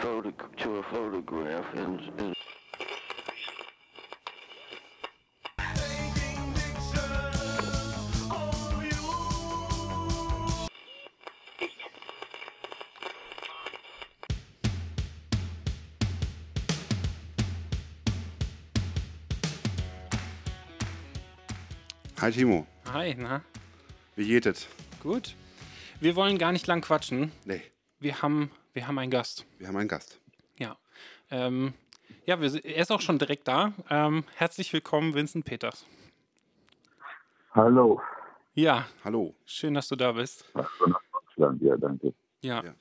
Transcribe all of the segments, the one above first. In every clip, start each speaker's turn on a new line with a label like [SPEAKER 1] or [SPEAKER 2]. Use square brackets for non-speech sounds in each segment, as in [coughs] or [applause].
[SPEAKER 1] photo to a photograph and, and
[SPEAKER 2] Hi Timo,
[SPEAKER 3] Hi, na?
[SPEAKER 2] wie geht es?
[SPEAKER 3] Gut. Wir wollen gar nicht lang quatschen.
[SPEAKER 2] Nee,
[SPEAKER 3] Wir haben, wir haben einen Gast.
[SPEAKER 2] wir haben einen Gast.
[SPEAKER 3] Ja. Ähm, ja, wir, er ist auch schon direkt da. Ähm, herzlich willkommen, Vincent Peters.
[SPEAKER 4] Hallo,
[SPEAKER 3] Ja,
[SPEAKER 2] Hallo.
[SPEAKER 3] schön, dass du da bist.
[SPEAKER 4] Ach so, nach Deutschland, ja, danke.
[SPEAKER 3] Ja.
[SPEAKER 2] Ja.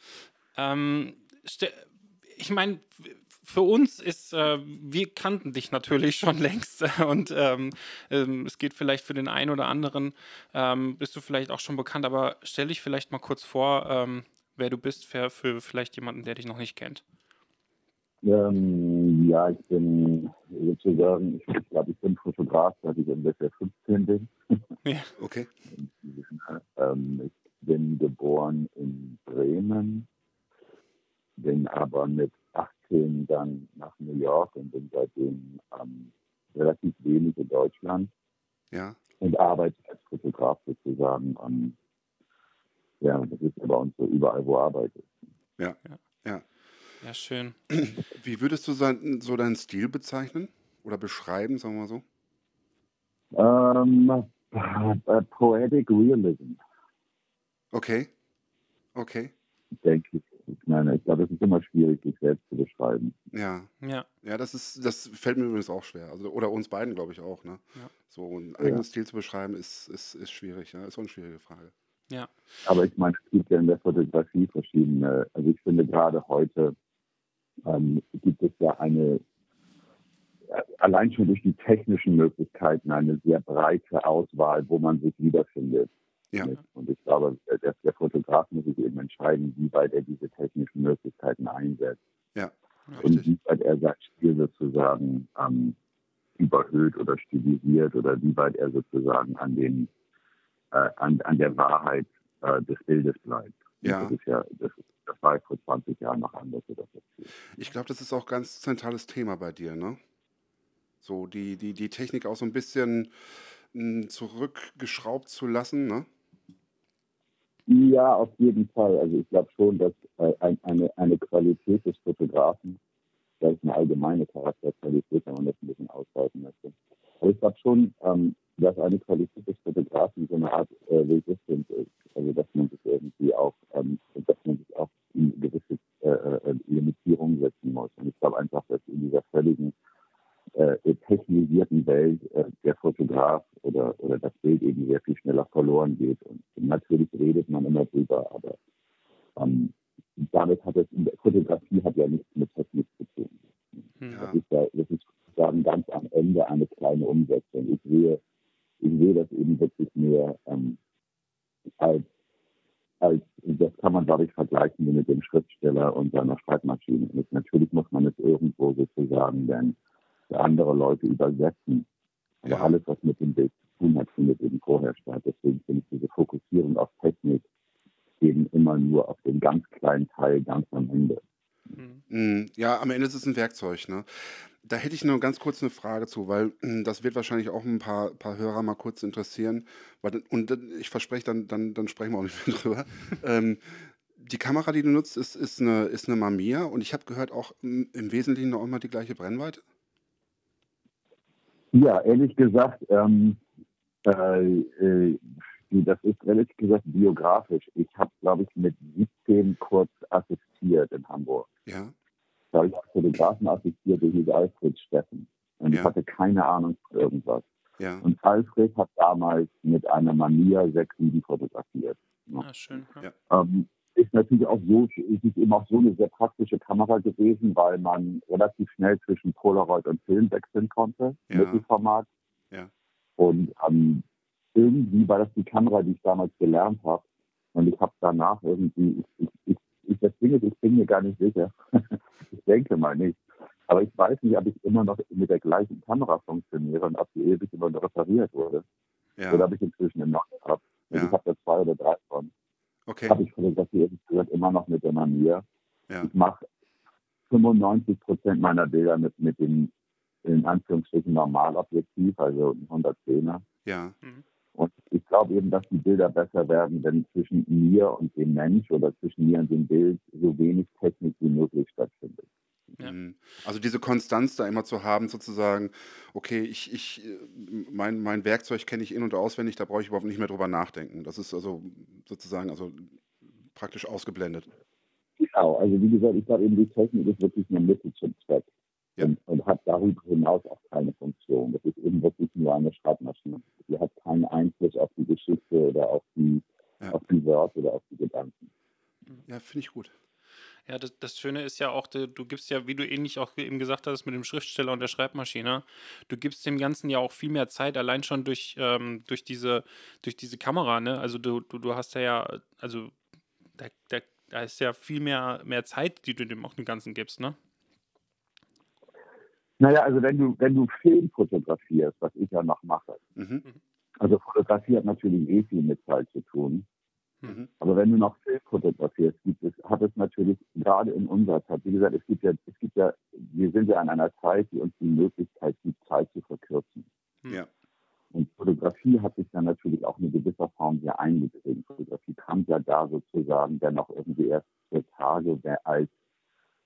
[SPEAKER 3] Ähm, ich meine, für uns ist, äh, wir kannten dich natürlich schon [laughs] längst und ähm, ähm, es geht vielleicht für den einen oder anderen, ähm, bist du vielleicht auch schon bekannt, aber stell dich vielleicht mal kurz vor, ähm, wer du bist für, für vielleicht jemanden, der dich noch nicht kennt.
[SPEAKER 4] Ähm, ja, ich bin sozusagen, ich glaube, ich bin Fotograf, seit ich ungefähr 15 bin. [laughs]
[SPEAKER 3] Ja.
[SPEAKER 2] Okay.
[SPEAKER 4] Ähm, ich bin geboren in Bremen, bin aber mit 18 dann nach New York und bin seitdem ähm, relativ wenig in Deutschland
[SPEAKER 2] Ja.
[SPEAKER 4] und arbeite als Fotograf sozusagen. Ähm, ja, das ist ja bei uns so überall, wo Arbeit ist.
[SPEAKER 2] Ja. Ja.
[SPEAKER 3] Ja, schön.
[SPEAKER 2] Wie würdest du so deinen Stil bezeichnen? Oder beschreiben, sagen wir mal so?
[SPEAKER 4] Ähm, äh, Poetic Realism,
[SPEAKER 2] Okay. Okay.
[SPEAKER 4] denke ich. Ich meine, ich glaube, es ist immer schwierig, sich selbst zu beschreiben.
[SPEAKER 2] Ja.
[SPEAKER 3] Ja,
[SPEAKER 2] Ja, das ist, das fällt mir übrigens auch schwer. Also, oder uns beiden, glaube ich, auch, ne?
[SPEAKER 3] Ja.
[SPEAKER 2] So einen eigenen Stil zu beschreiben, ist, ist, ist schwierig, ja. Ist auch eine schwierige Frage.
[SPEAKER 3] Ja,
[SPEAKER 4] Aber ich meine, es gibt ja in der Fotografie verschiedene, also ich finde gerade heute ähm, gibt es ja eine, äh, allein schon durch die technischen Möglichkeiten, eine sehr breite Auswahl, wo man sich wiederfindet.
[SPEAKER 2] Ja.
[SPEAKER 4] Und ich glaube, der, der Fotograf muss sich eben entscheiden, wie weit er diese technischen Möglichkeiten einsetzt.
[SPEAKER 2] Ja.
[SPEAKER 4] und wie weit er sein Stil sozusagen ähm, überhöht oder stilisiert oder wie weit er sozusagen an den äh, an, an der Wahrheit äh, des Bildes bleibt.
[SPEAKER 2] Ja.
[SPEAKER 4] Das ist ja das, das war ja vor 20 Jahren noch anders.
[SPEAKER 2] Ich glaube, das ist auch ein ganz zentrales Thema bei dir, ne? So die, die, die Technik auch so ein bisschen mh, zurückgeschraubt zu lassen, ne?
[SPEAKER 4] Ja, auf jeden Fall. Also ich glaube schon, dass äh, ein, eine, eine Qualität des Fotografen, das ist eine allgemeine Charakterqualität, wenn man das ein bisschen ausweiten möchte. Aber ich glaube schon, ähm, dass eine Qualität des Fotografen so eine Art äh, Resistance ist. Also dass man sich irgendwie auch, ähm, dass man sich auch in gewisse äh, äh, Limitierungen setzen muss. Und ich glaube einfach, dass in dieser völligen äh, technisierten Welt äh, der Fotograf oder, oder das Bild eben sehr viel schneller verloren geht. Und natürlich redet man immer drüber, aber ähm, damit hat es, Fotografie hat ja nichts mit Technik zu tun.
[SPEAKER 3] hm,
[SPEAKER 2] Ja.
[SPEAKER 4] Das ist, ja, das ist sozusagen ganz am Ende eine kleine Umsetzung. Ich sehe, ich sehe das eben wirklich mehr ähm, als, als, das kann man, ich, vergleichen wie mit dem Schriftsteller und seiner Schreibmaschine. Und natürlich muss man es irgendwo sozusagen dann für andere Leute übersetzen. Aber
[SPEAKER 2] Ja.
[SPEAKER 4] alles, was mit dem Bild zu tun hat, findet eben vorher statt. Deswegen finde ich diese Fokussierung auf Technik eben immer nur auf den ganz kleinen Teil ganz am Ende.
[SPEAKER 3] Hm,
[SPEAKER 2] Mm, Ja, am Ende ist es ein Werkzeug, ne? Da hätte ich nur ganz kurz eine Frage zu, weil mm, das wird wahrscheinlich auch ein paar, paar Hörer mal kurz interessieren. Weil, und ich verspreche, dann, dann, dann sprechen wir auch nicht mehr [laughs] drüber. ähm, die Kamera, die du nutzt, ist, ist, eine, ist eine Mamiya und ich habe gehört, auch mm, im Wesentlichen noch immer die gleiche Brennweite.
[SPEAKER 4] Ja, ehrlich gesagt, ähm, äh, äh, das ist ehrlich gesagt biografisch. Ich habe, glaube ich, mit 17 kurz assistiert in Hamburg.
[SPEAKER 2] Ja,
[SPEAKER 4] Da habe ich Fotografen assistiert, der hieß Alfred Steffen. Und
[SPEAKER 2] Ja.
[SPEAKER 4] ich hatte keine Ahnung von irgendwas.
[SPEAKER 2] ja,
[SPEAKER 4] Und Alfred hat damals mit einer Mania 6-7 fotografiert.
[SPEAKER 3] ah, schön. Ja.
[SPEAKER 4] Ähm, ist natürlich auch so, ist es eben auch so eine sehr praktische Kamera gewesen, weil man relativ schnell zwischen Polaroid und Film wechseln konnte,
[SPEAKER 2] Ja.
[SPEAKER 4] Mittelformat.
[SPEAKER 2] Ja.
[SPEAKER 4] Und ähm, irgendwie war das die Kamera, die ich damals gelernt habe. Und ich habe danach irgendwie, ich, ich, ich, ich, das Ding ist, ich bin mir gar nicht sicher. [laughs] ich denke mal nicht. Aber ich weiß nicht, ob ich immer noch mit der gleichen Kamera funktioniere und ob die ewig immer noch repariert wurde.
[SPEAKER 2] ja.
[SPEAKER 4] Oder ob ich inzwischen eine neue habe.
[SPEAKER 2] Ja.
[SPEAKER 4] Ich habe da zwei oder drei von
[SPEAKER 2] Okay,
[SPEAKER 4] habe ich fotografiert, ich gehört immer noch mit der Manier.
[SPEAKER 2] ja,
[SPEAKER 4] Ich mache 95 Prozent meiner Bilder mit, mit dem in Anführungsstrichen Normalobjektiv, also 110er.
[SPEAKER 2] Ja.
[SPEAKER 4] Und ich glaube eben, dass die Bilder besser werden, wenn zwischen mir und dem Mensch oder zwischen mir und dem Bild so wenig Technik wie möglich stattfindet.
[SPEAKER 3] Ja.
[SPEAKER 2] Mhm. Also diese Konstanz da immer zu haben, sozusagen, okay, ich, ich, äh, mein, mein Werkzeug kenne ich in- und auswendig, da brauche ich überhaupt nicht mehr drüber nachdenken. Das ist also sozusagen also praktisch ausgeblendet.
[SPEAKER 4] Genau, also wie gesagt, ich glaube eben, die Technik ist wirklich eine Mittel zum Zweck
[SPEAKER 2] Ja.
[SPEAKER 4] und, und hat darüber hinaus auch keine Funktion. Das ist eben wirklich nur eine Schreibmaschine. Die hat keinen Einfluss auf die Geschichte oder auf die,
[SPEAKER 2] Ja.
[SPEAKER 4] auf die Wörter oder auf die Gedanken.
[SPEAKER 2] Ja, finde ich gut.
[SPEAKER 3] Ja, das, das Schöne ist ja auch, du, du gibst ja, wie du ähnlich auch eben gesagt hast, mit dem Schriftsteller und der Schreibmaschine, du gibst dem Ganzen ja auch viel mehr Zeit, allein schon durch, ähm, durch, diese, durch diese Kamera, ne? Also du, du, du hast ja ja, also da, da, da ist ja viel mehr, mehr Zeit, die du dem auch dem Ganzen gibst, ne?
[SPEAKER 4] Naja, also wenn du, wenn du Film fotografierst, was ich ja noch mache,
[SPEAKER 2] Mhm.
[SPEAKER 4] also Fotografie hat natürlich eh viel mit Zeit zu tun,
[SPEAKER 2] Mhm.
[SPEAKER 4] aber wenn du noch Film fotografierst, gibt es, hat es natürlich gerade in unserer Zeit, wie gesagt, es gibt ja, es gibt ja, wir sind ja an einer Zeit, die uns die Möglichkeit gibt, Zeit zu verkürzen.
[SPEAKER 3] Hm.
[SPEAKER 2] Ja.
[SPEAKER 4] Und Fotografie hat sich dann natürlich auch in gewisser Form hier eingedrängt. Fotografie kam ja da sozusagen dann noch irgendwie erst für Tage, als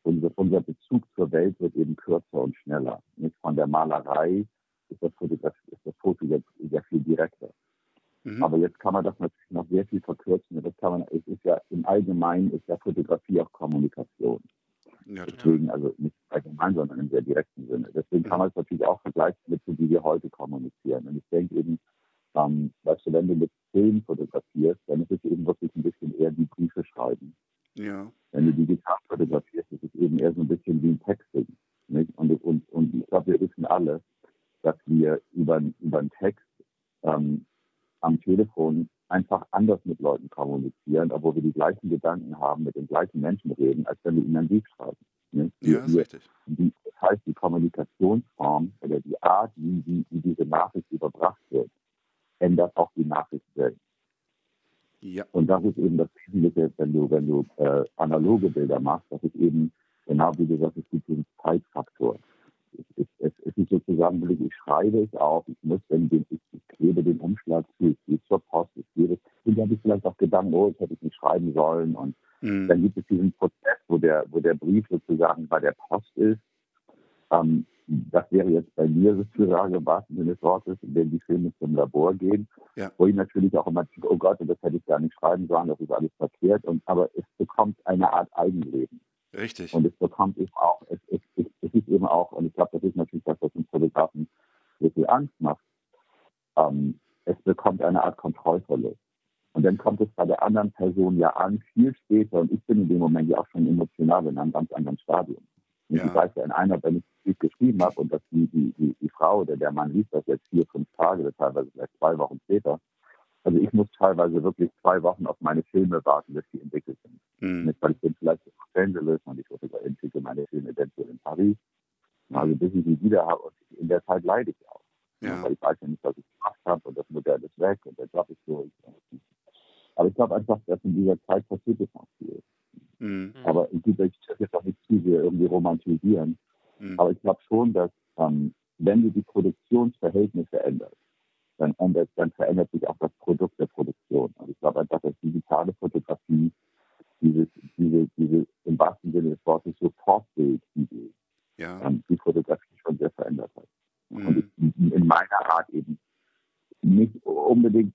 [SPEAKER 4] unser, unser Bezug zur Welt wird eben kürzer und schneller. Nicht von der Malerei ist das, ist das Foto jetzt sehr viel direkter.
[SPEAKER 2] Mhm.
[SPEAKER 4] Aber jetzt kann man das natürlich noch sehr viel verkürzen. Das kann man, es ist ja im Allgemeinen ist ja Fotografie auch Kommunikation.
[SPEAKER 2] Ja.
[SPEAKER 4] Deswegen, also nicht allgemein, sondern im sehr direkten Sinne. Deswegen kann man es natürlich auch vergleichen mit so, wie wir heute kommunizieren. Und ich denke eben, ähm, weißt du, wenn du mit Film fotografierst, dann ist es eben wirklich ein bisschen eher wie Briefe schreiben.
[SPEAKER 2] Ja.
[SPEAKER 4] Wenn du digital fotografierst, ist es eben eher so ein bisschen wie ein Texting. Nicht? Und, und, und ich glaube, wir wissen alle, dass wir über, über einen Text ähm, am Telefon einfach anders mit Leuten kommunizieren, obwohl wir die gleichen Gedanken haben, mit den gleichen Menschen reden, als wenn wir ihnen einen Brief schreiben. Nicht?
[SPEAKER 2] Ja, ist
[SPEAKER 4] wir,
[SPEAKER 2] richtig.
[SPEAKER 4] die, das heißt, die Kommunikationsform oder die Art, wie, wie, wie diese Nachricht überbracht wird, ändert auch die Nachricht selbst.
[SPEAKER 2] Ja.
[SPEAKER 4] Und das ist eben das Wesentliche, wenn du, wenn du äh, analoge Bilder machst, das ist eben, genau wie gesagt, es gibt diesen Zeitfaktor. Es, es, es, ist sozusagen, ich schreibe es auf, ich muss dann den, ich, ich klebe den Umschlag zu, ich gehe zur Post, ich gebe, und dann habe ich vielleicht auch Gedanken, oh, ich hätte es nicht schreiben sollen. Und
[SPEAKER 2] Mhm.
[SPEAKER 4] dann gibt es diesen Prozess, wo der, wo der Brief sozusagen bei der Post ist. Ähm, das wäre jetzt bei mir sozusagen im wahrsten Sinne des Wortes, wenn die Filme zum Labor gehen,
[SPEAKER 2] Ja.
[SPEAKER 4] wo ich natürlich auch immer denke, oh Gott, das hätte ich gar nicht schreiben sollen, das ist alles verkehrt. Und, aber es bekommt eine Art Eigenleben.
[SPEAKER 2] Richtig.
[SPEAKER 4] Und es bekommt eben auch, es, es, es, es ist eben auch, und ich glaube, das ist natürlich das, was uns Fotografen so viel Angst macht, ähm, es bekommt eine Art Kontrollverlust. Und dann kommt es bei der anderen Person ja an, viel später, und ich bin in dem Moment ja auch schon emotional in einem ganz anderen Stadium.
[SPEAKER 2] Ja.
[SPEAKER 4] ich weiß ja in einer, wenn ich Brief geschrieben habe und dass die, die, die, die Frau oder der Mann liest das jetzt vier, fünf Tage oder teilweise vielleicht zwei Wochen später. Also ich muss teilweise wirklich zwei Wochen auf meine Filme warten, bis die entwickelt sind.
[SPEAKER 2] Mhm.
[SPEAKER 4] Nicht, weil ich bin vielleicht in Los Angeles und ich entwickle meine Filme eventuell in Paris. Also bis ich sie wieder habe und in der Zeit leide ich auch.
[SPEAKER 2] Ja.
[SPEAKER 4] Weil ich weiß ja nicht, was ich gemacht habe und das Modell ist weg und der Job ist durch. Aber ich glaube einfach, dass in dieser Zeit passiert ist noch viel.
[SPEAKER 2] Mhm.
[SPEAKER 4] Aber ich will jetzt auch nicht zu sehr irgendwie romantisieren.
[SPEAKER 2] Mhm.
[SPEAKER 4] Aber ich glaube schon, dass ähm, wenn du die Produktionsverhältnisse änderst, dann, ändert, dann verändert sich auch das Produkt der Produktion. Also ich glaube einfach, dass digitale Fotografie dieses, diese, diese im wahrsten Sinne des Wortes Supportbild-Idee,
[SPEAKER 2] Ja.
[SPEAKER 4] ähm, die Fotografie schon sehr verändert hat. Und
[SPEAKER 2] Mhm.
[SPEAKER 4] ich, in meiner Art eben nicht unbedingt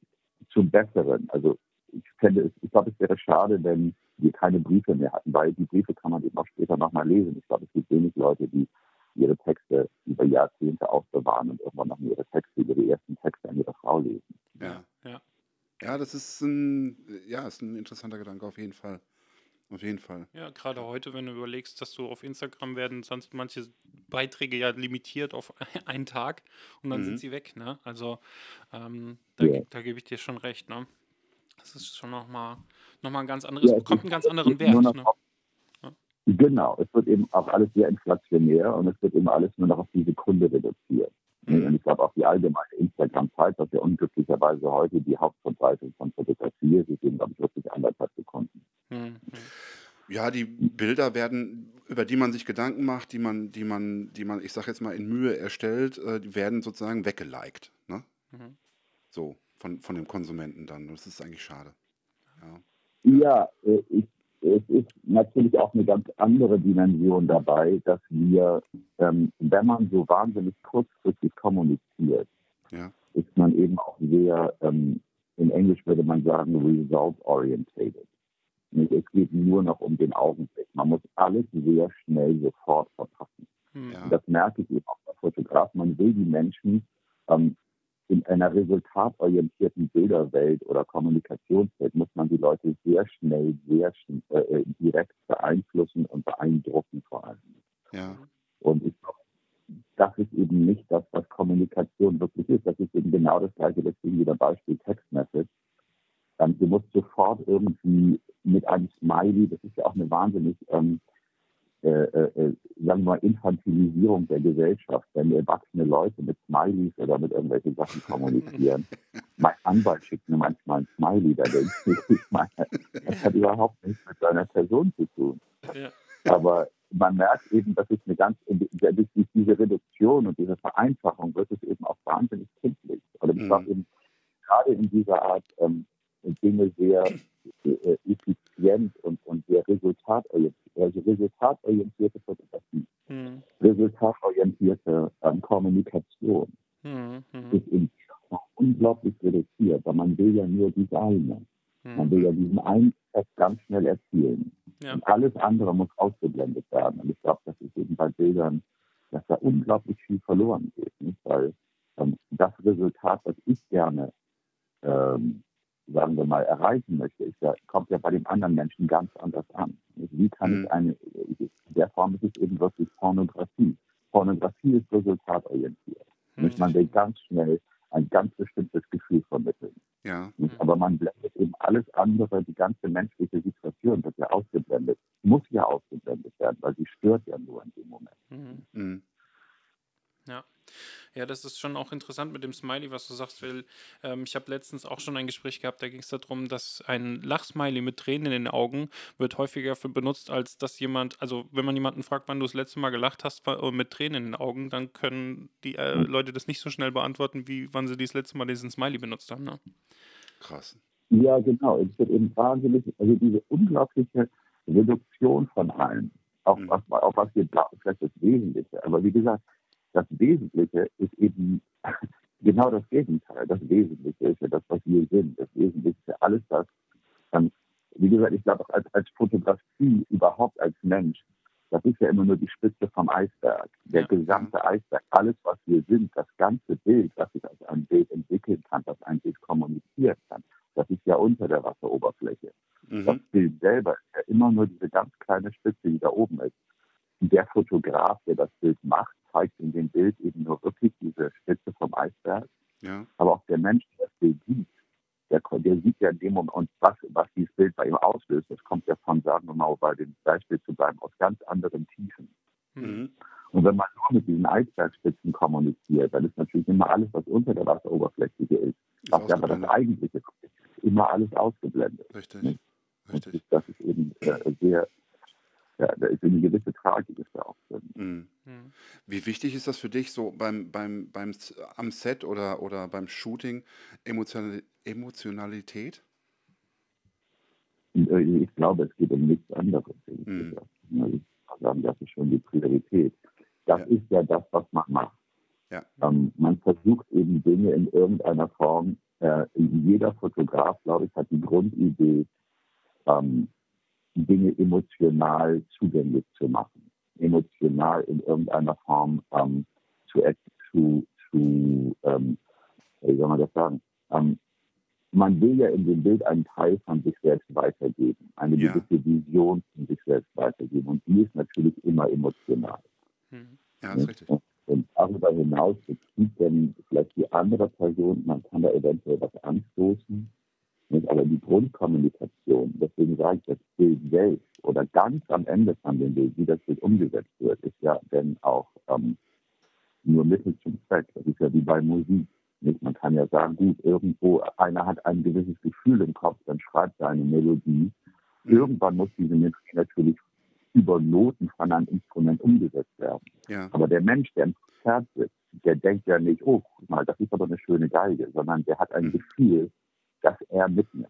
[SPEAKER 4] zum Besseren. Also ich fände es, ich glaube, es wäre schade, wenn wir keine Briefe mehr hatten, weil die Briefe kann man eben auch später nochmal lesen. Ich glaube, es gibt wenig Leute, die ihre Texte über Jahrzehnte aufbewahren und irgendwann noch ihre Texte, ihre ersten Texte an ihre Frau lesen.
[SPEAKER 2] Ja.
[SPEAKER 3] Ja.
[SPEAKER 2] Ja, das ist ein, ja, ist ein interessanter Gedanke auf jeden Fall. Auf jeden Fall.
[SPEAKER 3] Ja, gerade heute, wenn du überlegst, dass du auf Instagram werden sonst manche Beiträge ja limitiert auf [laughs] einen Tag und dann
[SPEAKER 2] Mhm.
[SPEAKER 3] sind sie weg, ne? Also ähm, da,
[SPEAKER 4] Ja.
[SPEAKER 3] da gebe ich dir schon recht, ne? Das ist schon nochmal noch mal ein ganz anderes,
[SPEAKER 4] Ja, es
[SPEAKER 3] bekommt einen ganz anderen Wert,
[SPEAKER 4] noch
[SPEAKER 3] ne?
[SPEAKER 4] Genau, es wird eben auch alles sehr inflationär und es wird eben alles nur noch auf die Sekunde reduziert.
[SPEAKER 2] Mhm.
[SPEAKER 4] Und ich glaube auch die allgemeine Instagram-Zeit, was ja unglücklicherweise heute die Hauptverbreitung von Fotografie ist, ist eben, glaube ich, wirklich anderthalb Sekunden.
[SPEAKER 3] Hm, hm.
[SPEAKER 2] Ja, die Bilder werden über die man sich Gedanken macht, die man, die man, die man, ich sag jetzt mal, in Mühe erstellt, äh, die werden sozusagen weggeliked. Ne?
[SPEAKER 3] Mhm.
[SPEAKER 2] So, von, von dem Konsumenten dann. Das ist eigentlich schade.
[SPEAKER 4] Ja, ja äh, ich, es ist natürlich auch eine ganz andere Dimension dabei, dass wir, ähm, wenn man so wahnsinnig kurzfristig kommuniziert,
[SPEAKER 2] Ja.
[SPEAKER 4] ist man eben auch sehr, ähm, in Englisch würde man sagen, result-orientated. Es geht nur noch um den Augenblick. Man muss alles sehr schnell sofort verpassen.
[SPEAKER 2] Ja.
[SPEAKER 4] Das merke ich eben auch bei Fotografen. Man will die Menschen ähm, in einer resultatorientierten Bilderwelt oder Kommunikationswelt muss man die Leute sehr schnell, sehr schn äh, direkt beeinflussen und beeindrucken vor allem.
[SPEAKER 2] Ja.
[SPEAKER 4] Und ich glaube, das ist eben nicht das, was Kommunikation wirklich ist. Das ist eben genau das gleiche, deswegen wieder Beispiel Textmessage. Ähm, du musst sofort irgendwie mit einem Smiley, das ist ja auch eine wahnsinnig, ähm, äh, äh, sagen wir mal, Infantilisierung der Gesellschaft, wenn erwachsene Leute mit Smileys oder mit irgendwelchen Sachen kommunizieren. [laughs] mein Anwalt schickt mir manchmal ein Smiley, da denke ich, [laughs] ich meine, das hat überhaupt nichts mit seiner Person zu tun.
[SPEAKER 3] Ja.
[SPEAKER 4] Aber man merkt eben, dass es eine ganz, durch diese Reduktion und diese Vereinfachung wird es eben auch wahnsinnig kindlich. Oder ich
[SPEAKER 2] Mhm.
[SPEAKER 4] eben, gerade in dieser Art ähm, Dinge sehr äh, effizient und, und sehr resultatorientiert, also resultatorientierte Fotografie,
[SPEAKER 3] Mhm.
[SPEAKER 4] resultatorientierte ähm, Kommunikation
[SPEAKER 3] Mhm. Mhm.
[SPEAKER 4] ist eben unglaublich reduziert, weil man will ja nur Designer. Man will
[SPEAKER 3] Mhm.
[SPEAKER 4] ja diesen einen Effekt ganz schnell erzielen.
[SPEAKER 3] Ja.
[SPEAKER 4] Und alles andere muss ausgeblendet werden. Und ich glaube, das ist eben bei Bildern, dass da unglaublich viel verloren geht. Nicht? Weil ähm, das Resultat, was ich gerne, ähm, sagen wir mal, erreichen möchte, ist ja, kommt ja bei dem anderen Menschen ganz anders an. Wie kann
[SPEAKER 2] Mhm.
[SPEAKER 4] ich eine, in der Form ist es eben wirklich Pornografie. Pornografie ist resultatorientiert. Nicht? Man will ganz schnell ein ganz bestimmtes Gefühl vermitteln.
[SPEAKER 2] Ja.
[SPEAKER 3] Mhm.
[SPEAKER 4] Aber man blendet eben alles andere, die ganze menschliche Situation wird ja ausgeblendet, muss ja ausgeblendet werden, weil sie stört ja nur in dem Moment.
[SPEAKER 3] Mhm.
[SPEAKER 2] Mhm.
[SPEAKER 3] Ja. Ja, das ist schon auch interessant mit dem Smiley, was du sagst, weil ähm, ich habe letztens auch schon ein Gespräch gehabt, da ging es darum, dass ein Lachsmiley mit Tränen in den Augen wird häufiger für benutzt, als dass jemand, also wenn man jemanden fragt, wann du das letzte Mal gelacht hast äh, mit Tränen in den Augen, dann können die äh, Leute das nicht so schnell beantworten, wie wann sie das letzte Mal diesen Smiley benutzt haben. Ne?
[SPEAKER 2] Krass.
[SPEAKER 4] Ja, genau. Es wird eben wahnsinnig, also diese unglaubliche Reduktion von allem, auf,
[SPEAKER 2] Mhm.
[SPEAKER 4] was, auf was wir glauben, vielleicht das Wesentliche. Aber wie gesagt, das Wesentliche ist eben [laughs] genau das Gegenteil. Das Wesentliche ist ja das, was wir sind. Das Wesentliche ist ja alles das, ähm, wie gesagt, ich glaube auch als, als Fotografie überhaupt als Mensch, das ist ja immer nur die Spitze vom Eisberg. Der
[SPEAKER 3] Ja.
[SPEAKER 4] gesamte Eisberg, alles, was wir sind, das ganze Bild, was sich als ein Bild entwickeln kann, was ein Bild kommunizieren kann, das ist ja unter der Wasseroberfläche. Das
[SPEAKER 2] Mhm.
[SPEAKER 4] Bild selber ist ja immer nur diese ganz kleine Spitze, die da oben ist. Und der Fotograf, der das Bild macht, zeigt in dem Bild eben nur wirklich diese Spitze vom Eisberg.
[SPEAKER 2] Ja.
[SPEAKER 4] Aber auch der Mensch, der das Bild sieht, der, der sieht ja in dem Moment, und was, was dieses Bild bei ihm auslöst, das kommt ja von, sagen wir mal, bei dem Beispiel zu bleiben, aus ganz anderen Tiefen.
[SPEAKER 2] Mhm.
[SPEAKER 4] Und wenn man nur mit diesen Eisbergspitzen kommuniziert, dann ist natürlich immer alles, was unter der Wasseroberfläche ist,
[SPEAKER 2] Ist
[SPEAKER 4] was ja aber das eigentliche ist, immer alles ausgeblendet.
[SPEAKER 2] Richtig.
[SPEAKER 4] Und
[SPEAKER 2] Richtig.
[SPEAKER 4] das ist eben äh, sehr, ja, da ist eine gewisse Tragik ist da auch drin.
[SPEAKER 2] Mhm.
[SPEAKER 3] Mhm.
[SPEAKER 2] Wie wichtig ist das für dich so beim, beim, beim am Set oder, oder beim Shooting Emotional, Emotionalität?
[SPEAKER 4] Äh, ich glaube, es geht um nichts anderes.
[SPEAKER 2] Mhm.
[SPEAKER 4] Also ich kann sagen, das ist schon die Priorität. Das
[SPEAKER 2] Ja.
[SPEAKER 4] ist ja das, was man macht.
[SPEAKER 2] Ja.
[SPEAKER 4] Ähm, man versucht eben Dinge in irgendeiner Form, äh, jeder Fotograf, glaube ich, hat die Grundidee, ähm, Dinge emotional zugänglich zu machen, emotional in irgendeiner Form ähm, zu, zu, zu ähm, wie soll man das sagen, ähm, man will ja in dem Bild einen Teil von sich selbst weitergeben, eine
[SPEAKER 2] Ja.
[SPEAKER 4] gewisse Vision von sich selbst weitergeben. Und die ist natürlich immer emotional.
[SPEAKER 3] Mhm.
[SPEAKER 2] Ja, ist richtig.
[SPEAKER 4] Und, und darüber hinaus bezieht dann vielleicht die andere Person, man kann da eventuell was anstoßen. Aber die Grundkommunikation, deswegen sage ich, das Bild selbst oder ganz am Ende von dem Bild, wie das Bild umgesetzt wird, ist ja dann auch ähm, nur Mittel zum Zweck. Das ist ja wie bei Musik. Nicht? Man kann ja sagen, gut, irgendwo einer hat ein gewisses Gefühl im Kopf, dann schreibt er eine Melodie.
[SPEAKER 2] Mhm.
[SPEAKER 4] Irgendwann muss diese Melodie natürlich über Noten von einem Instrument umgesetzt werden.
[SPEAKER 2] Ja.
[SPEAKER 4] Aber der Mensch, der im Konzert sitzt, der denkt ja nicht, oh, guck mal, das ist aber eine schöne Geige, sondern der hat ein
[SPEAKER 2] Mhm.
[SPEAKER 4] Gefühl, das er mitnimmt.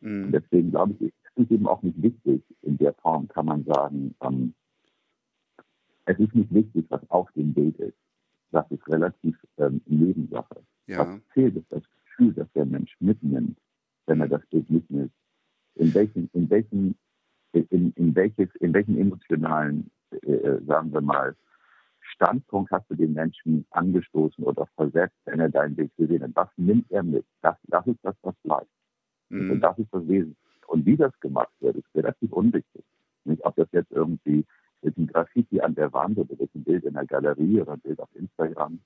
[SPEAKER 4] Und
[SPEAKER 2] Mhm.
[SPEAKER 4] deswegen glaube ich, es ist eben auch nicht wichtig, in der Form kann man sagen, ähm, es ist nicht wichtig, was auf dem Bild ist. Das ist relativ ähm, Nebensache.
[SPEAKER 2] Ja.
[SPEAKER 4] Was zählt, ist das Gefühl, das der Mensch mitnimmt, wenn er das Bild mitnimmt. In welchen, in welchen, in, in welches, in welchen emotionalen, äh, äh, sagen wir mal, Standpunkt hast du den Menschen angestoßen oder versetzt, wenn er dein Bild gesehen hat? Was nimmt er mit? Das, das ist das, was bleibt. Und
[SPEAKER 2] Mhm.
[SPEAKER 4] das ist das Wesen. Und wie das gemacht wird, ist relativ unwichtig. Nicht, ob das jetzt irgendwie mit einem Graffiti an der Wand oder mit einem Bild in der Galerie oder ein Bild auf Instagram.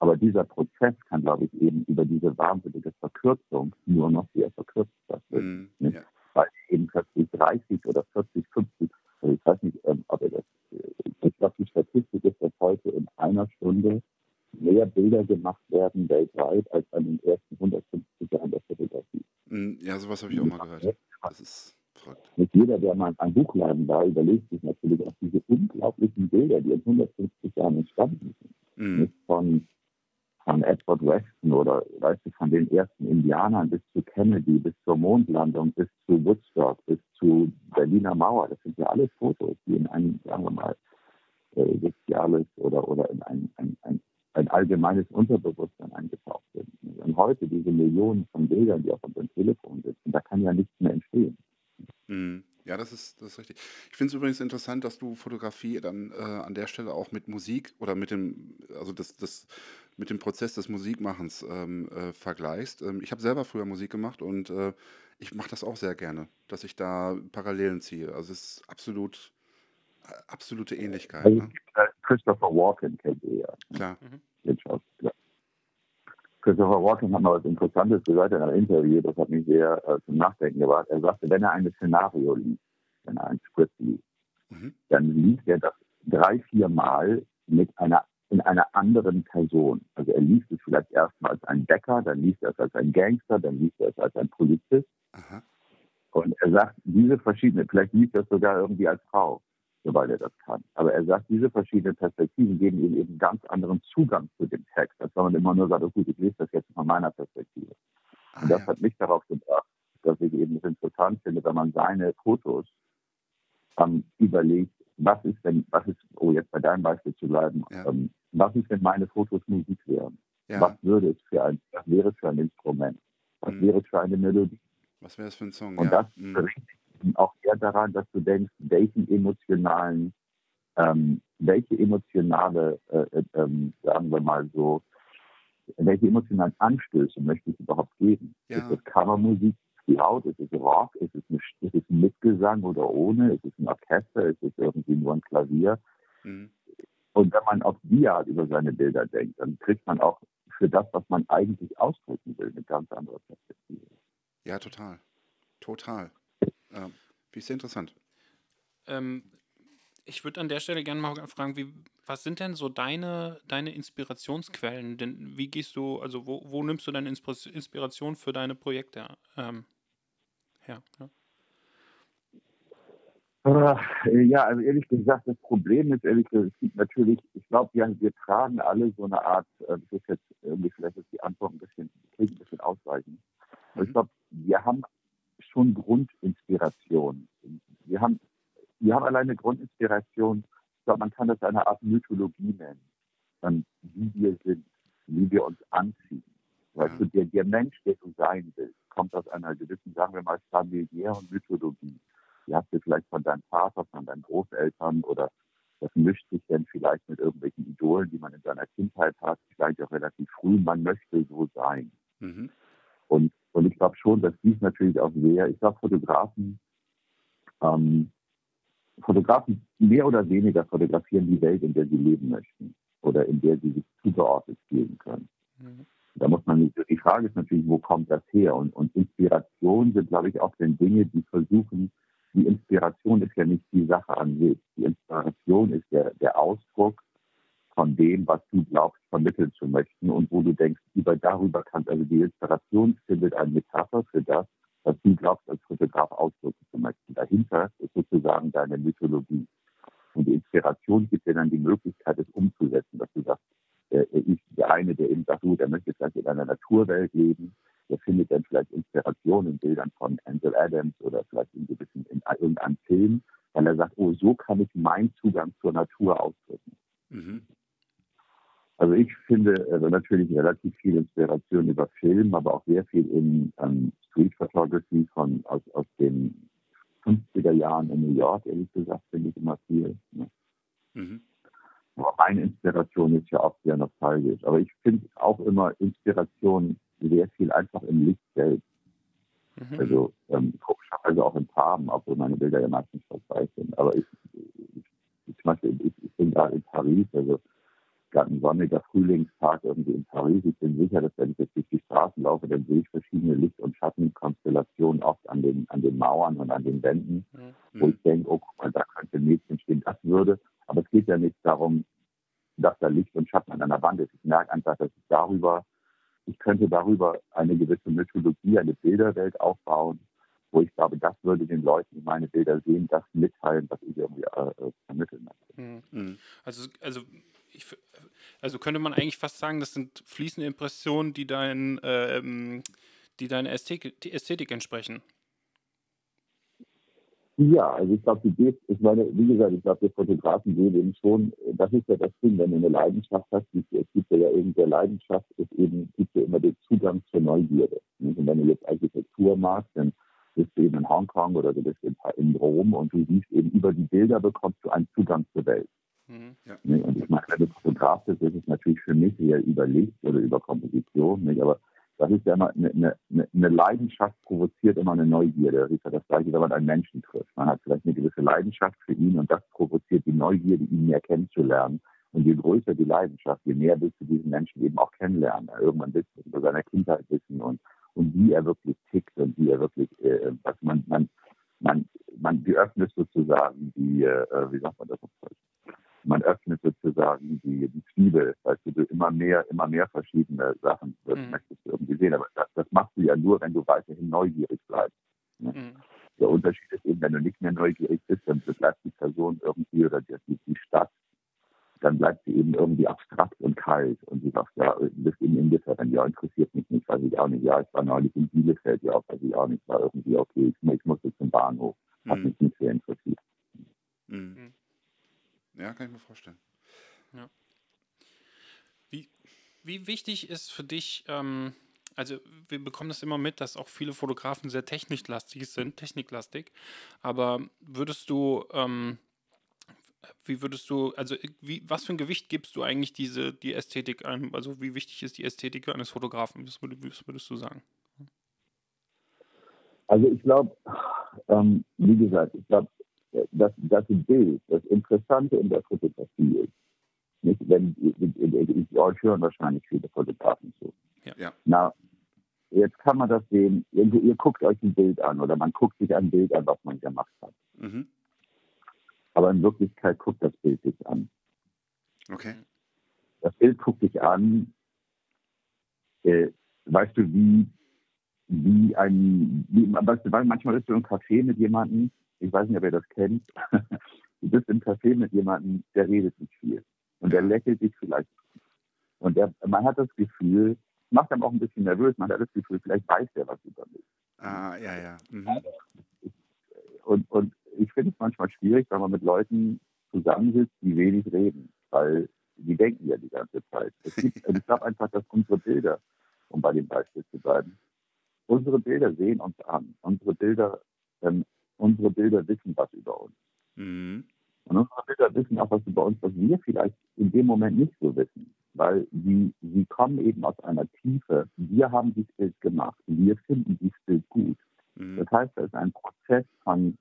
[SPEAKER 4] Aber dieser Prozess kann, glaube ich, eben über diese wahnsinnige Verkürzung nur noch sehr verkürzt stattfinden.
[SPEAKER 2] Mhm. Ja.
[SPEAKER 4] Weil eben plötzlich 30 oder 40, 50, also ich weiß nicht, ähm, ob er das, äh, ich glaube, die Statistik ist, dass heute in einer Stunde mehr Bilder gemacht werden weltweit als an den ersten 150 Jahren der Fotografie.
[SPEAKER 2] Mhm. Ja, sowas habe ich auch mal gehört. Das ist verrückt.
[SPEAKER 4] Nicht jeder, der mal in einem Buchladen war, überlegt sich natürlich auch diese unglaublichen Bilder, die in 150 Jahren entstanden sind.
[SPEAKER 2] Mhm.
[SPEAKER 4] Von, von Edward Weston oder weißt du, von den ersten Indianern bis zu Kennedy, bis zur Mondlandung, bis zu Woodstock, bis zu Berliner Mauer. Das sind ja alles Fotos, die in ein, sagen wir mal, äh, soziales oder, oder in ein, ein, ein, ein allgemeines Unterbewusstsein eingetaucht sind. Und heute diese Millionen von Bildern, die auf unserem Telefon sitzen, da kann ja nichts mehr entstehen.
[SPEAKER 2] Mhm. Ja, das ist, das ist richtig. Ich finde es übrigens interessant, dass du Fotografie dann äh, an der Stelle auch mit Musik oder mit dem, also das, das, mit dem Prozess des Musikmachens ähm, äh, vergleichst. Ähm, ich habe selber früher Musik gemacht und äh, ich mache das auch sehr gerne, dass ich da Parallelen ziehe. Also es ist absolut, äh, absolute Ähnlichkeit.
[SPEAKER 4] Also,
[SPEAKER 2] Ne?
[SPEAKER 4] äh, Christopher Walken kennt ihr ja.
[SPEAKER 2] Klar.
[SPEAKER 4] den Schauspieler. Christopher Walken hat mal was Interessantes gesagt in einem Interview, das hat mich sehr äh, zum Nachdenken gebracht. Er sagte, wenn er ein Szenario liest, wenn er ein Skript liest,
[SPEAKER 2] Mhm.
[SPEAKER 4] dann liest er das drei, vier Mal mit einer, in einer anderen Person. Also er liest es vielleicht erstmal als ein Bäcker, dann liest er es als ein Gangster, dann liest er es als ein Polizist.
[SPEAKER 2] Aha.
[SPEAKER 4] Und er sagt, diese verschiedenen, vielleicht liest er es sogar irgendwie als Frau, sobald er das kann. Aber er sagt, diese verschiedenen Perspektiven geben ihm eben ganz anderen Zugang zu dem Text, als wenn man immer nur sagt, oh gut, ich lese das jetzt von meiner Perspektive.
[SPEAKER 2] Ah,
[SPEAKER 4] Und das
[SPEAKER 2] ja.
[SPEAKER 4] hat mich darauf gebracht, dass ich eben es interessant finde, wenn man seine Fotos ähm, überlegt, was ist, wenn, was ist, oh, jetzt bei deinem Beispiel zu bleiben,
[SPEAKER 2] Ja.
[SPEAKER 4] ähm, was ist, wenn meine Fotos Musik wären?
[SPEAKER 2] ja.
[SPEAKER 4] Was würde es für ein, was wäre es für ein Instrument? Was
[SPEAKER 2] Mhm.
[SPEAKER 4] wäre es für eine Melodie?
[SPEAKER 2] Was wäre das für ein Song?
[SPEAKER 4] Und das
[SPEAKER 2] Mhm.
[SPEAKER 4] bringt auch eher daran, dass du denkst, welchen emotionalen, ähm, welche emotionale, äh, äh, ähm, sagen wir mal so, welche emotionalen Anstöße möchte ich überhaupt geben?
[SPEAKER 2] Ja.
[SPEAKER 4] Ist es Kammermusik, laut, ist es Rock, ist es, eine, ist es ein Mitgesang oder ohne, ist es ein Orchester, ist es irgendwie nur ein Klavier?
[SPEAKER 2] Mhm.
[SPEAKER 4] Und wenn man auf die Art über seine Bilder denkt, dann kriegt man auch für das, was man eigentlich ausdrücken will, eine ganz andere Perspektive.
[SPEAKER 2] Ja, total. Total. Ähm, Finde ich sehr interessant.
[SPEAKER 3] Ähm, ich würde an der Stelle gerne mal fragen, wie, was sind denn so deine, deine Inspirationsquellen? Denn wie gehst du, also wo, wo nimmst du deine Inspira- Inspiration für deine Projekte ähm, her? Ja.
[SPEAKER 4] Ah, Ja, also ehrlich gesagt, das Problem ist, ehrlich gesagt, es gibt natürlich, ich glaube, wir, wir tragen alle so eine Art, äh, das ist jetzt irgendwie, vielleicht ist die Antwort ein bisschen, ein bisschen ausweichend. Aber ich
[SPEAKER 2] Mhm.
[SPEAKER 4] glaube, wir haben schon Grundinspiration. Wir haben, wir haben alleine Grundinspiration, ich glaube, man kann das eine Art Mythologie nennen, ähm, wie wir sind, wie wir uns anziehen. Weißt du, der, der Mensch, der du sein willst, kommt aus einer gewissen, sagen wir mal, familiären Mythologie. Die hast du vielleicht von deinem Vater, von deinen Großeltern oder das mischt sich dann vielleicht mit irgendwelchen Idolen, die man in seiner Kindheit hat, vielleicht auch relativ früh. Man möchte so sein.
[SPEAKER 2] Mhm.
[SPEAKER 4] Und, und ich glaube schon, dass dies natürlich auch sehr, ich glaube, Fotografen, ähm, Fotografen mehr oder weniger fotografieren die Welt, in der sie leben möchten oder in der sie sich zugeordnet fühlen können.
[SPEAKER 3] Mhm.
[SPEAKER 4] Da muss man, die Frage ist natürlich, wo kommt das her? Und, und Inspiration sind, glaube ich, auch dann Dinge, die versuchen, die Inspiration ist ja nicht die Sache an sich. Die Inspiration ist der, der Ausdruck von dem, was du glaubst, vermitteln zu möchten und wo du denkst, über darüber kannst, also die Inspiration findet eine Metapher für das, was du glaubst, als Fotograf ausdrücken zu möchten. dahinter ist sozusagen deine Mythologie. Und die Inspiration gibt dir dann die Möglichkeit, es umzusetzen, dass du sagst, äh, ich, der eine, der eben sagt, gut, er möchte vielleicht in einer Naturwelt leben, der findet dann vielleicht Inspiration in Bildern von Ansel Adams oder vielleicht in, gewissen, in irgendeinem Film, weil er sagt, oh, so kann ich meinen Zugang zur Natur ausdrücken. Mhm. Also ich finde also natürlich relativ viel Inspiration über Film, aber auch sehr viel in ähm, Street Photography von aus, aus den 50er Jahren in New York, ehrlich gesagt, finde ich immer viel. Ne? Mhm. Meine Inspiration ist ja auch sehr nostalgisch, aber ich finde auch immer Inspiration sehr viel einfach im Licht selbst. Mhm. Also ähm, also auch in Farben, obwohl meine Bilder ja meistens schwarz sind. Aber ich, ich, ich, ich, ich bin gerade in Paris, also ein sonniger Frühlingstag irgendwie in Paris. Ich bin sicher, dass wenn ich jetzt durch die Straßen laufe, dann sehe ich verschiedene Licht- und Schattenkonstellationen oft an den, an den Mauern und an den Wänden, mhm. wo ich denke, oh, guck mal, da könnte ein Mädchen stehen, das würde. Aber es geht ja nicht darum, dass da Licht und Schatten an einer Wand ist. Ich merke einfach, dass ich darüber, ich könnte darüber eine gewisse Mythologie, eine Bilderwelt aufbauen, wo ich glaube, das würde den Leuten, die meine Bilder sehen, das mitteilen, was ich irgendwie äh, äh vermitteln möchte.
[SPEAKER 3] Mhm. mhm. Also, also ich, also könnte man eigentlich fast sagen, das sind fließende Impressionen, die, dein, ähm, die deiner Ästhetik, die Ästhetik entsprechen.
[SPEAKER 4] Ja, also ich glaube, die ich meine, wie gesagt, ich glaube, der Fotografen sehen eben schon, das ist ja das Ding, wenn du eine Leidenschaft hast, es gibt ja eben der Leidenschaft, ist eben, gibt ja immer den Zugang zur Neugierde. Und wenn du jetzt Architektur magst, dann bist du eben in Hongkong oder du bist in Rom und du siehst eben über die Bilder bekommst du einen Zugang zur Welt. Mhm, ja. Und ich meine, wenn du Fotograf bist, ist es natürlich für mich eher über Licht oder über Komposition, nicht? aber das ist ja immer eine, eine, eine Leidenschaft provoziert immer eine Neugierde. Das ist ja das Gleiche, wenn man einen Menschen trifft. Man hat vielleicht eine gewisse Leidenschaft für ihn und das provoziert die Neugierde, ihn mehr kennenzulernen. Und je größer die Leidenschaft, je mehr willst du diesen Menschen eben auch kennenlernen. Irgendwann willst du über seine Kindheit wissen und, und wie er wirklich tickt und wie er wirklich, äh, was man, man, man, man, die öffnet sozusagen die, äh, wie sagt man das auf Deutsch? man öffnet sozusagen die, die Zwiebel, weißt du, du immer mehr, immer mehr verschiedene Sachen mhm. möchtest du irgendwie sehen. Aber das, das, machst du ja nur, wenn du weiterhin neugierig bleibst. Ne? Mhm. Der Unterschied ist eben, wenn du nicht mehr neugierig bist, dann bleibt die Person irgendwie oder die, die Stadt, dann bleibt sie eben irgendwie abstrakt und kalt und du sagst, ja, du bist eben indifferent, ja, interessiert mich nicht, weiß ich auch nicht, ja, ich war neulich in Bielefeld, ja, weiß ich auch nicht, war irgendwie, okay, ich, ich muss jetzt zum Bahnhof, hat mhm. mich nicht sehr interessiert.
[SPEAKER 2] Mhm. mhm. Ja, kann ich mir vorstellen. Ja.
[SPEAKER 3] Wie, wie wichtig ist für dich, ähm, also wir bekommen das immer mit, dass auch viele Fotografen sehr techniklastig sind, techniklastig, aber würdest du, ähm, wie würdest du, also wie, was für ein Gewicht gibst du eigentlich diese, die Ästhetik einem, also wie wichtig ist die Ästhetik eines Fotografen, was, würd, was würdest du sagen?
[SPEAKER 4] Also ich glaube, ähm, wie gesagt, ich glaube, das, das Bild, das Interessante in der Fotografie ist, nicht, wenn, ich, euch hören wahrscheinlich viele Fotografen zu. Ja. Na, jetzt kann man das sehen, ihr, ihr, guckt euch ein Bild an oder man guckt sich ein Bild an, was man gemacht hat. Mhm. Aber in Wirklichkeit guckt das Bild sich an.
[SPEAKER 2] Okay.
[SPEAKER 4] Das Bild guckt dich an, äh, weißt du, wie, wie ein, wie, weißt du, manchmal bist du im Café mit jemandem ich weiß nicht, ob ihr das kennt, [laughs] du bist im Café mit jemandem, der redet nicht viel. Und der lächelt dich vielleicht. Und der, man hat das Gefühl, macht dann auch ein bisschen nervös, man hat das Gefühl, vielleicht weiß der was über mich.
[SPEAKER 2] Ah, ja, ja. Mhm.
[SPEAKER 4] Und, und ich finde es manchmal schwierig, wenn man mit Leuten zusammensitzt, die wenig reden, weil die denken ja die ganze Zeit. Gibt, ich glaube einfach, dass unsere Bilder, um bei dem Beispiel zu bleiben, unsere Bilder sehen uns an. Unsere Bilder ähm, unsere Bilder wissen was über uns. Mhm. Und unsere Bilder wissen auch was über uns, was wir vielleicht in dem Moment nicht so wissen. Weil sie, sie kommen eben aus einer Tiefe. Wir haben dieses Bild gemacht. Wir finden dieses Bild gut. Mhm. Das heißt, es ist ein Prozess von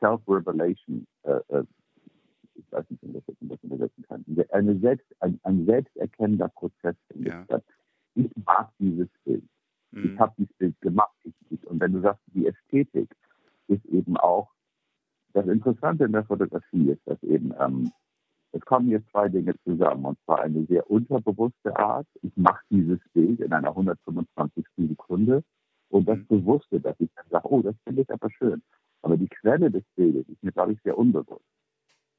[SPEAKER 4] Self-Revelation. Äh, äh, ich weiß nicht, wie ich das übersetzen kann. Eine selbst, ein, ein selbsterkennender Prozess
[SPEAKER 2] ja.
[SPEAKER 4] Ich mag dieses Bild. Mhm. Ich habe dieses Bild gemacht. Ich, ich, und wenn du sagst, die Ästhetik, ist eben auch, das Interessante in der Fotografie ist, dass eben, ähm, es kommen hier zwei Dinge zusammen. Und zwar eine sehr unterbewusste Art. Ich mache dieses Bild in einer 125. Sekunde. Und das mhm. Bewusste, dass ich dann sage, oh, das finde ich aber schön. Aber die Quelle des Bildes ist mir, glaube ich, sehr unbewusst.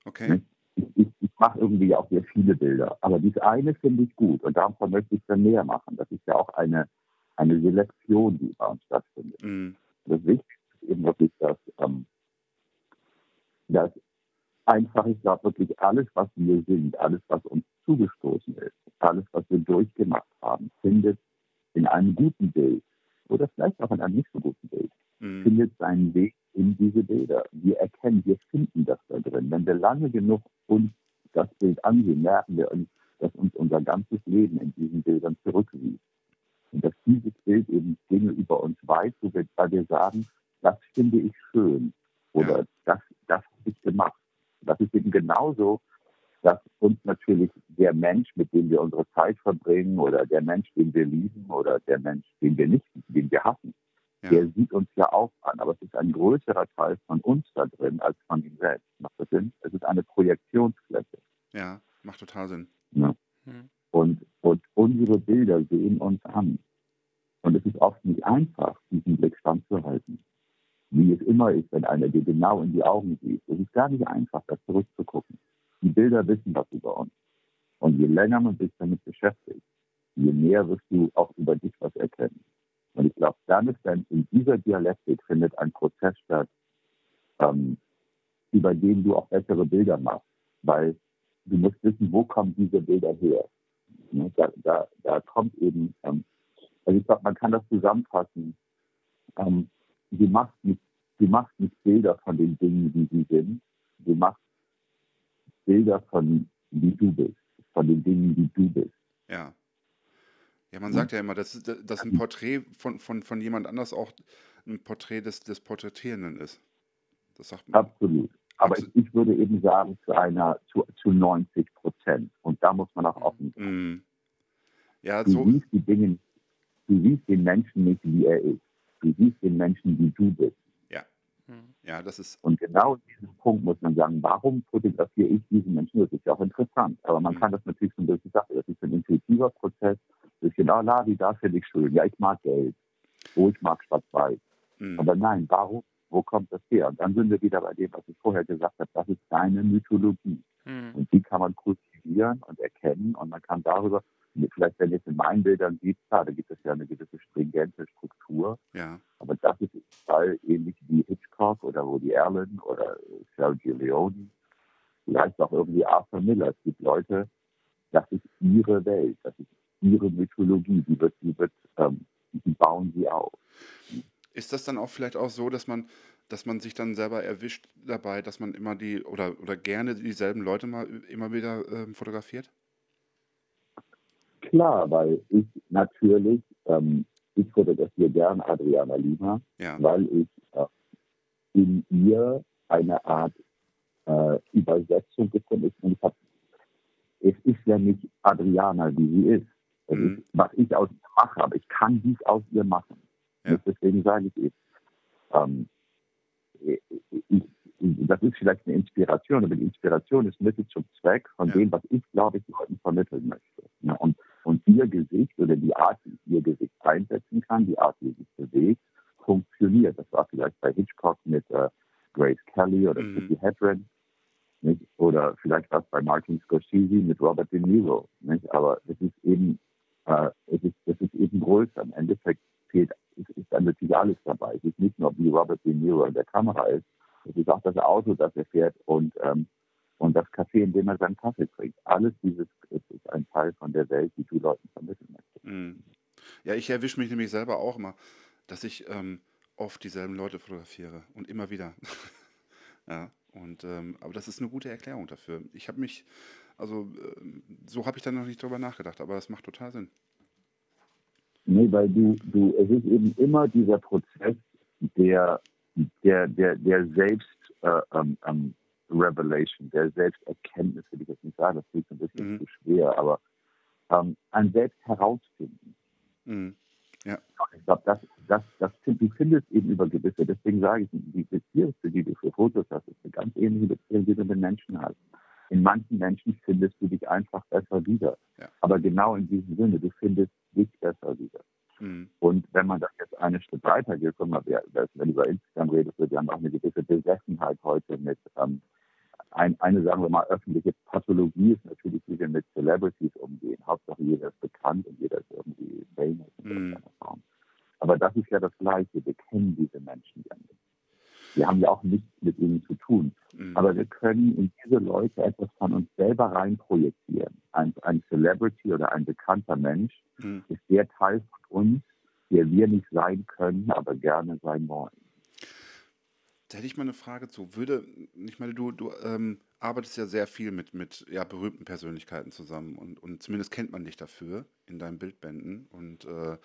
[SPEAKER 2] Okay.
[SPEAKER 4] Ich, ich, ich mache irgendwie auch sehr viele Bilder, aber dieses eine finde ich gut und davon möchte ich dann mehr machen. Das ist ja auch eine, eine Selektion, die bei uns stattfindet.
[SPEAKER 2] Mhm.
[SPEAKER 4] Das Wichtigste ist eben wirklich, dass, ähm, dass einfach, ich glaube wirklich alles, was wir sind, alles, was uns zugestoßen ist, alles, was wir durchgemacht haben, findet in einem guten Bild oder vielleicht auch in einem nicht so guten Bild,
[SPEAKER 2] Mhm.
[SPEAKER 4] findet seinen Weg in diese Bilder. Wir erkennen, wir finden das da drin. Wenn wir lange genug uns das Bild ansehen, merken wir, uns, dass uns unser ganzes Leben in diesen Bildern zurücksieht. Und dass dieses Bild eben Dinge über uns weiß, wo wir, weil wir sagen, das finde ich schön oder
[SPEAKER 2] Ja.
[SPEAKER 4] das, das habe ich gemacht. Das ist eben genauso, dass uns natürlich der Mensch, mit dem wir unsere Zeit verbringen oder der Mensch, den wir lieben oder der Mensch, den wir nicht, den wir hassen,
[SPEAKER 2] Ja.
[SPEAKER 4] der sieht uns ja auch an, aber es ist ein größerer Teil von uns da drin als von ihm selbst. Macht das Sinn? Es ist eine Projektionsfläche.
[SPEAKER 2] ja, macht total Sinn.
[SPEAKER 4] Ne?
[SPEAKER 3] Hm.
[SPEAKER 4] Und, und unsere Bilder sehen uns an. Und es ist oft nicht einfach, diesen Blick standzuhalten. Wie es immer ist, wenn einer dir genau in die Augen sieht. Es ist gar nicht einfach, da zurückzugucken. Die Bilder wissen was über uns. Und je länger man sich damit beschäftigt, je mehr wirst du auch über dich was erkennen. Und ich glaube, dann ist dann in dieser Dialektik findet ein Prozess statt, ähm, über den du auch bessere Bilder machst. Weil du musst wissen, wo kommen diese Bilder her. Ne, Da, da, da kommt eben, ähm, also ich glaube, man kann das zusammenfassen. Ähm, du, machst nicht, du machst nicht Bilder von den Dingen, wie sie sind. Du machst Bilder von, wie du bist, von den Dingen, wie du bist.
[SPEAKER 2] Ja. Ja, man
[SPEAKER 4] Mhm.
[SPEAKER 2] sagt ja immer, dass, dass ein Porträt von, von, von jemand anders auch ein Porträt des, des Porträtierenden ist. Das sagt man.
[SPEAKER 4] Absolut. Aber
[SPEAKER 2] Absolut.
[SPEAKER 4] ich, ich würde eben sagen, zu einer, zu, zu 90 Prozent. Und da muss man auch offen sein.
[SPEAKER 2] Mhm. Ja,
[SPEAKER 4] Du
[SPEAKER 2] so.
[SPEAKER 4] siehst die Dinge, du siehst den Menschen nicht, wie er ist. Du siehst den Menschen, wie du bist.
[SPEAKER 3] Hm.
[SPEAKER 2] Ja, das ist.
[SPEAKER 4] Und genau in diesem Punkt muss man sagen, warum fotografiere ich diesen Menschen? Das ist ja auch interessant. Aber man
[SPEAKER 2] Mhm.
[SPEAKER 4] kann das natürlich so durch die Sache, das ist ein intuitiver Prozess. Das ist genau, la, die da finde ich schön. Ja, ich mag Geld. Oh, ich mag Schwarz-Weiß.
[SPEAKER 2] Mhm.
[SPEAKER 4] Aber nein, warum? Wo kommt das her? Und dann sind wir wieder bei dem, was ich vorher gesagt habe. Das ist deine Mythologie.
[SPEAKER 3] Hm.
[SPEAKER 4] Und die kann man kultivieren und erkennen. Und man kann darüber, vielleicht wenn ihr es in meinen Bildern sieht, klar, da gibt es ja eine gewisse stringente Struktur.
[SPEAKER 2] Ja.
[SPEAKER 4] Aber das ist im Fall ähnlich wie Hitchcock oder Woody Allen oder Sergio Leone. Vielleicht auch irgendwie Arthur Miller. Es gibt Leute, das ist ihre Welt, das ist ihre Mythologie. Die wird, die wird, ähm, die bauen sie auf.
[SPEAKER 2] Ist das dann auch vielleicht auch so, dass man, dass man sich dann selber erwischt dabei, dass man immer die oder, oder gerne dieselben Leute mal immer wieder ähm, fotografiert?
[SPEAKER 4] Klar, weil ich natürlich, ähm, ich fotografiere gern Adriana Lima,
[SPEAKER 2] Ja.
[SPEAKER 4] weil ich äh, in ihr eine Art äh, Übersetzung gefunden habe. Es ist ja nicht Adriana, wie sie ist.
[SPEAKER 2] Mhm.
[SPEAKER 4] was ich aus ihr mache, aber ich kann dies aus ihr machen.
[SPEAKER 2] Ja.
[SPEAKER 4] Deswegen sage ich eben, ähm, ich, ich, das ist vielleicht eine Inspiration, aber die Inspiration ist Mittel zum Zweck von
[SPEAKER 2] Ja.
[SPEAKER 4] dem, was ich, glaube ich, Leuten vermitteln möchte. Ja, und, und ihr Gesicht oder die Art, wie ich ihr Gesicht einsetzen kann, die Art, wie sie sich bewegt, funktioniert. Das war vielleicht bei Hitchcock mit äh, Grace Kelly oder
[SPEAKER 2] Mhm.
[SPEAKER 4] Kitty Hedren. Nicht? Oder vielleicht was bei Martin Scorsese mit Robert De Niro. Nicht? Aber es ist eben, äh, es ist, es ist eben größer. Im Endeffekt fehlt, es ist dann natürlich alles dabei. Es ist nicht nur wie Robert De Niro in der Kamera ist, es ist auch das Auto, das er fährt und, ähm, und das Café, in dem er seinen Kaffee trinkt. Alles dieses es ist ein Teil von der Welt, die du Leuten vermitteln möchtest.
[SPEAKER 2] Mhm. Ja, ich erwische mich nämlich selber auch immer, dass ich ähm, oft dieselben Leute fotografiere und immer wieder. [laughs] ja, und ähm, aber das ist eine gute Erklärung dafür. Ich habe mich, also ähm, so habe ich dann noch nicht drüber nachgedacht, aber das macht total Sinn.
[SPEAKER 4] Nee, weil du, du, es ist eben immer dieser Prozess der, der, der, der Selbst, äh, ähm, ähm, Revelation, der Selbsterkenntnis, will ich jetzt nicht sagen, das klingt ein bisschen
[SPEAKER 2] Mhm.
[SPEAKER 4] zu schwer, aber ähm, ein Selbst herausfinden.
[SPEAKER 2] Mhm.
[SPEAKER 4] Ich glaube, das, das, das, du findest eben über gewisse, deswegen sage ich, die Beziehung, die du für Fotos hast, ist eine ganz ähnliche Beziehung, die du mit Menschen hast. In manchen Menschen findest du dich einfach besser wieder.
[SPEAKER 2] Ja.
[SPEAKER 4] Aber genau in diesem Sinne, du findest dich besser wieder. Mhm. Und wenn man das jetzt einen Schritt weiter geht, guck mal, wer, wenn du über Instagram redest, wir haben auch eine gewisse Besessenheit heute mit ähm, ein, eine, sagen wir mal, öffentliche Pathologie ist natürlich, wie wir mit Celebrities umgehen. Hauptsache jeder ist bekannt und jeder ist irgendwie famous in mm. Form. Aber das ist ja das Gleiche. Wir kennen diese Menschen ja nicht. Wir haben ja auch nichts mit ihnen zu tun. Mhm. Aber wir können in diese Leute etwas von uns selber reinprojizieren. Ein, ein Celebrity oder ein bekannter Mensch mhm. ist der Teil von uns, der wir nicht sein können, aber gerne sein wollen.
[SPEAKER 2] Da hätte ich mal eine Frage zu. Würde, ich meine, du, du ähm, arbeitest ja sehr viel mit, mit ja, berühmten Persönlichkeiten zusammen und, und zumindest kennt man dich dafür in deinen Bildbänden. Und äh,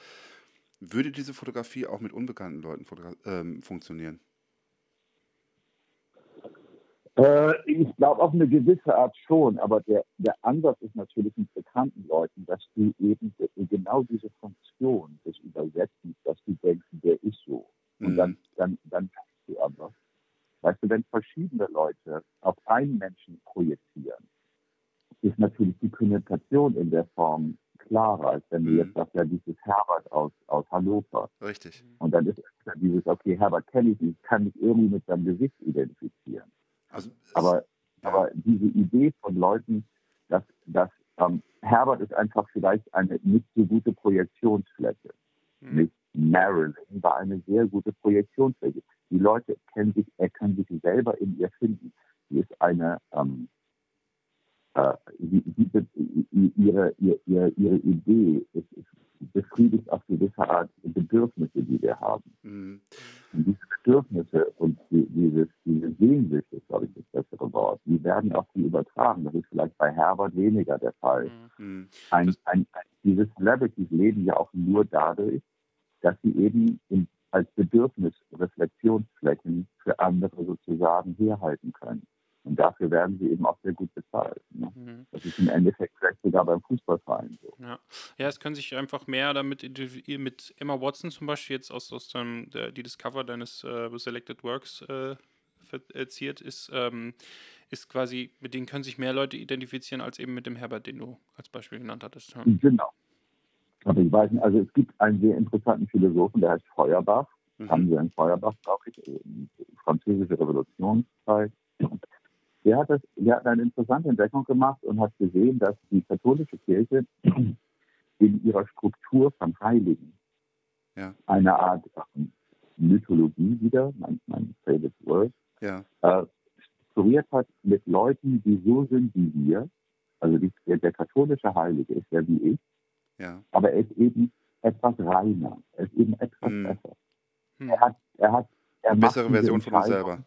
[SPEAKER 2] würde diese Fotografie auch mit unbekannten Leuten ähm, funktionieren?
[SPEAKER 4] Äh, ich glaube auf eine gewisse Art schon, aber der, der Ansatz ist natürlich mit bekannten Leuten, dass du eben genau diese Funktion des Übersetzens, dass du denkst, der ist so. Und mhm. dann, dann, dann denkst du aber. Weißt du, wenn verschiedene Leute auf einen Menschen projizieren, ist natürlich die Kommunikation in der Form klarer, als wenn du mhm. jetzt sagst, ja, dieses Herbert aus, aus Hannover.
[SPEAKER 2] Richtig.
[SPEAKER 4] Und dann ist dieses, okay, Herbert kenne ich nicht, kann mich irgendwie mit seinem Gesicht identifizieren. Also, aber, ja. aber diese Idee von Leuten, dass, dass ähm, Herbert ist einfach vielleicht eine nicht so gute Projektionsfläche. Mhm. Nicht Marilyn war eine sehr gute Projektionsfläche. Die Leute kennen sich, er kann sich selber in ihr finden. Sie ist eine, ähm, äh, sie, sie, ihre, ihre, ihre Idee ist, befriedigt auf gewisse Art Bedürfnisse, die wir haben. Mhm. Und diese Bedürfnisse und die, dieses, diese Sehnsucht ist, glaube ich, das bessere Wort, die werden auf sie übertragen. Das ist vielleicht bei Herbert weniger der Fall. Mhm. Ein, ein, ein, diese Celebrities leben ja auch nur dadurch, dass sie eben in, als Bedürfnisreflexionsflächen für andere sozusagen herhalten können. Und dafür werden sie eben auch sehr gut bezahlt. Ne? Mhm. Das ist im Endeffekt vielleicht sogar beim Fußballverein so.
[SPEAKER 3] Ja. ja, es können sich einfach mehr damit identifizieren, mit Emma Watson zum Beispiel jetzt aus, aus dem, der, die das Cover deines äh, Selected Works äh, verziert ist, ähm, ist quasi, mit denen können sich mehr Leute identifizieren als eben mit dem Herbert, den du als Beispiel genannt hattest. Ja.
[SPEAKER 4] Genau. Aber ich weiß nicht, also es gibt einen sehr interessanten Philosophen, der heißt Feuerbach. Mhm. Haben Sie einen Feuerbach, glaube ich, französische Revolutionszeit der hat, das, der hat eine interessante Entdeckung gemacht und hat gesehen, dass die katholische Kirche [clears throat] in ihrer Struktur von Heiligen ja. eine Art Mythologie wieder, mein, mein favorite word, ja. äh, strukturiert hat mit Leuten, die so sind wie wir. Also die, der, der, katholische Heilige ist ja wie ich, ja. aber er ist eben etwas reiner, er ist eben etwas hm. besser. Hm. Er hat, er hat, er
[SPEAKER 2] Eine bessere Version von uns selber.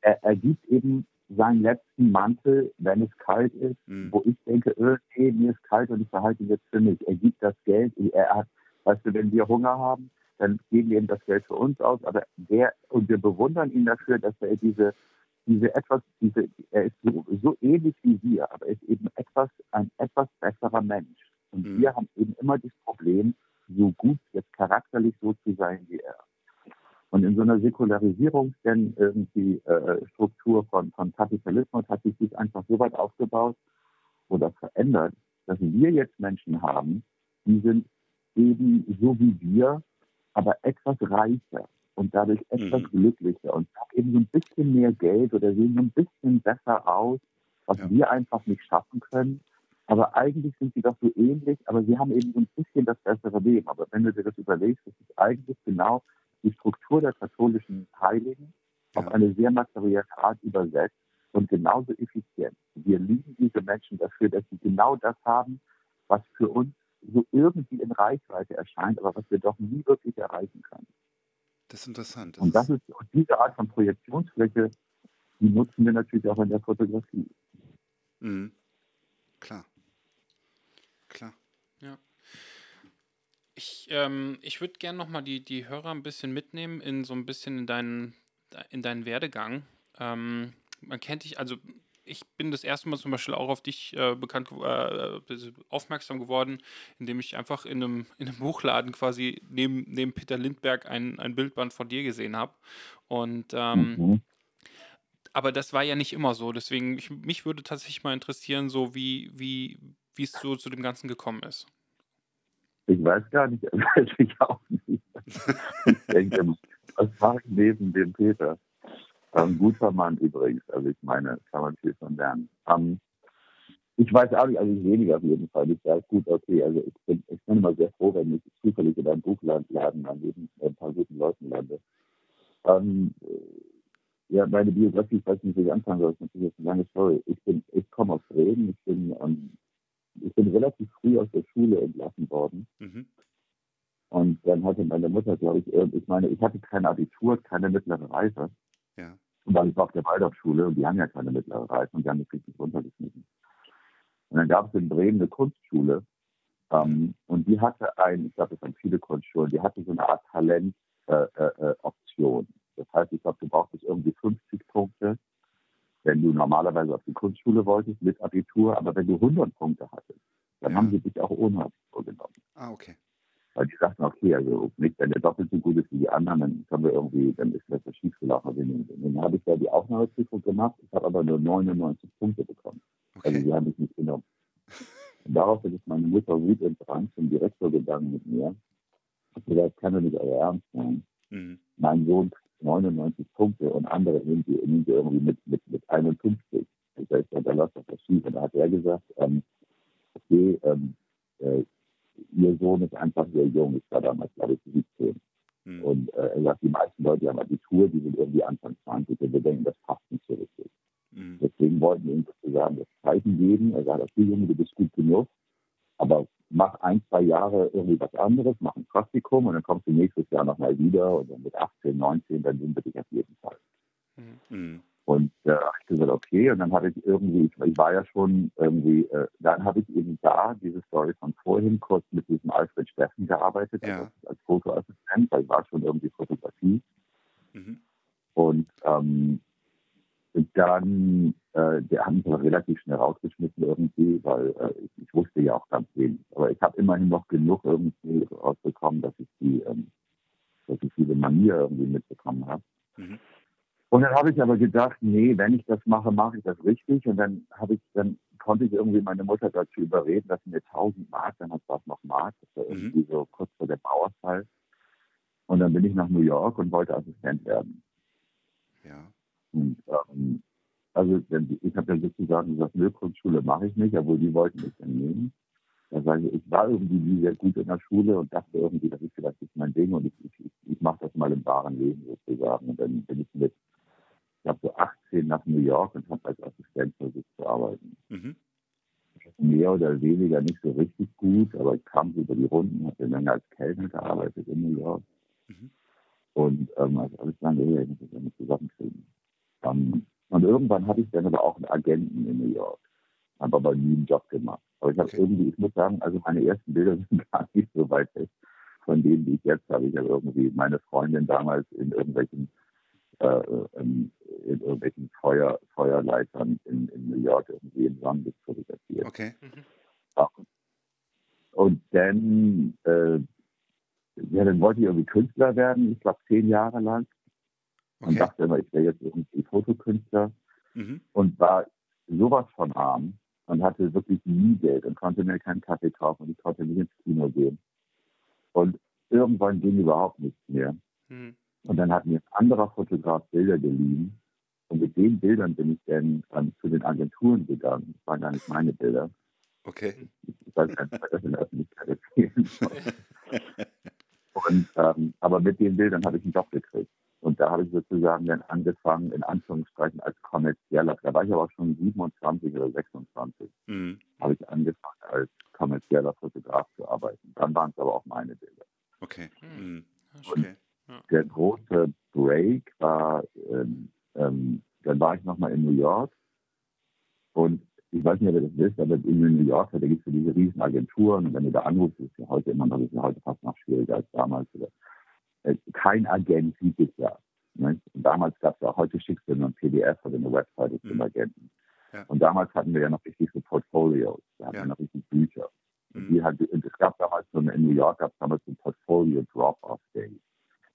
[SPEAKER 4] Er, er gibt eben seinen letzten Mantel, wenn es kalt ist, mhm. wo ich denke, öh, nee, mir ist kalt und ich verhalte ihn jetzt für mich. Er gibt das Geld, er hat, weißt du, wenn wir Hunger haben, dann geben wir ihm das Geld für uns aus, aber der, und wir bewundern ihn dafür, dass er diese, diese etwas, diese, er ist so, so ähnlich wie wir, aber er ist eben etwas, ein etwas besserer Mensch. Und mhm. wir haben eben immer das Problem, so gut jetzt charakterlich so zu sein wie er. Und in so einer Säkularisierung denn irgendwie äh, Struktur von, von Kapitalismus hat sich dies einfach so weit aufgebaut oder verändert, dass wir jetzt Menschen haben, die sind eben so wie wir, aber etwas reicher und dadurch etwas mhm. glücklicher und haben eben so ein bisschen mehr Geld oder sehen so ein bisschen besser aus, was ja. wir einfach nicht schaffen können. Aber eigentlich sind sie doch so ähnlich, aber sie haben eben so ein bisschen das bessere Leben. Aber wenn du dir das überlegst, das ist eigentlich genau die Struktur der katholischen Heiligen ja. auf eine sehr materielle Art übersetzt und genauso effizient. Wir lieben diese Menschen dafür, dass sie genau das haben, was für uns so irgendwie in Reichweite erscheint, aber was wir doch nie wirklich erreichen können.
[SPEAKER 2] Das ist interessant.
[SPEAKER 4] Das und, das ist, und diese Art von Projektionsfläche, die nutzen wir natürlich auch in der Fotografie.
[SPEAKER 2] Mhm. Klar. Klar.
[SPEAKER 3] Ja. Ich, ähm, ich würde gerne nochmal die, die Hörer ein bisschen mitnehmen in so ein bisschen in deinen, in deinen Werdegang. Ähm, man kennt dich, also ich bin das erste Mal zum Beispiel auch auf dich äh, bekannt, äh, aufmerksam geworden, indem ich einfach in einem, in einem Buchladen quasi neben, neben Peter Lindberg ein, ein Bildband von dir gesehen habe. Und ähm, mhm. aber das war ja nicht immer so. Deswegen, ich, mich würde tatsächlich mal interessieren, so wie, wie, wie es so zu dem Ganzen gekommen ist.
[SPEAKER 4] Ich weiß gar nicht, [laughs] weiß ich auch nicht. Ich denke, was mache ich neben dem Peter? Ähm, guter Mann übrigens, also ich meine, kann man viel von lernen. Ähm, ich weiß auch nicht, also ich weniger auf jeden Fall. Ich sage, gut, okay, also ich bin, ich bin immer sehr froh, wenn ich zufällig in einem Buchladen an jedem, ein paar guten Leuten lande. Ähm, ja, meine Biografie, ich weiß nicht, wie ich anfangen soll, ist natürlich eine lange Story. Ich ich komme aus Bremen, ich bin, ähm, ich bin relativ früh aus der Schule entlassen worden. Mhm. Und dann hatte meine Mutter, glaube ich, ich meine, ich hatte kein Abitur, keine mittlere Reife. Ja. Und dann war ich auf der Waldorfschule und die haben ja keine mittlere Reife und die haben mich richtig runtergeschmissen. Und dann gab es in Bremen eine Kunstschule ähm, und die hatte ein, ich glaube, es waren viele Kunstschulen, die hatte so eine Art Talent-Option. Äh, äh, das heißt, ich glaube, du brauchtest irgendwie 50 Punkte, wenn du normalerweise auf die Kunstschule wolltest mit Abitur, aber wenn du 100 Punkte hattest, dann ja. haben sie dich auch ohne Abitur genommen.
[SPEAKER 2] Ah, okay.
[SPEAKER 4] Weil die sagten, okay, also nicht, wenn der doppelt so gut ist wie die anderen, dann können wir irgendwie, dann ist das schief gelaufen. Dann habe ich ja die Aufnahmeprüfung gemacht, ich habe aber nur 99 Punkte bekommen. Okay. Also sie haben mich nicht genommen. Und daraufhin ist meine Mutter wutentbrannt zum Direktor gegangen mit mir. Ich habe gesagt, kann doch nicht euer Ernst sein. Mhm. Mein Sohn 99 Punkte und andere nehmen sie irgendwie mit, mit, mit 51. Das heißt, da läuft das schief. Und da hat er gesagt, ähm, okay, ähm, äh, ihr Sohn ist einfach sehr jung, ich war damals, glaube ich, 17. Mhm. Und äh, er sagt, die meisten Leute haben Abitur, die sind irgendwie Anfang 20 und wir denken, das passt nicht so richtig. Mhm. Deswegen wollten wir ihm sozusagen das Zeichen geben. Er sagt, okay, Junge, du bist gut genug, aber mach ein, zwei Jahre irgendwie was anderes, mach ein Praktikum und dann kommst du nächstes Jahr nochmal wieder und dann mit 18, 19, dann sind wir dich auf jeden Fall. Mhm. Und äh, ich gesagt, okay, und dann habe ich irgendwie, ich war ja schon irgendwie, äh, dann habe ich eben da diese Story von vorhin kurz mit diesem Alfred Steffen gearbeitet, ja. also als Fotoassistent, weil ich war schon irgendwie Fotografie. Mhm. Und ähm, dann, äh, der haben mich aber relativ schnell rausgeschmissen irgendwie, weil äh, ich, ich, wusste ja auch ganz wenig. Aber ich habe immerhin noch genug irgendwie rausbekommen, dass ich die, ähm, dass ich diese Manier irgendwie mitbekommen habe. Mhm. Und dann habe ich aber gedacht, nee, wenn ich das mache, mache ich das richtig. Und dann habe ich, dann konnte ich irgendwie meine Mutter dazu überreden, dass sie mir 1000 Mark, dann hat was noch Mark, das war mhm. irgendwie so kurz vor der Mauerfall. Und dann bin ich nach New York und wollte Assistent werden. Ja. Und, ähm, also ich habe ja sozusagen gesagt, nö, Kunstschule mache ich nicht, obwohl die wollten mich dann nehmen. Da sage ich, ich war irgendwie nie sehr gut in der Schule und dachte irgendwie, das ist vielleicht nicht mein Ding und ich, ich, ich mache das mal im wahren Leben sozusagen. Und dann bin ich mit, ich habe so 18 nach New York und habe als Assistent versucht zu arbeiten. Mhm. Mehr oder weniger nicht so richtig gut, aber ich kam so über die Runden, habe länger als Kellner gearbeitet in New York. Mhm. Und ähm, also alles lange her, ich muss das ja nicht zusammenkriegen. Und irgendwann hatte ich dann aber auch einen Agenten in New York, habe aber nie einen Job gemacht. Aber ich habe okay. irgendwie, ich muss sagen, also meine ersten Bilder [laughs] sind gar nicht so weit weg von denen, die ich jetzt habe. Ich habe irgendwie meine Freundin damals in irgendwelchen äh, in, in irgendwelchen Feuer, Feuerleitern in, in, New York irgendwie im Sonnenlicht fotografiert.
[SPEAKER 2] Okay. Mhm.
[SPEAKER 4] Und dann, äh, ja, dann wollte ich irgendwie Künstler werden, ich glaube zehn Jahre lang. Okay. Und dachte immer, ich wäre jetzt irgendwie Fotokünstler mhm. und war sowas von arm und hatte wirklich nie Geld und konnte mir keinen Kaffee kaufen und ich konnte nicht ins Kino gehen. Und irgendwann ging überhaupt nichts mehr. Mhm. Und dann hat mir ein anderer Fotograf Bilder geliehen. Und mit den Bildern bin ich dann ähm, zu den Agenturen gegangen. Das waren gar nicht meine Bilder.
[SPEAKER 2] Okay.
[SPEAKER 4] Ich weiß gar nicht, das in der Öffentlichkeit erzählen [laughs] Und, ähm, aber mit den Bildern habe ich einen Job gekriegt. Und da habe ich sozusagen dann angefangen, in Anführungszeichen als kommerzieller, da war ich aber schon 27 oder 26, mhm. habe ich angefangen als kommerzieller Fotograf zu arbeiten. Dann waren es aber auch meine Bilder.
[SPEAKER 2] Okay. Mhm.
[SPEAKER 4] okay. Der große Break war, ähm, ähm, dann war ich nochmal in New York und ich weiß nicht, ob ihr das wisst, aber in New York, da gibt es ja diese riesen Agenturen und wenn du da anrufst, ist es ja heute immer noch, ist ja heute fast noch schwieriger als damals. Oder kein Agent sieht es ja. Und damals gab es ja, heute schickst du nur ein PDF oder eine Webseite mhm. zum Agenten. Ja. Und damals hatten wir ja noch richtig so Portfolios, wir hatten ja, ja noch richtig Bücher. Und, mhm. halt, und es gab damals so eine, in New York gab es damals so ein Portfolio Drop-Off Day.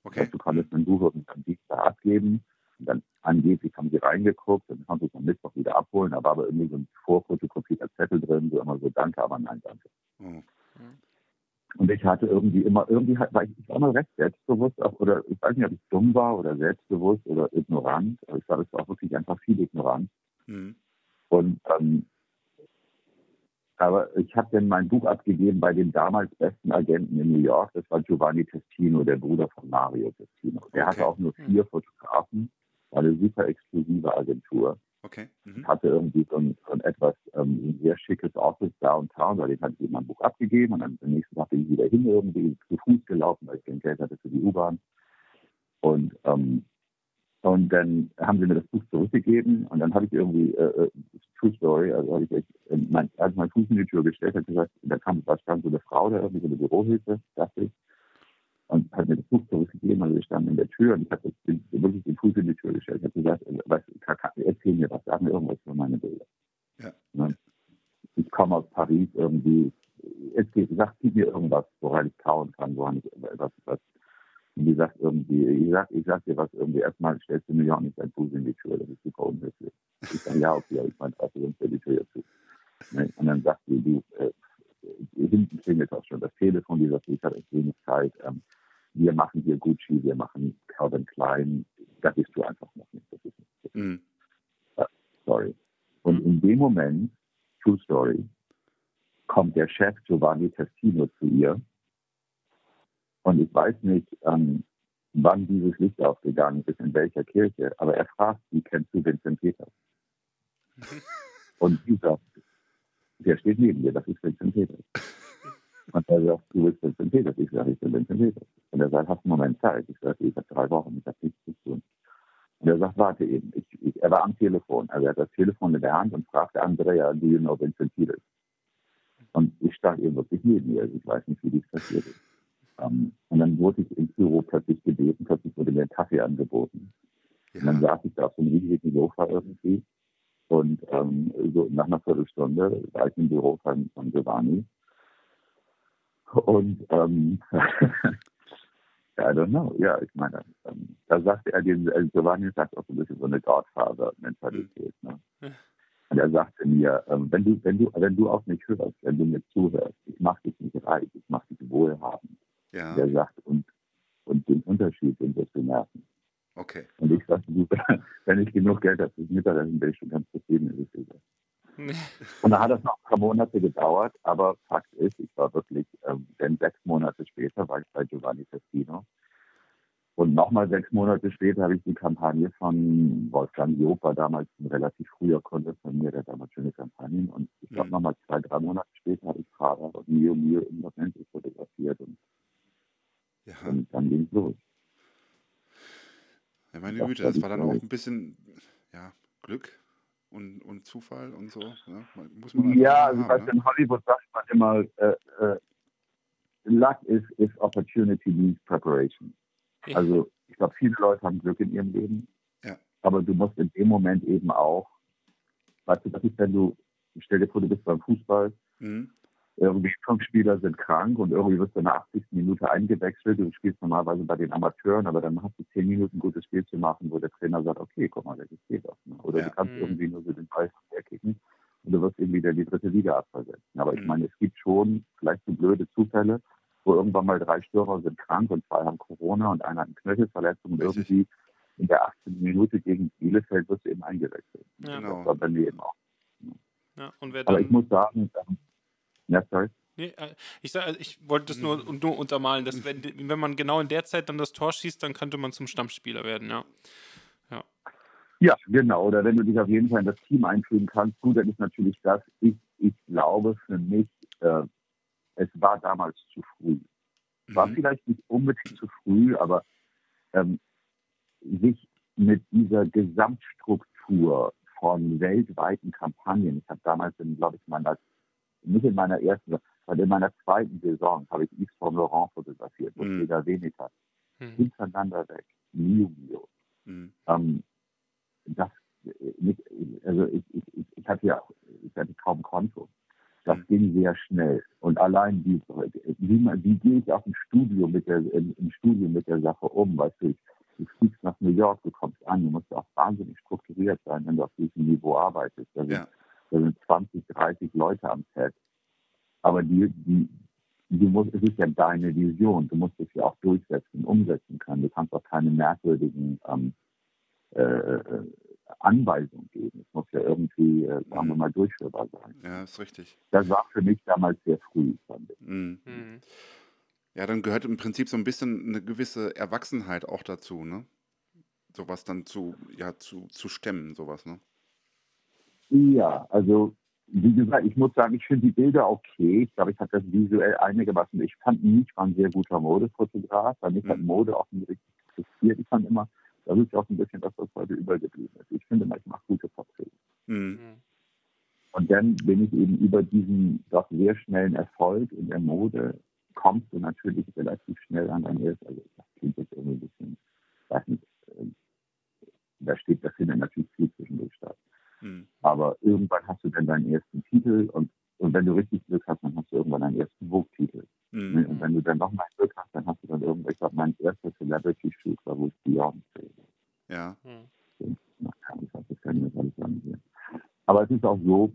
[SPEAKER 4] Okay. Also, du konntest ein Buch am Dienstag abgeben und dann angeblich haben sie reingeguckt und haben es am Mittwoch wieder abholen. Da war aber irgendwie so ein vorfotokopierter Zettel drin, so immer so Danke, aber nein, danke. Mhm. Und ich hatte irgendwie immer, irgendwie war ich, ich war immer recht selbstbewusst, auch, oder ich weiß nicht, ob ich dumm war oder selbstbewusst oder ignorant. Aber ich glaube, es war auch wirklich einfach viel ignorant.
[SPEAKER 2] Mhm.
[SPEAKER 4] Und ähm, aber ich habe dann mein Buch abgegeben bei dem damals besten Agenten in New York. Das war Giovanni Testino, der Bruder von Mario Testino. Der
[SPEAKER 2] Okay.
[SPEAKER 4] hatte auch nur vier Fotografen, war eine super exklusive Agentur.
[SPEAKER 2] Okay. Mhm.
[SPEAKER 4] Hatte irgendwie so ein, so ein etwas ähm, sehr schickes Office downtown, weil den hatte ich ihm mein Buch abgegeben und dann am nächsten Tag bin ich wieder hin irgendwie zu Fuß gelaufen, weil ich kein Geld hatte für die U-Bahn. Und ähm, und dann haben sie mir das Buch zurückgegeben und dann habe ich irgendwie, äh, äh, True Story, also habe ich echt, äh, mein, als mein Fuß in die Tür gestellt hat, gesagt, da kam, da stand so eine Frau da, irgendwie so eine Bürohilfe, dachte ich, und hat mir das Buch zurückgegeben, also wir standen in der Tür und ich habe den, wirklich den Fuß in die Tür gestellt. Ich habe gesagt, äh, was, erzähl mir was, sag mir irgendwas über meine Bilder.
[SPEAKER 2] Ja.
[SPEAKER 4] Ne? Ich komme aus Paris irgendwie, erzähl, sag, gib mir irgendwas, woran ich kauen kann, woran ich was, was wie gesagt, irgendwie, ich sag, ich sag dir was, irgendwie erstmal stellst du mir ja auch nicht deinen Fuß in die Tür, das ist super unhöflich. Ich sage, ja, okay, aber ich meine, was sonst die Tür zu. Ne? Und dann sagt sie, du, äh, hinten klingelt auch schon das Telefon, die sagt, ich habe echt wenig Zeit, ähm, wir machen hier Gucci, wir machen Calvin Klein, da bist du einfach noch nicht. Das ist nicht
[SPEAKER 2] Mhm.
[SPEAKER 4] Story. Und in dem Moment, True Story, kommt der Chef Giovanni Testino zu ihr. Und ich weiß nicht, ähm, wann dieses Licht aufgegangen ist, in welcher Kirche, aber er fragt sie, kennst du Vincent Peters? [laughs] Und sie sagt, der steht neben dir, das ist Vincent Peters. Und er sagt, du bist Vincent Peters. Ich sage, ich bin Vincent Peters. Und er sagt, hast du einen Moment Zeit? Ich sage, ich habe drei Wochen, ich habe nichts zu tun. Und er sagt, warte eben. Ich, ich, er war am Telefon. Also er hat das Telefon in der Hand und fragte Andrea, do you know Vincent Peters? Und ich stand eben wirklich neben ihr. Ich weiß nicht, wie dies passiert ist. Um, und dann wurde ich ins Büro plötzlich gebeten, plötzlich wurde mir ein Kaffee angeboten. Und dann
[SPEAKER 2] Ja.
[SPEAKER 4] saß ich da auf so einem riesigen Sofa irgendwie. Und ähm, so nach einer Viertelstunde war ich im Büro von, von Giovanni. Und ähm, [laughs] I don't know, ja, ich meine, ähm, da sagte er, den, äh, Giovanni sagt auch so ein bisschen so eine Godfather-Mentalität. Ne?
[SPEAKER 3] Ja.
[SPEAKER 4] Und er sagte mir, ähm, wenn du, wenn du, wenn du auf mich hörst, wenn du mir zuhörst, ich mache dich nicht reich, ich mache dich wohlhabend.
[SPEAKER 2] Ja.
[SPEAKER 4] Der sagt, und, und den Unterschied, den wirst du merken.
[SPEAKER 2] Okay.
[SPEAKER 4] Und ich sagte, [laughs] wenn ich genug Geld habe fürs Mittagessen, bin ich schon ganz zufrieden. Und dann hat es noch ein paar Monate gedauert, aber Fakt ist, ich war wirklich, ähm, denn sechs Monate später war ich bei Giovanni Testino. Und nochmal sechs Monate später habe ich die Kampagne von Wolfgang Job, war damals ein relativ früher Kunde von mir, der damals schöne Kampagnen. Und ich glaube,
[SPEAKER 2] Mhm.
[SPEAKER 4] nochmal zwei, drei Monate später habe ich Prada und Mio Mio in Los Angeles fotografiert und,
[SPEAKER 2] Ja.
[SPEAKER 4] und dann ging es los.
[SPEAKER 2] ja, meine
[SPEAKER 4] Das
[SPEAKER 2] Güte, das
[SPEAKER 4] die
[SPEAKER 2] war dann auch ein bisschen ja, Glück und, und Zufall und so. Ne? Muss man
[SPEAKER 4] Ja,
[SPEAKER 2] mal
[SPEAKER 4] also
[SPEAKER 2] haben,
[SPEAKER 4] weißt,
[SPEAKER 2] ne?
[SPEAKER 4] in Hollywood sagt man immer, äh, äh, Luck is, is opportunity means preparation.
[SPEAKER 3] Ja.
[SPEAKER 4] Also ich glaube, viele Leute haben Glück in ihrem Leben,
[SPEAKER 2] Ja.
[SPEAKER 4] aber du musst in dem Moment eben auch, weißt du, das ist, wenn du, stell dir vor, du bist beim Fußball,
[SPEAKER 2] Mhm.
[SPEAKER 4] Irgendwie fünf Spieler sind krank und irgendwie wirst du in der 80. Minute eingewechselt. Du spielst normalerweise bei den Amateuren, aber dann hast du zehn Minuten ein gutes Spiel zu machen, wo der Trainer sagt, okay, guck mal, das geht doch. Ne? Oder
[SPEAKER 2] Ja.
[SPEAKER 4] du kannst
[SPEAKER 3] Mhm.
[SPEAKER 4] irgendwie nur so den Ball herkicken und du wirst irgendwie wieder die dritte Liga abversetzen. Aber ich
[SPEAKER 2] Mhm.
[SPEAKER 4] meine, es gibt schon vielleicht so blöde Zufälle, wo irgendwann mal drei Stürmer sind krank und zwei haben Corona und einer hat eine Knöchelverletzung und irgendwie in der 18. Minute gegen Bielefeld wirst du eben eingewechselt.
[SPEAKER 3] Ja.
[SPEAKER 2] Genau.
[SPEAKER 4] Das war bei mir eben auch.
[SPEAKER 3] Ja, und wer
[SPEAKER 4] Aber ich
[SPEAKER 3] dann,
[SPEAKER 4] muss sagen, ähm, ja, sorry.
[SPEAKER 3] nee, äh, ich, sag, also ich wollte das nur, nur untermalen, dass wenn, wenn man genau in der Zeit dann das Tor schießt, dann könnte man zum Stammspieler werden, ja.
[SPEAKER 4] Ja, genau. Oder wenn du dich auf jeden Fall in das Team einfügen kannst. Gut, dann ist natürlich das, ich, ich glaube für mich, äh, es war damals zu früh. War
[SPEAKER 2] Mhm.
[SPEAKER 4] vielleicht nicht unbedingt zu früh, aber ähm, sich mit dieser Gesamtstruktur von weltweiten Kampagnen, ich habe damals, glaube ich, meiner, nicht in meiner ersten, sondern in meiner zweiten Saison habe ich Yves Saint Laurent fotografiert,
[SPEAKER 2] Mhm.
[SPEAKER 4] Bottega Veneta,
[SPEAKER 3] Hm.
[SPEAKER 4] hintereinander weg, Mio Mio
[SPEAKER 2] Mhm.
[SPEAKER 4] ähm, das nicht, also ich, ich, ich, ich hatte ja ich hatte kaum Konto. Das
[SPEAKER 2] Mhm.
[SPEAKER 4] ging sehr schnell. Und allein die, wie, man- wie gehe ich auch im Studio mit der im, im Studio mit der Sache um, weißt du, du fliegst nach New York, du kommst an, du musst auch wahnsinnig strukturiert sein, wenn du auf diesem Niveau arbeitest. Sind,
[SPEAKER 2] Ja.
[SPEAKER 4] Da sind 20, 30 Leute am Set. Aber die, die, du musst, es ist ja deine Vision. Du musst es ja auch durchsetzen, umsetzen können. Du kannst auch keine merkwürdigen ähm, äh, äh Anweisungen geben. Es muss ja irgendwie, äh, sagen wir mhm. mal, durchführbar sein.
[SPEAKER 2] Ja, ist richtig.
[SPEAKER 4] Das war für mich damals sehr früh, fand ich.
[SPEAKER 2] Mhm. Mhm. Ja, dann gehört im Prinzip so ein bisschen eine gewisse Erwachsenheit auch dazu, ne? Sowas dann zu, ja, zu, zu stemmen, sowas, ne?
[SPEAKER 4] Ja, also wie gesagt, ich muss sagen, ich finde die Bilder okay. Ich glaube, ich habe das visuell einigermaßen. Ich fand mich war ein sehr guter Modefotograf, weil mich mhm. hat Mode auch nicht richtig interessiert. Ich fand immer, das ist auch ein bisschen das, was heute übergeblieben ist. Ich finde, ich mache gute Porträts. Mhm. Und dann bin ich eben über diesen doch sehr schnellen Erfolg in der Mode, kommst du natürlich relativ schnell an dein erstes, also das klingt jetzt irgendwie ein bisschen, weiß nicht, äh, da steht, das findet natürlich viel zwischendurch statt. Mhm. Aber irgendwann hast du dann deinen ersten Titel und, und wenn du richtig Glück hast, dann hast du irgendwann deinen ersten Vogue-Titel. Mhm. Und wenn du dann nochmal Glück hast, dann hast du dann irgendwann, ich glaube, mein erster Celebrity-Shoot war wohl Beyoncé.
[SPEAKER 2] Ja.
[SPEAKER 4] Mhm. Das kann ich alles sagen hier. Aber es ist auch so,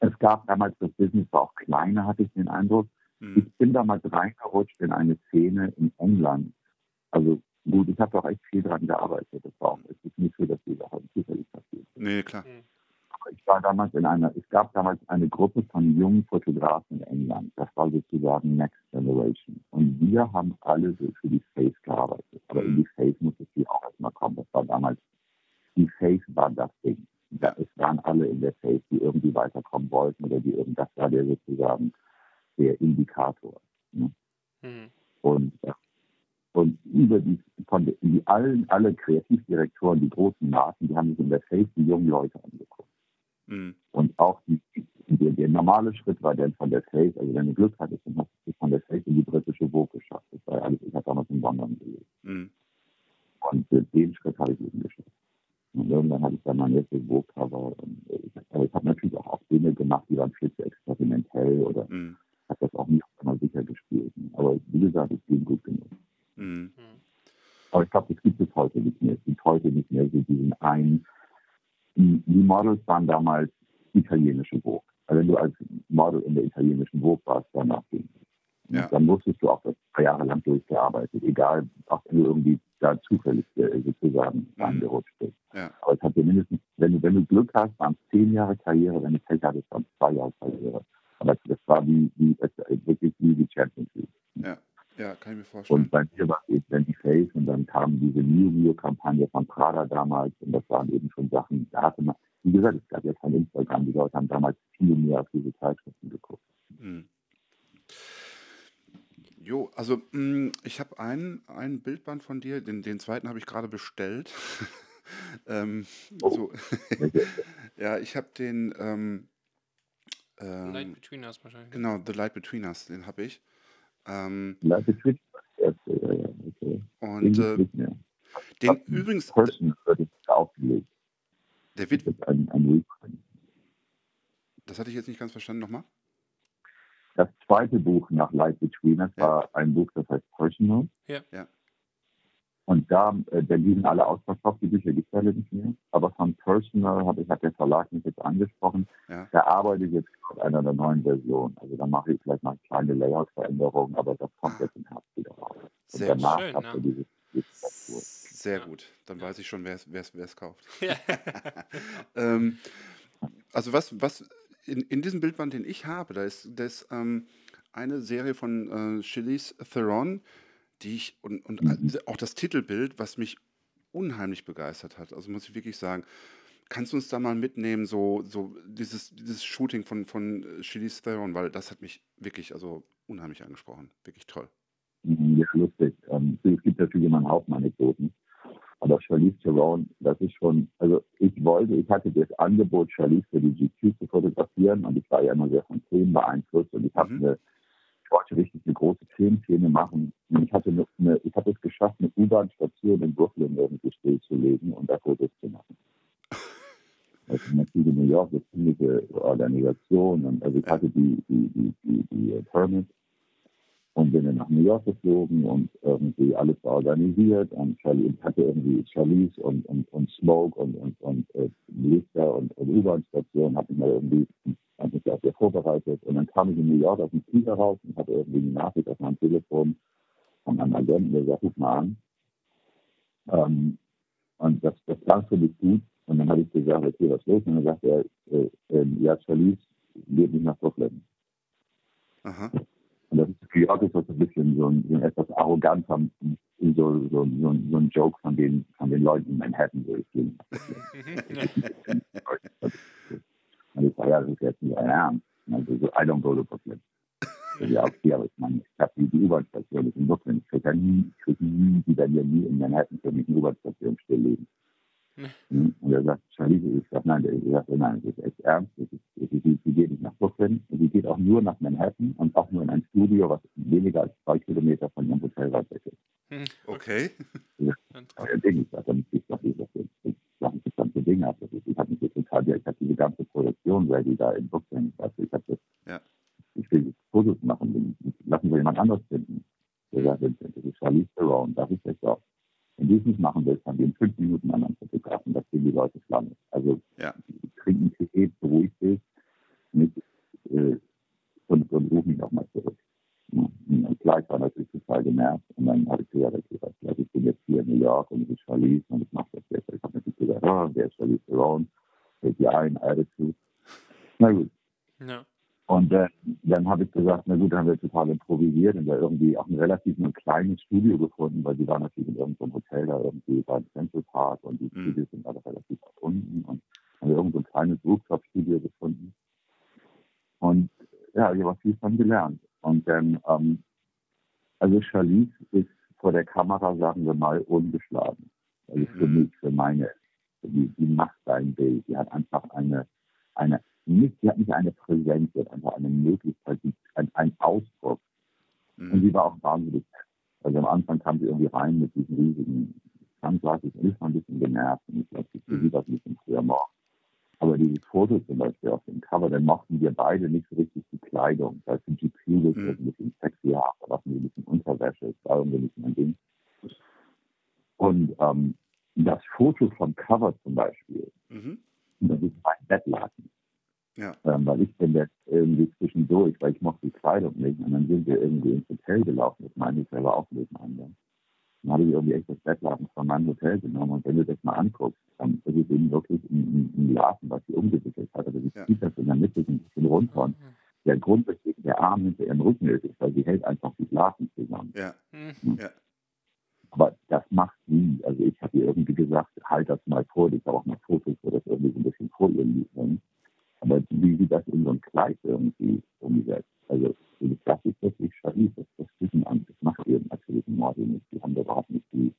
[SPEAKER 4] es gab damals, das Business war auch kleiner, hatte ich den Eindruck. Mhm. Ich bin damals reingerutscht in eine Szene in England. Also gut, ich habe doch echt viel daran gearbeitet. Das war auch, es ist nicht so, dass die Sache zufällig passiert.
[SPEAKER 2] Nee, klar.
[SPEAKER 4] Mhm. Ich war damals in einer, es gab damals eine Gruppe von jungen Fotografen in England. Das war sozusagen Next Generation. Und wir haben alle so für die Face gearbeitet. Aber in die Face musste sie auch erstmal kommen. Das war damals, die Face war das Ding. es waren alle in der Face, die irgendwie weiterkommen wollten oder die irgendwas war der sozusagen der Indikator. Ne? Mhm. Und äh, und über die, von die, allen, alle Kreativdirektoren, die großen Marken, die haben sich in der Face die jungen Leute angeguckt. Mhm. Und auch die, der, der, normale Schritt war dann von der Face, also wenn du Glück hattest, dann hast du von der Face in die britische Vogue geschafft. Das war alles, ich habe damals in London gelebt. Mhm. Und äh, den Schritt habe ich eben geschafft. Und irgendwann hatte ich dann mein erstes Vogue-Cover. Ich, aber ich habe natürlich auch, auch Dinge gemacht, die waren viel zu experimentell oder mhm. habe das auch nicht immer sicher gespielt. Aber wie gesagt, es ging gut genug. Mhm. Aber ich glaube, das gibt es heute nicht mehr. Es gibt heute nicht mehr so diesen einen. Die, die Models waren damals italienische Vogue. Also wenn du als Model in der italienischen Vogue warst, danach ging ja. Dann musstest du auch das drei Jahre lang durchgearbeitet, egal, auch wenn du irgendwie da zufällig äh, sozusagen mhm. reingerutscht bist. Ja. Aber es hat dir mindestens, wenn du, wenn du Glück hast, waren es zehn Jahre Karriere, wenn du Pech hattest, waren es zwei Jahre Karriere. Aber das war wie, wie wirklich wie die Champions League.
[SPEAKER 2] Ja. Ja, kann ich mir vorstellen.
[SPEAKER 4] Und bei mir war es eben dann die Face und dann kam diese New View-Kampagne von Prada damals und das waren eben schon Sachen, da hatte man, wie gesagt, es gab ja kein Instagram, die Leute haben damals viel mehr auf diese Zeitschriften geguckt. Mhm.
[SPEAKER 2] Jo, also mh, mm, ich habe ein, ein Bildband von dir, den, den zweiten habe ich gerade bestellt. [laughs] ähm, oh. so. [laughs] ja, ich habe den ähm,
[SPEAKER 3] ähm, Light Between Us wahrscheinlich.
[SPEAKER 2] Genau, The Light Between Us, den habe ich. Ähm,
[SPEAKER 4] Twitch ja, ja, okay.
[SPEAKER 2] Und äh, den übrigens.
[SPEAKER 4] Person wird aufgelegt.
[SPEAKER 2] Der wird.
[SPEAKER 4] Das, ein, ein
[SPEAKER 2] das hatte ich jetzt nicht ganz verstanden nochmal.
[SPEAKER 4] Das zweite Buch nach Light Between Us ja. war ein Buch, das heißt Personal.
[SPEAKER 2] Ja. ja.
[SPEAKER 4] Und da, äh, da liegen alle ausverkauft, die Bücher gibt es alle nicht mehr. Aber von Personal habe ich, hat der Verlag mich jetzt angesprochen. Ja. Da arbeite ich jetzt an einer der neuen Version. Also da mache ich vielleicht mal kleine Layout-Veränderungen, aber das kommt jetzt im Herbst wieder raus. Und
[SPEAKER 2] Sehr
[SPEAKER 4] danach
[SPEAKER 2] schön,
[SPEAKER 4] habt ihr diese, diese
[SPEAKER 2] Sehr gut. Dann weiß ich schon, wer es kauft. [laughs] [laughs] ähm, also was, was in, in diesem Bildband, den ich habe, da ist, da ist ähm, eine Serie von äh, Chili's Theron, die ich und, und mhm. auch das Titelbild, was mich unheimlich begeistert hat. Also muss ich wirklich sagen, kannst du uns da mal mitnehmen, so, so dieses, dieses Shooting von, von Chili's Theron, weil das hat mich wirklich also unheimlich angesprochen. Wirklich toll.
[SPEAKER 4] Mhm, ja, lustig. Ähm, es gibt natürlich immer einen Haufen Anekdoten. Aber Charlize Theron, das ist schon, also ich wollte, ich hatte das Angebot, Charlize für die GQ zu fotografieren und ich war ja immer sehr von Themen beeinflusst und ich habe mhm. eine wollte richtig eine große Filmszene machen. Und ich hatte eine, ich habe es geschafft, eine U-Bahn-Station in Brooklyn irgendwie stillzulegen und da Fotos zu machen. [laughs] Also natürlich in New York eine ziemliche Organisation und also ich hatte die, die, die, die, die Permit und bin dann nach New York geflogen und irgendwie alles organisiert und Charlie hatte irgendwie Charlize und, und, und Smoke und, und, und äh, Lichter und, und U-Bahn-Station, habe ich mal irgendwie Dann bin ich auch sehr vorbereitet. Und dann kam ich in New York aus dem Flieger raus und hatte irgendwie eine Nachricht auf meinem Telefon von einem Agenten, der sagt, ruf mal an. Ähm, und das, das klang für mich gut. Und dann habe ich gesagt, okay, was los? Und dann sagt er, äh, äh, ja, Charlize geht nicht nach Brooklyn.
[SPEAKER 2] Aha.
[SPEAKER 4] Und das ist für ist das ein bisschen so ein, so ein etwas arroganter, so, so, so, so, ein Joke von den, von den Leuten in Manhattan, wo ich bin. Und ich sage, ja, das ist jetzt nicht ein Ernst. Also so, I don't go to Brooklyn. Ja, okay, aber ich meine, ich habe die, die U-Bahn-Station in Brooklyn. Ich kriege nie, ich kriege nie, die werden ja nie in Manhattan für mich eine U-Bahn-Station stilllegen. Mhm. Und er sagt, Charlie, ich sage, nein, der sagt, nein, das ist echt ernst. Das ist, das ist, sie, geht nicht nach Brooklyn, sie geht auch nur nach Manhattan und auch nur in ein Studio, was weniger als zwei Kilometer von ihrem Hotel weit weg ist.
[SPEAKER 2] Hm, okay.
[SPEAKER 4] Ja, Ding, ich sage, damit ich doch nicht, das ist das ganze Ding ab. Das ist, ich habe mich total, ich habe diese ganze Produktion ready da in Brooklyn. Also ich habe das,
[SPEAKER 2] ja.
[SPEAKER 4] ich will Fotos machen, lassen wir jemand anderes finden. Der sagt, das ist Charlie Theron, das ist jetzt auch. Wenn du es nicht machen willst, haben wir in fünf Minuten einen anderen Fotografen, das sehen die Leute schlange. Also
[SPEAKER 2] ja.
[SPEAKER 4] trinken Tee, beruhig dich, nicht, äh, und, und ruf mich auch mal zurück. Ja. Und klar, ich war natürlich total genervt und dann habe ich gesagt, okay, also ich bin jetzt hier in New York und ich Charlize und ich mache das jetzt. Ich habe natürlich gesagt, oh, wer ist Charlize Theron? Fällt dir ein, Attitude. Na gut.
[SPEAKER 3] Ja.
[SPEAKER 4] Und äh, dann habe ich gesagt, na gut, dann haben wir total improvisiert und da irgendwie auch ein relativ ein kleines Studio gefunden, weil die waren natürlich in irgendeinem Hotel da irgendwie beim Central Park und die mhm. Studios sind alle relativ weit unten und haben wir irgendein so kleines Rooftop-Studio gefunden. Und ja, ich habe viel von gelernt. Und dann, ähm, also Charlize ist vor der Kamera, sagen wir mal, ungeschlagen. Also für mhm. mich, für meine, die, die macht sein Bild. Die hat einfach eine, eine nicht, sie hat nicht eine Präsenz, sie hat einfach eine Möglichkeit, ein, ein Ausdruck. Mhm. Und sie war auch wahnsinnig. Also am Anfang kam sie irgendwie rein mit diesen riesigen Sunglasses und ich war ein bisschen genervt und ich glaube, sie mhm. das ein bisschen früher morgen. Aber diese Fotos zum Beispiel auf dem Cover, dann mochten wir beide nicht so richtig die Kleidung. Das heißt, die GQ ist mhm. ein bisschen sexy, da lassen wir ein bisschen Unterwäsche, das war irgendwie nicht mein Ding. Und ähm, das Foto vom Cover zum Beispiel, mhm. das ist ein Bettlaken.
[SPEAKER 2] Ja.
[SPEAKER 4] Ähm, weil ich bin jetzt irgendwie zwischendurch, weil ich mochte die Kleidung nicht. Und dann sind wir irgendwie ins Hotel gelaufen. Das meine ich selber auch nebeneinander. Dann habe ich irgendwie echt das Bettlaken von meinem Hotel genommen. Und wenn du das mal anguckst, dann ist es eben wirklich ein, ein, was sie umgewickelt hat. Also sie ja. zieht das in der Mitte ein bisschen runter. Und der Grund, weswegen der Arm hinter ihrem Rücken ist, weil sie hält einfach die Laken zusammen.
[SPEAKER 2] Ja. Mhm. ja.
[SPEAKER 4] Aber das macht sie. Also ich habe ihr irgendwie gesagt, halt das mal vor. Ich habe auch mal Fotos, wo das irgendwie so ein bisschen vor ihr liegt. Aber wie sie das in so ein Kleid irgendwie umsetzt, also das ist wirklich scharif, das, an, das macht eben natürlich ein Model nicht. Die haben überhaupt nicht die,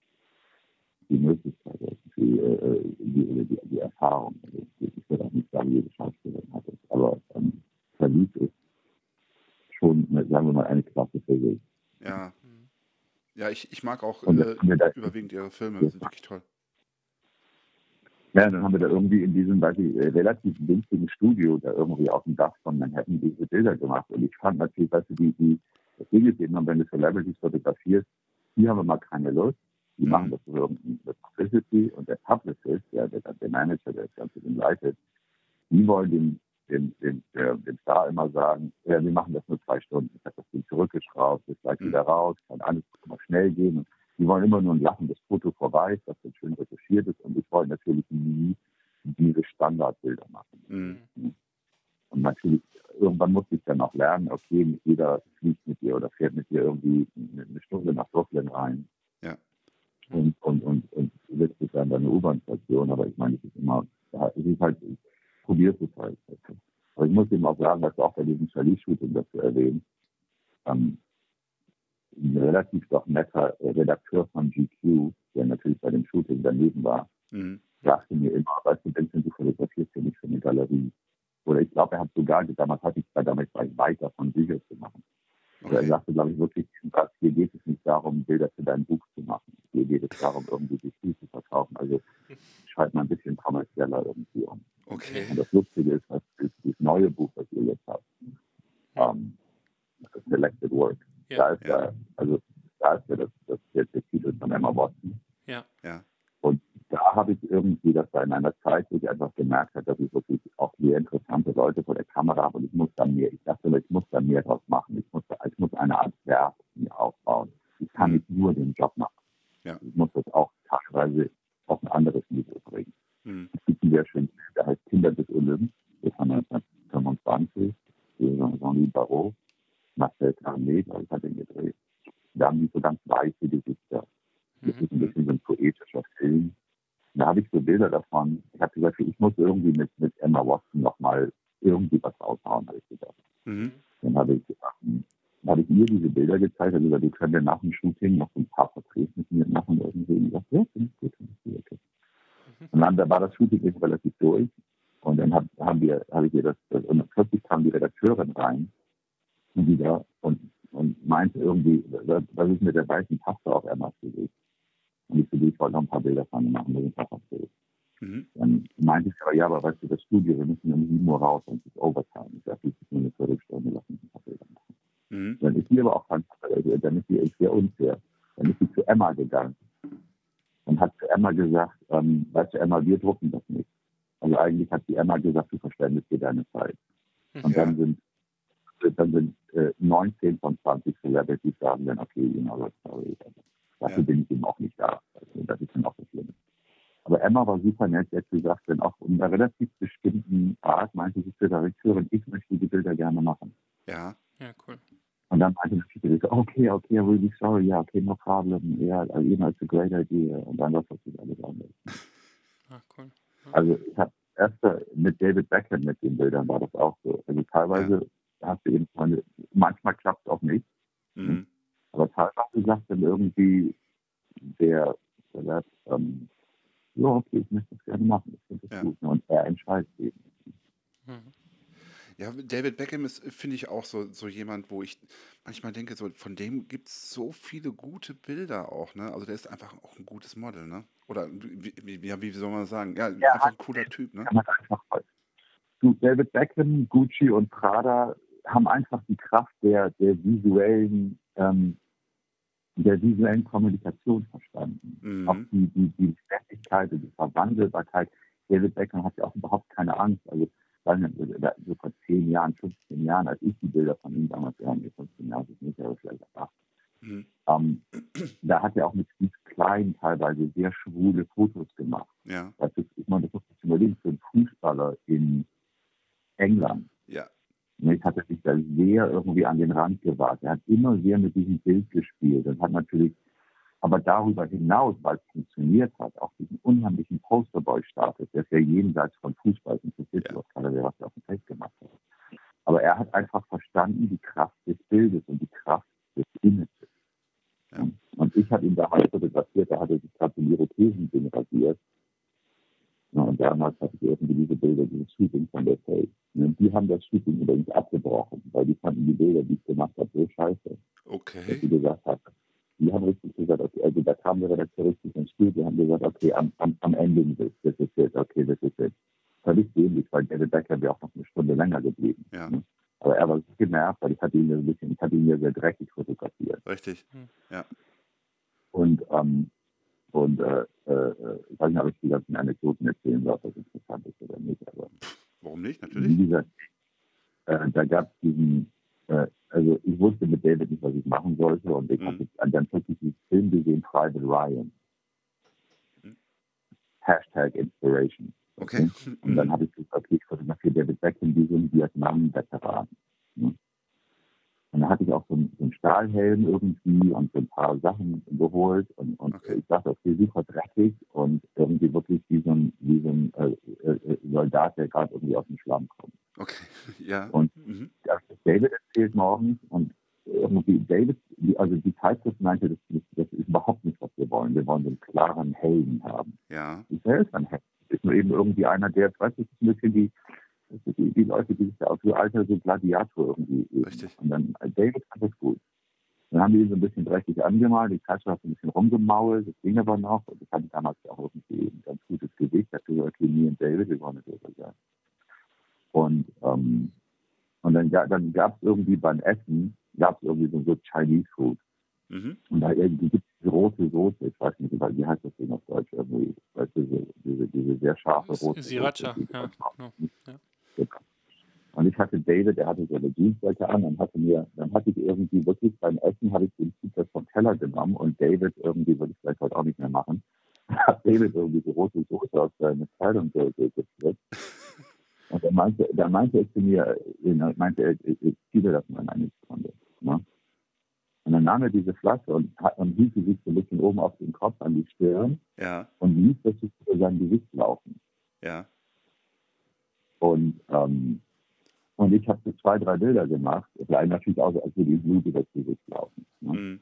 [SPEAKER 4] die Möglichkeit, die, äh, die, die, die Erfahrung. Also ich würde auch nicht sagen, jede Schauspielerin hat es, aber ähm, verliebt ist schon, sagen wir mal, eine Klasse für sich.
[SPEAKER 2] Ja. Ja, ich, ich mag auch äh, überwiegend ihre Filme, das sind wirklich toll.
[SPEAKER 4] Ja, dann haben wir da irgendwie in diesem, weiß ich, äh, relativ günstigen Studio da irgendwie auf dem Dach von Manhattan diese Bilder gemacht. Und ich fand natürlich, weißt du, die, die, das Ding ist eben, wenn du Celebrities fotografierst, hier haben wir mal keine Lust. Die mhm. machen das für irgendeine Publicity und der Publicist, der, der, der Manager, der das Ganze den leitet, die wollen dem, dem, dem, dem, dem Star immer sagen, ja, wir machen das nur zwei Stunden. Ich habe das Ding zurückgeschraubt, ist gleich mhm. wieder raus, kann alles immer schnell gehen. Die wollen immer nur ein lachendes Foto vorbei, das dann schön retuschiert ist. Und ich wollte natürlich nie diese Standardbilder machen. Mhm. Und natürlich, irgendwann musste ich dann auch lernen, okay, nicht jeder fliegt mit dir oder fährt mit dir irgendwie eine Stunde nach Brooklyn rein.
[SPEAKER 2] Ja.
[SPEAKER 4] Und, und, und, und setzt sich dann eine U-Bahn-Station. Aber ich meine, es ist immer, es ist halt, ich probiere es halt. Aber ich muss eben auch sagen, dass auch bei diesem Charlie-Shooting dazu erwähnt, ähm, ein relativ doch netter Redakteur von GQ, der natürlich bei dem Shooting daneben war, mhm. sagte mir immer, weißt du, Vincent, du fotografierst hier nicht für eine Galerie. Oder ich glaube, er hat sogar, damals hatte ich, damals war ich weit davon, Bücher zu machen. Okay. er sagte, glaube ich, wirklich, hier geht es nicht darum, Bilder für dein Buch zu machen. Hier geht es darum, irgendwie die Spiel zu verkaufen. Also schreib mal ein bisschen kommerzieller irgendwie um.
[SPEAKER 2] Okay.
[SPEAKER 4] Und das Lustige ist, das neue Buch, was ihr jetzt habt, um, Selected Work, ja. Da ist ja. also da ist ja das, das der, der Titel von Emma Watson.
[SPEAKER 3] Ja.
[SPEAKER 2] ja.
[SPEAKER 4] Und da habe ich irgendwie, das war in einer Zeit, wo ich einfach gemerkt habe, dass ich wirklich auch sehr interessante Leute vor der Kamera habe und ich muss da mehr, ich dachte, ich muss da mehr draus machen. Ich muss, ich muss eine Art Werk mir aufbauen. Ich kann nicht nur den Job machen.
[SPEAKER 2] Ja.
[SPEAKER 4] Ich muss das auch teilweise auf ein anderes Niveau bringen.
[SPEAKER 2] Mhm.
[SPEAKER 4] Es gibt einen sehr schönen Film, der heißt Kinder des Olymps, das von 1925, Jean-Louis Barrault, Marcel Carnet, ich hat den gedreht. Da haben die so ganz weiße Gesichter. Das ist ein bisschen so ein poetischer Film. Da habe ich so Bilder davon. Ich habe gesagt, ich muss irgendwie mit, mit Emma Watson nochmal irgendwie was raushauen, habe ich gedacht.
[SPEAKER 2] Mhm.
[SPEAKER 4] Dann habe ich, ähm, habe ich ihr diese Bilder gezeigt, also gesagt, du könntest nach dem Shooting noch so ein paar Porträts mit mir machen irgendwie. Und ich dachte, ja, finde ich gut, finde ich gut, okay. Und dann da war das Shooting eben relativ durch. Und dann hab, haben wir, habe ich ihr das, das, und plötzlich kam die Redakteurin rein und wieder und, und meinte irgendwie, was ist mit der weißen Paste auf Emmas Gesicht? Und ich so, ich wollte noch ein paar Bilder von machen, das sind einfach Bilder.
[SPEAKER 2] Mhm.
[SPEAKER 4] Dann meinte ich aber, ja, aber weißt du, das Studio, wir müssen um 7 Uhr raus und es ist Overtime. Ich sage, ist nur eine Viertelstunde, lass uns ein paar Bilder machen.
[SPEAKER 2] Mhm.
[SPEAKER 4] Dann ist sie aber auch ganz, dann ist sie echt sehr unfair. Dann ist sie zu Emma gegangen und hat zu Emma gesagt, ähm, weißt du, Emma, wir drucken das nicht. Also eigentlich hat die Emma gesagt, du verschwendest dir deine Zeit. Und
[SPEAKER 2] Ja.
[SPEAKER 4] dann sind dann sind äh, 19 von 20 Celebrities sagen dann, okay, you know, sorry. Also, dafür
[SPEAKER 2] Ja.
[SPEAKER 4] bin ich eben auch nicht da. Also, das ist dann auch das Schlimme. Aber Emma war super nett, hat gesagt, wenn auch in einer relativ bestimmten Art meinte sie zur Redakteurin, ich möchte die Bilder gerne machen.
[SPEAKER 2] Ja.
[SPEAKER 3] Ja, cool.
[SPEAKER 4] Und dann meinte die Redakteurin, okay, okay, really sorry, yeah, okay, no problem, yeah, you know, it's a great idea. Und dann war plötzlich alles anders.
[SPEAKER 3] Ah, cool.
[SPEAKER 4] Also ich habe erst mit David Beckham mit den Bildern war das auch so. Also teilweise hast du eben Freunde, manchmal klappt es auch nicht,
[SPEAKER 2] Mhm.
[SPEAKER 4] aber teilweise sagt dann irgendwie der, der sagt, ähm, ja, okay, ich möchte das gerne machen, ich finde das
[SPEAKER 2] Ja.
[SPEAKER 4] gut. Und er entscheidet eben.
[SPEAKER 3] Mhm.
[SPEAKER 2] Ja, David Beckham ist, finde ich, auch so, so jemand, wo ich manchmal denke, so, von dem gibt es so viele gute Bilder auch, ne? Also der ist einfach auch ein gutes Model, ne? Oder wie, wie, wie, wie soll man sagen? Ja,
[SPEAKER 4] Ja,
[SPEAKER 2] einfach ein cooler Typ, ne?
[SPEAKER 4] Kann man einfach du, David Beckham, Gucci und Prada haben einfach die Kraft der, der visuellen, ähm, der visuellen Kommunikation verstanden. Auch
[SPEAKER 2] Mhm.
[SPEAKER 4] die, die, die Festigkeit und die Verwandelbarkeit. David Beckham hat ja auch überhaupt keine Angst. Also, so vor 10 Jahren, 15 Jahren, als ich die Bilder von ihm damals, ja, nee, 15 Jahre ist nicht, aber vielleicht auch 8,
[SPEAKER 2] Mhm.
[SPEAKER 4] ähm, da hat er auch mit Steve Klein teilweise sehr schwule Fotos gemacht.
[SPEAKER 2] Ja,
[SPEAKER 4] Das ist, ich meine, das muss man sich überlegen, für einen Fußballer in England.
[SPEAKER 2] ja,
[SPEAKER 4] Nicht, hat er sich da sehr irgendwie an den Rand gewagt. Er hat immer sehr mit diesem Bild gespielt und hat natürlich, aber darüber hinaus, weil es funktioniert hat, auch diesen unheimlichen Posterboy-Status, der ist ja jenseits von Fußball, interessiert
[SPEAKER 2] Ja.
[SPEAKER 4] keiner, der was auf dem Feld gemacht hat. Aber er hat einfach verstanden die Kraft des Bildes und die Kraft des Images.
[SPEAKER 2] Ja.
[SPEAKER 4] Und ich habe ihn damals fotografiert, da hat er sich gerade den Irokesen-Ding rasiert. Ja, und damals hatte ich irgendwie diese Bilder, dieses Shooting von der Face. Und die haben das Shooting übrigens abgebrochen, weil die fanden die Bilder, die ich gemacht habe, so scheiße, dass
[SPEAKER 2] okay.
[SPEAKER 4] sie gesagt haben, die haben richtig gesagt, okay, also da kam der Redakteur richtig ins Spiel, die haben gesagt, okay, am, am, am Ende das, das ist it, okay, das ist it. Völlig dämlich, weil David Becker wäre auch noch eine Stunde länger geblieben.
[SPEAKER 2] Ja,
[SPEAKER 4] Aber er war so genervt, weil ich hatte ihn ja ein bisschen, ich hatte ihn ja sehr dreckig fotografiert.
[SPEAKER 2] richtig.
[SPEAKER 4] Und, ähm, und äh, äh, ich weiß nicht, ob ich die ganzen Anekdoten erzählen soll, ob das interessant ist oder nicht, aber
[SPEAKER 2] Warum nicht?
[SPEAKER 4] wie
[SPEAKER 2] Natürlich.
[SPEAKER 4] gesagt, äh, da gab es diesen, äh, also ich wusste mit David nicht, was ich machen sollte und ich
[SPEAKER 2] Mhm.
[SPEAKER 4] habe dann plötzlich diesen Film gesehen, Private Ryan.
[SPEAKER 2] Mhm.
[SPEAKER 4] Hashtag Inspiration.
[SPEAKER 2] Okay.
[SPEAKER 4] Und dann habe ich gesagt, okay, ich fotografiere David Beckham wie so ein Vietnam-Veteran. Ne? Und da hatte ich auch so einen, so einen Stahlhelm irgendwie und so ein paar Sachen geholt und, und
[SPEAKER 2] Okay.
[SPEAKER 4] ich dachte, okay, super dreckig und irgendwie wirklich wie so ein, wie so ein äh, äh, Soldat, der gerade irgendwie aus dem Schlamm kommt.
[SPEAKER 2] Okay. [laughs] Ja.
[SPEAKER 4] Und
[SPEAKER 2] Mhm.
[SPEAKER 4] das David erzählt morgens und irgendwie David, die- also die Zeitschrift meinte, das, ist- das ist überhaupt nicht, was wir wollen. Wir wollen so einen klaren Helden haben.
[SPEAKER 2] Ja.
[SPEAKER 4] Ich selbst ein Held. Ist nur eben irgendwie einer, der, du, das ist ein bisschen wie die, die Leute, die sich da auf so alter so Gladiator irgendwie.
[SPEAKER 2] Richtig.
[SPEAKER 4] Und dann David fand das gut. Dann haben die ihn so ein bisschen dreckig angemalt, die Zeitschrift hat so ein bisschen rumgemault, das ging aber noch. Und ich hatte damals auch irgendwie ein ganz gutes Gesicht. Da dachte ich, okay, me und David, wir wollen das sein. Und, ähm, und dann, dann gab es irgendwie beim Essen, gab es irgendwie so, so Chinese Food.
[SPEAKER 2] Mhm.
[SPEAKER 4] Und da irgendwie gibt es rote Soße, ich weiß nicht, wie heißt das Ding auf Deutsch irgendwie, weißt du, diese, diese, diese sehr scharfe rote
[SPEAKER 3] Sriracha,
[SPEAKER 4] Soße. die-
[SPEAKER 3] ja. genau, ja.
[SPEAKER 4] Genau. Und ich hatte David, der hatte so eine Jeansjacke an, dann hatte mir, dann hatte ich irgendwie wirklich beim Essen habe ich den Pizza vom Teller genommen und David irgendwie, würde ich vielleicht heute auch nicht mehr machen, [laughs] hat David irgendwie die rote Soße aus seiner Kleidung ge- ge- gespritzt. Und er meinte, da meinte er zu mir, er meinte er, ich ich zieh dir das mal in eine Sekunde. Ne? Und dann nahm er diese Flasche und, und hielt sie sich so ein bisschen oben auf den Kopf an die Stirn
[SPEAKER 2] Ja,
[SPEAKER 4] und ließ das über sein Gesicht laufen.
[SPEAKER 2] ja.
[SPEAKER 4] Und, ähm, und ich habe so zwei, drei Bilder gemacht. Es sah natürlich aus, als würde die Blut über das Gesicht laufen. Ne?
[SPEAKER 2] Mhm.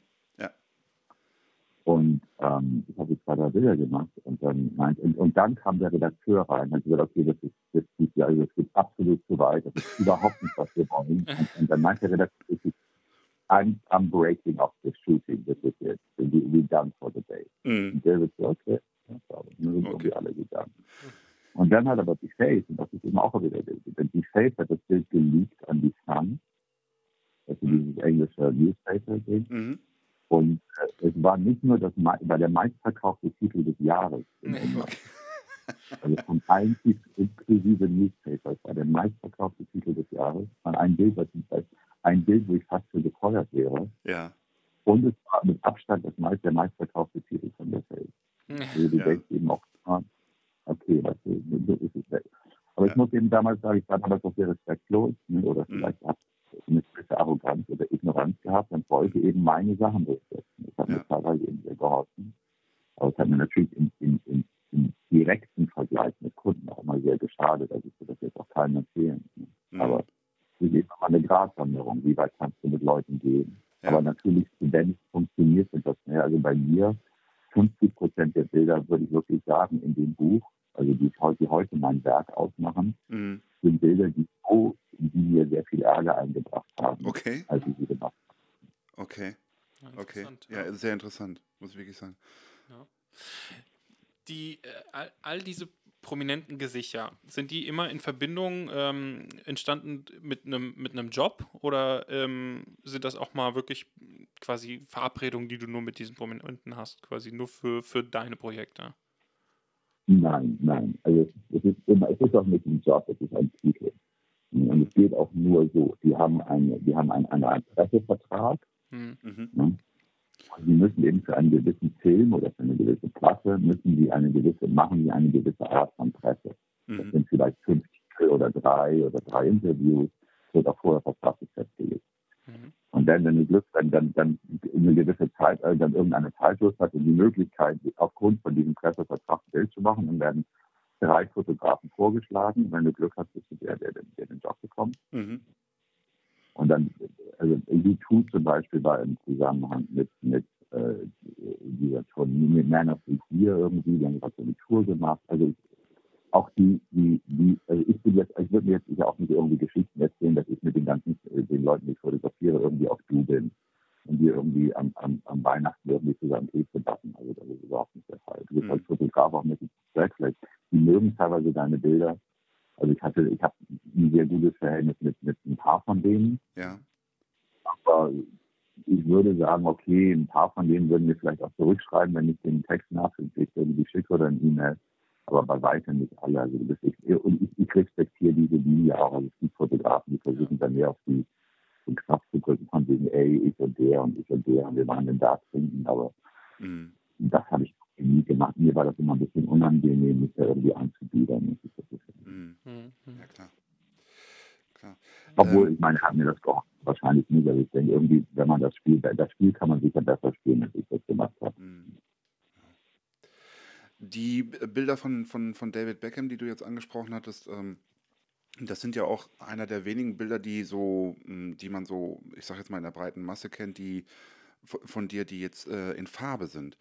[SPEAKER 4] Und ähm, ich habe zwei, drei Bilder gemacht und dann meint, und, und dann kam der Redakteur rein und hat gesagt, okay, das ist, das ist, ja, das geht absolut zu weit, das ist überhaupt nicht, was wir wollen. [laughs] Und, und dann meinte der Redakteur, this is- I'm, I'm breaking off the shooting, this is it. We, we done for the day.
[SPEAKER 2] Mhm.
[SPEAKER 4] Und David so, okay, ja. Und dann sind
[SPEAKER 2] Okay.
[SPEAKER 4] irgendwie alle gegangen. Und dann hat aber die Face, und das ist eben auch wieder der denn die Face hat das Bild geleakt an die Sun, also dieses englische Newspaper-Ding.
[SPEAKER 2] Mhm.
[SPEAKER 4] Und äh, es war nicht nur das, war der meistverkaufte Titel des Jahres [laughs] in England. Also von allen inklusive Newspaper. Es war der meistverkaufte Titel des Jahres. An ein Bild, was ich, ein Bild, wo ich fast für gefeuert wäre.
[SPEAKER 2] Ja.
[SPEAKER 4] Und es war mit Abstand das meist, der meistverkaufte Titel von der Face. Also du
[SPEAKER 2] Ja.
[SPEAKER 4] denkst eben auch, okay, was so ist es weg. Aber
[SPEAKER 2] Ja.
[SPEAKER 4] ich muss eben damals sagen, ich war damals auch sehr respektlos, ne, oder
[SPEAKER 2] Mhm.
[SPEAKER 4] vielleicht habe ich eine gewisse Arroganz oder Ignoranz gehabt und wollte eben meine Sachen durchsetzen. Das hat
[SPEAKER 2] Ja.
[SPEAKER 4] mir teilweise eben sehr geholfen. Aber es hat mir natürlich im, im, im, im direkten Vergleich mit Kunden auch mal sehr geschadet. Also ich würde das jetzt auch keinem empfehlen. Ne.
[SPEAKER 2] Mhm.
[SPEAKER 4] Aber es ist immer eine Gratwanderung. Wie weit kannst du mit Leuten gehen?
[SPEAKER 2] Ja.
[SPEAKER 4] Aber natürlich, wenn es funktioniert, sind das, ne, also bei mir, 50 Prozent der Bilder, würde ich wirklich sagen, in dem Buch, also die, ich heute, die heute mein Werk ausmachen,
[SPEAKER 2] Mhm.
[SPEAKER 4] sind Bilder, die so, die mir sehr viel Ärger eingebracht haben,
[SPEAKER 2] Okay,
[SPEAKER 4] als ich sie gemacht
[SPEAKER 2] okay,
[SPEAKER 3] Ja,
[SPEAKER 2] okay.
[SPEAKER 3] interessant,
[SPEAKER 2] Ja, sehr interessant, muss ich wirklich sagen.
[SPEAKER 3] Die, äh, all, all diese prominenten Gesichter, sind die immer in Verbindung ähm, entstanden mit einem mit einem Job oder ähm, sind das auch mal wirklich quasi Verabredungen, die du nur mit diesen Prominenten hast, quasi nur für, für deine Projekte?
[SPEAKER 4] Nein, nein. Also es ist immer, es ist auch nicht ein Job, es ist ein Titel. Und es geht auch nur so. Die haben eine, die haben einen, eine Art Pressevertrag.
[SPEAKER 3] Hm.
[SPEAKER 2] Mhm.
[SPEAKER 4] Ne? Und die müssen eben für einen gewissen Film oder für eine gewisse Platte müssen die eine gewisse, machen die eine gewisse Art von Presse. Das
[SPEAKER 2] Mhm.
[SPEAKER 4] sind vielleicht fünf Titel oder drei oder drei Interviews, wird auch vorher vertraglich festgelegt.
[SPEAKER 3] Mhm.
[SPEAKER 4] Und dann, wenn du Glück, wenn dann, dann eine gewisse Zeit, äh, dann irgendeine Zeitschrift hat und die Möglichkeit, aufgrund von diesem Pressevertrag ein Bild zu machen, dann werden drei Fotografen vorgeschlagen. Wenn du Glück hast, bist du der, der, der, der den Job bekommt.
[SPEAKER 2] Mhm.
[SPEAKER 4] Und dann, also U2 zum Beispiel war im Zusammenhang mit, mit äh, dieser Tour, mit Man of the Year irgendwie, die haben gerade so eine Tour gemacht. Also auch die, die, die, also ich bin jetzt, ich würde mir jetzt sicher auch nicht irgendwie Geschichten erzählen, dass ich mit den ganzen, äh, den Leuten, die ich fotografiere, irgendwie auf Du bin und wir irgendwie am, am, am Weihnachten irgendwie zusammen Kekse backen. Also das ist überhaupt nicht der Fall. Du bist
[SPEAKER 2] Mhm.
[SPEAKER 4] als Fotograf auch mit dem Zweck, vielleicht, die mögen teilweise deine Bilder. Also ich hatte, ich habe ein sehr gutes Verhältnis mit, mit ein paar von denen.
[SPEAKER 2] Ja.
[SPEAKER 4] Aber ich würde sagen, okay, ein paar von denen würden mir vielleicht auch zurückschreiben, wenn ich den Text nachträglich irgendwie schicke oder ein E-Mail. Aber bei weitem nicht alle. Also bist ich, und ich, ich respektiere diese Linie auch. Also es gibt Fotografen, die versuchen dann mehr auf die den Knopf zu drücken von wegen, ey, ich und der und ich und der und wir wollen den da trinken. Aber
[SPEAKER 2] Mhm.
[SPEAKER 4] das habe ich nie gemacht. Mir war das immer ein bisschen unangenehm, mich da irgendwie anzubiedern. Das ist- das ist-
[SPEAKER 2] Mhm.
[SPEAKER 3] Hm. Hm.
[SPEAKER 2] Ja, klar. Klar.
[SPEAKER 4] Obwohl,
[SPEAKER 2] Ähm,
[SPEAKER 4] ich meine, hat mir das geholfen. Wahrscheinlich nicht. Also ich denke, irgendwie, wenn man das Spiel, das Spiel kann man sicher besser spielen, als ich das gemacht habe.
[SPEAKER 2] Mhm. Die Bilder von, von, von David Beckham, die du jetzt angesprochen hattest, ähm, das sind ja auch einer der wenigen Bilder, die so, mh, die man so, ich sag jetzt mal in der breiten Masse kennt, die von dir, die jetzt äh, in Farbe sind.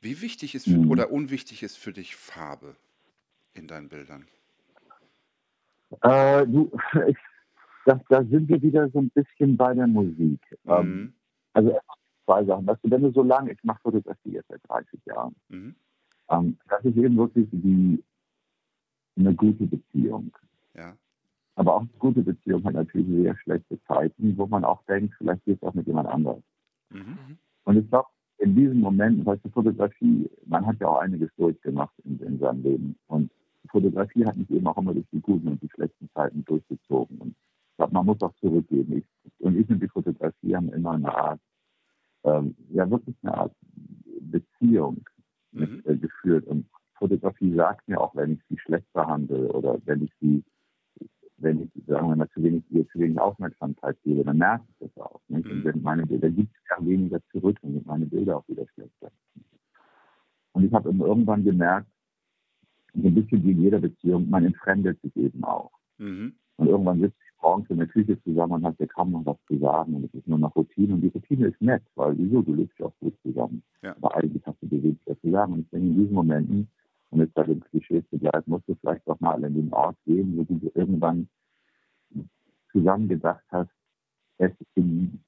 [SPEAKER 2] Wie wichtig ist für,
[SPEAKER 4] Mhm.
[SPEAKER 2] oder unwichtig ist für dich Farbe in deinen Bildern?
[SPEAKER 4] Äh, du, [laughs] ich, das, da sind wir wieder so ein bisschen bei der Musik. Ähm,
[SPEAKER 2] Mhm.
[SPEAKER 4] also zwei Sachen. Weißt du, wenn du so lange, ich mache Fotografie jetzt seit 30 Jahren,
[SPEAKER 2] Mhm.
[SPEAKER 4] ähm, das ist eben wirklich wie eine gute Beziehung.
[SPEAKER 2] Ja.
[SPEAKER 4] Aber auch eine gute Beziehung hat natürlich sehr schlechte Zeiten, wo man auch denkt, vielleicht geht es auch mit jemand anderem.
[SPEAKER 2] Mhm.
[SPEAKER 4] Und ich glaube, in diesem Moment, weißt du, Fotografie, man hat ja auch einiges durchgemacht in, in seinem Leben. Und Fotografie hat mich eben auch immer durch die guten und die schlechten Zeiten durchgezogen. Und ich glaube, man muss auch zurückgeben. Ich, und ich und die Fotografie haben immer eine Art, ähm, ja wirklich eine Art Beziehung mit,
[SPEAKER 2] Mhm.
[SPEAKER 4] äh, geführt. Und Fotografie sagt mir auch, wenn ich sie schlecht behandle oder wenn ich sie, wenn ich, sagen wir mal, zu wenig, ihr zu wenig Aufmerksamkeit gebe, dann merke ich das auch. Nicht? Und
[SPEAKER 2] Mhm.
[SPEAKER 4] wenn meine Bilder gibt es ja weniger zurück und sind meine Bilder auch wieder schlechter. Und ich habe irgendwann gemerkt, so ein bisschen wie in jeder Beziehung, man entfremdet sich eben auch.
[SPEAKER 2] Mhm.
[SPEAKER 4] Und irgendwann sitzt sich morgens in der Küche zusammen und hat ja kaum noch was zu sagen. Und es ist nur noch Routine. Und die Routine ist nett, weil wieso, du lebst ja auch gut zusammen.
[SPEAKER 2] Ja.
[SPEAKER 4] Aber eigentlich hast du bewegt was zu sagen. Und ich denke, in diesen Momenten, um jetzt bei den Klischees zu bleiben, musst du vielleicht doch mal in den Ort gehen, wo du irgendwann zusammen gedacht hast, es in,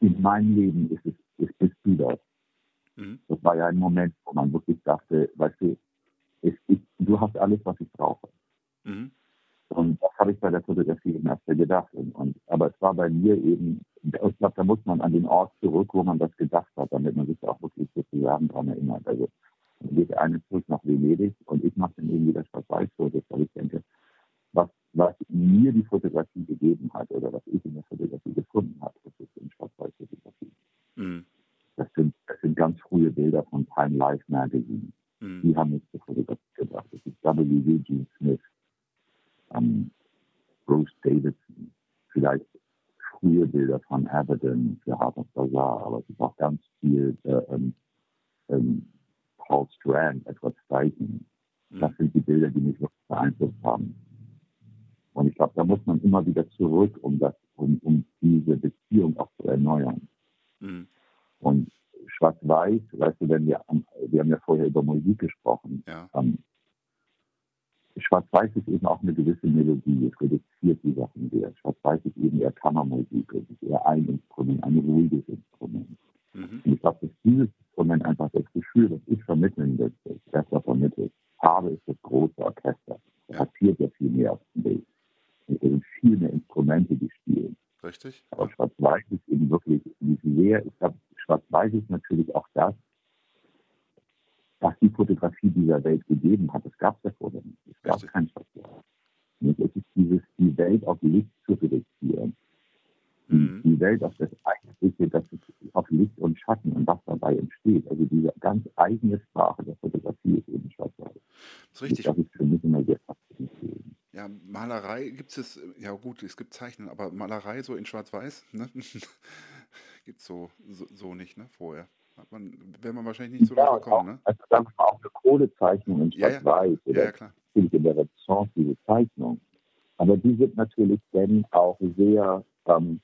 [SPEAKER 4] in meinem Leben ist es, ist, bist du das.
[SPEAKER 2] Mhm.
[SPEAKER 4] Das war ja ein Moment, wo man wirklich dachte, weißt du, es, ich, du hast alles, was ich brauche.
[SPEAKER 2] Mhm.
[SPEAKER 4] Und das habe ich bei der Fotografie eben erst gedacht. Und, und, aber es war bei mir eben, ich glaube, da muss man an den Ort zurück, wo man das gedacht hat, damit man sich auch wirklich sozusagen dran erinnert. Also dann geht eine zurück nach Venedig und ich mache dann eben wieder Schwarz-Weiß-Fotos, weil ich denke, was, was mir die Fotografie gegeben hat oder was ich in der Fotografie gefunden habe, das ist in Schwarz-Weiß-Fotografie.
[SPEAKER 2] Mhm.
[SPEAKER 4] Das sind, das sind ganz frühe Bilder von Time Life Magazine.
[SPEAKER 2] Mhm.
[SPEAKER 4] Die haben mich zur Fotografie gebracht. Das ist W. Eugene Smith, ähm, Bruce Davidson, vielleicht frühe Bilder von Abaddon für Harper's Bazaar, aber es ist auch ganz viel äh, ähm, ähm, Paul Strand, Edward Steichen. Das
[SPEAKER 2] Mhm.
[SPEAKER 4] sind die Bilder, die mich wirklich beeinflusst haben. Und ich glaube, da muss man immer wieder zurück, um das, um, um diese Beziehung auch zu erneuern.
[SPEAKER 2] Mhm.
[SPEAKER 4] Und Schwarz-Weiß, weißt du, wenn wir, wir haben ja vorher über Musik gesprochen,
[SPEAKER 2] Ja.
[SPEAKER 4] ähm, Schwarz-Weiß ist eben auch eine gewisse Melodie, es reduziert die Sachen sehr. Schwarz-Weiß ist eben eher Kammermusik, es ist eher ein Instrument, ein ruhiges Instrument.
[SPEAKER 2] Mhm.
[SPEAKER 4] Und ich glaube, dass dieses Instrument einfach das Gefühl, das ich vermitteln will, besser vermittelt. Farbe ist das große Orchester, es
[SPEAKER 2] Ja.
[SPEAKER 4] passiert ja viel mehr auf dem Bild. Und es sind viel mehr Instrumente, die spielen.
[SPEAKER 2] Richtig?
[SPEAKER 4] Aber Schwarz-Weiß ist eben wirklich wie sehr, ich glaube, Schwarz-Weiß ist natürlich auch das, was die Fotografie dieser Welt gegeben hat. Das gab es ja vorher nicht. Es gab kein Schwarz-Weiß. Es ist dieses, die Welt auf Licht zu reduzieren. Die,
[SPEAKER 2] Mhm.
[SPEAKER 4] die Welt auf das Eigentliche, das ist auf Licht und Schatten und was dabei entsteht. Also diese ganz eigene Sprache der Fotografie ist eben Schwarz-Weiß.
[SPEAKER 2] Das ist richtig.
[SPEAKER 4] Das ist für mich immer sehr faszinierend.
[SPEAKER 2] Ja, Malerei gibt es, ja gut, es gibt Zeichnen, aber Malerei so in Schwarz-Weiß, ne? Gibt es so, so, so nicht, ne, vorher. Hat man, wäre man wahrscheinlich nicht so
[SPEAKER 4] Ja,
[SPEAKER 2] drauf gekommen, ne?
[SPEAKER 4] also sagen wir mal auch eine Kohlezeichnung in
[SPEAKER 2] Ja, ja.
[SPEAKER 4] Schwarz-Weiß
[SPEAKER 2] Ja,
[SPEAKER 4] oder
[SPEAKER 2] ja, klar.
[SPEAKER 4] in der Renaissance diese Zeichnung. Aber die sind natürlich dann auch sehr ähm,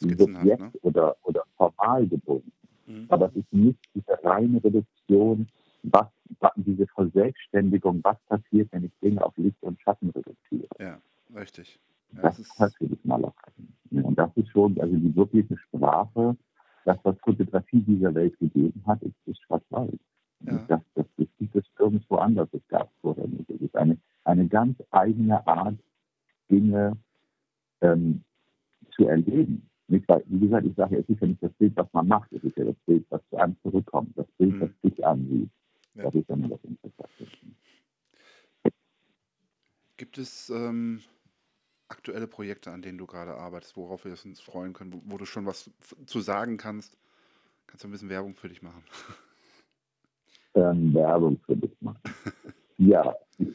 [SPEAKER 4] subjekt-
[SPEAKER 2] ne?
[SPEAKER 4] oder, oder formal gebunden.
[SPEAKER 2] Mhm.
[SPEAKER 4] Aber es ist nicht diese reine Reduktion, was, was diese Verselbstständigung, was passiert, wenn ich Dinge auf Licht und Schatten reduziere.
[SPEAKER 2] Ja, richtig.
[SPEAKER 4] Das
[SPEAKER 2] das
[SPEAKER 4] ist natürlich Malerei. Ja, Und das ist schon, also die wirkliche Sprache, das, was Fotografie dieser Welt gegeben hat, ist, ist schwarz-weiß.
[SPEAKER 2] Ja.
[SPEAKER 4] Das, das, das gibt es irgendwo anders, das gab es vorher nicht. Es ist eine, eine ganz eigene Art, Dinge ähm, zu erleben. Nicht, weil, wie gesagt, ich sage, es ist ja nicht das Bild, was man macht, es ist ja das Bild, was zu einem zurückkommt, das Bild,
[SPEAKER 2] Mhm.
[SPEAKER 4] das dich ansieht.
[SPEAKER 2] Ja.
[SPEAKER 4] Das ist ja nur das Interessante.
[SPEAKER 2] gibt es ähm, aktuelle Projekte, an denen du gerade arbeitest, worauf wir uns freuen können, wo, wo du schon was zu sagen kannst? Kannst du ein bisschen Werbung für dich machen? [laughs]
[SPEAKER 4] ähm, Werbung für dich machen. [laughs] ja,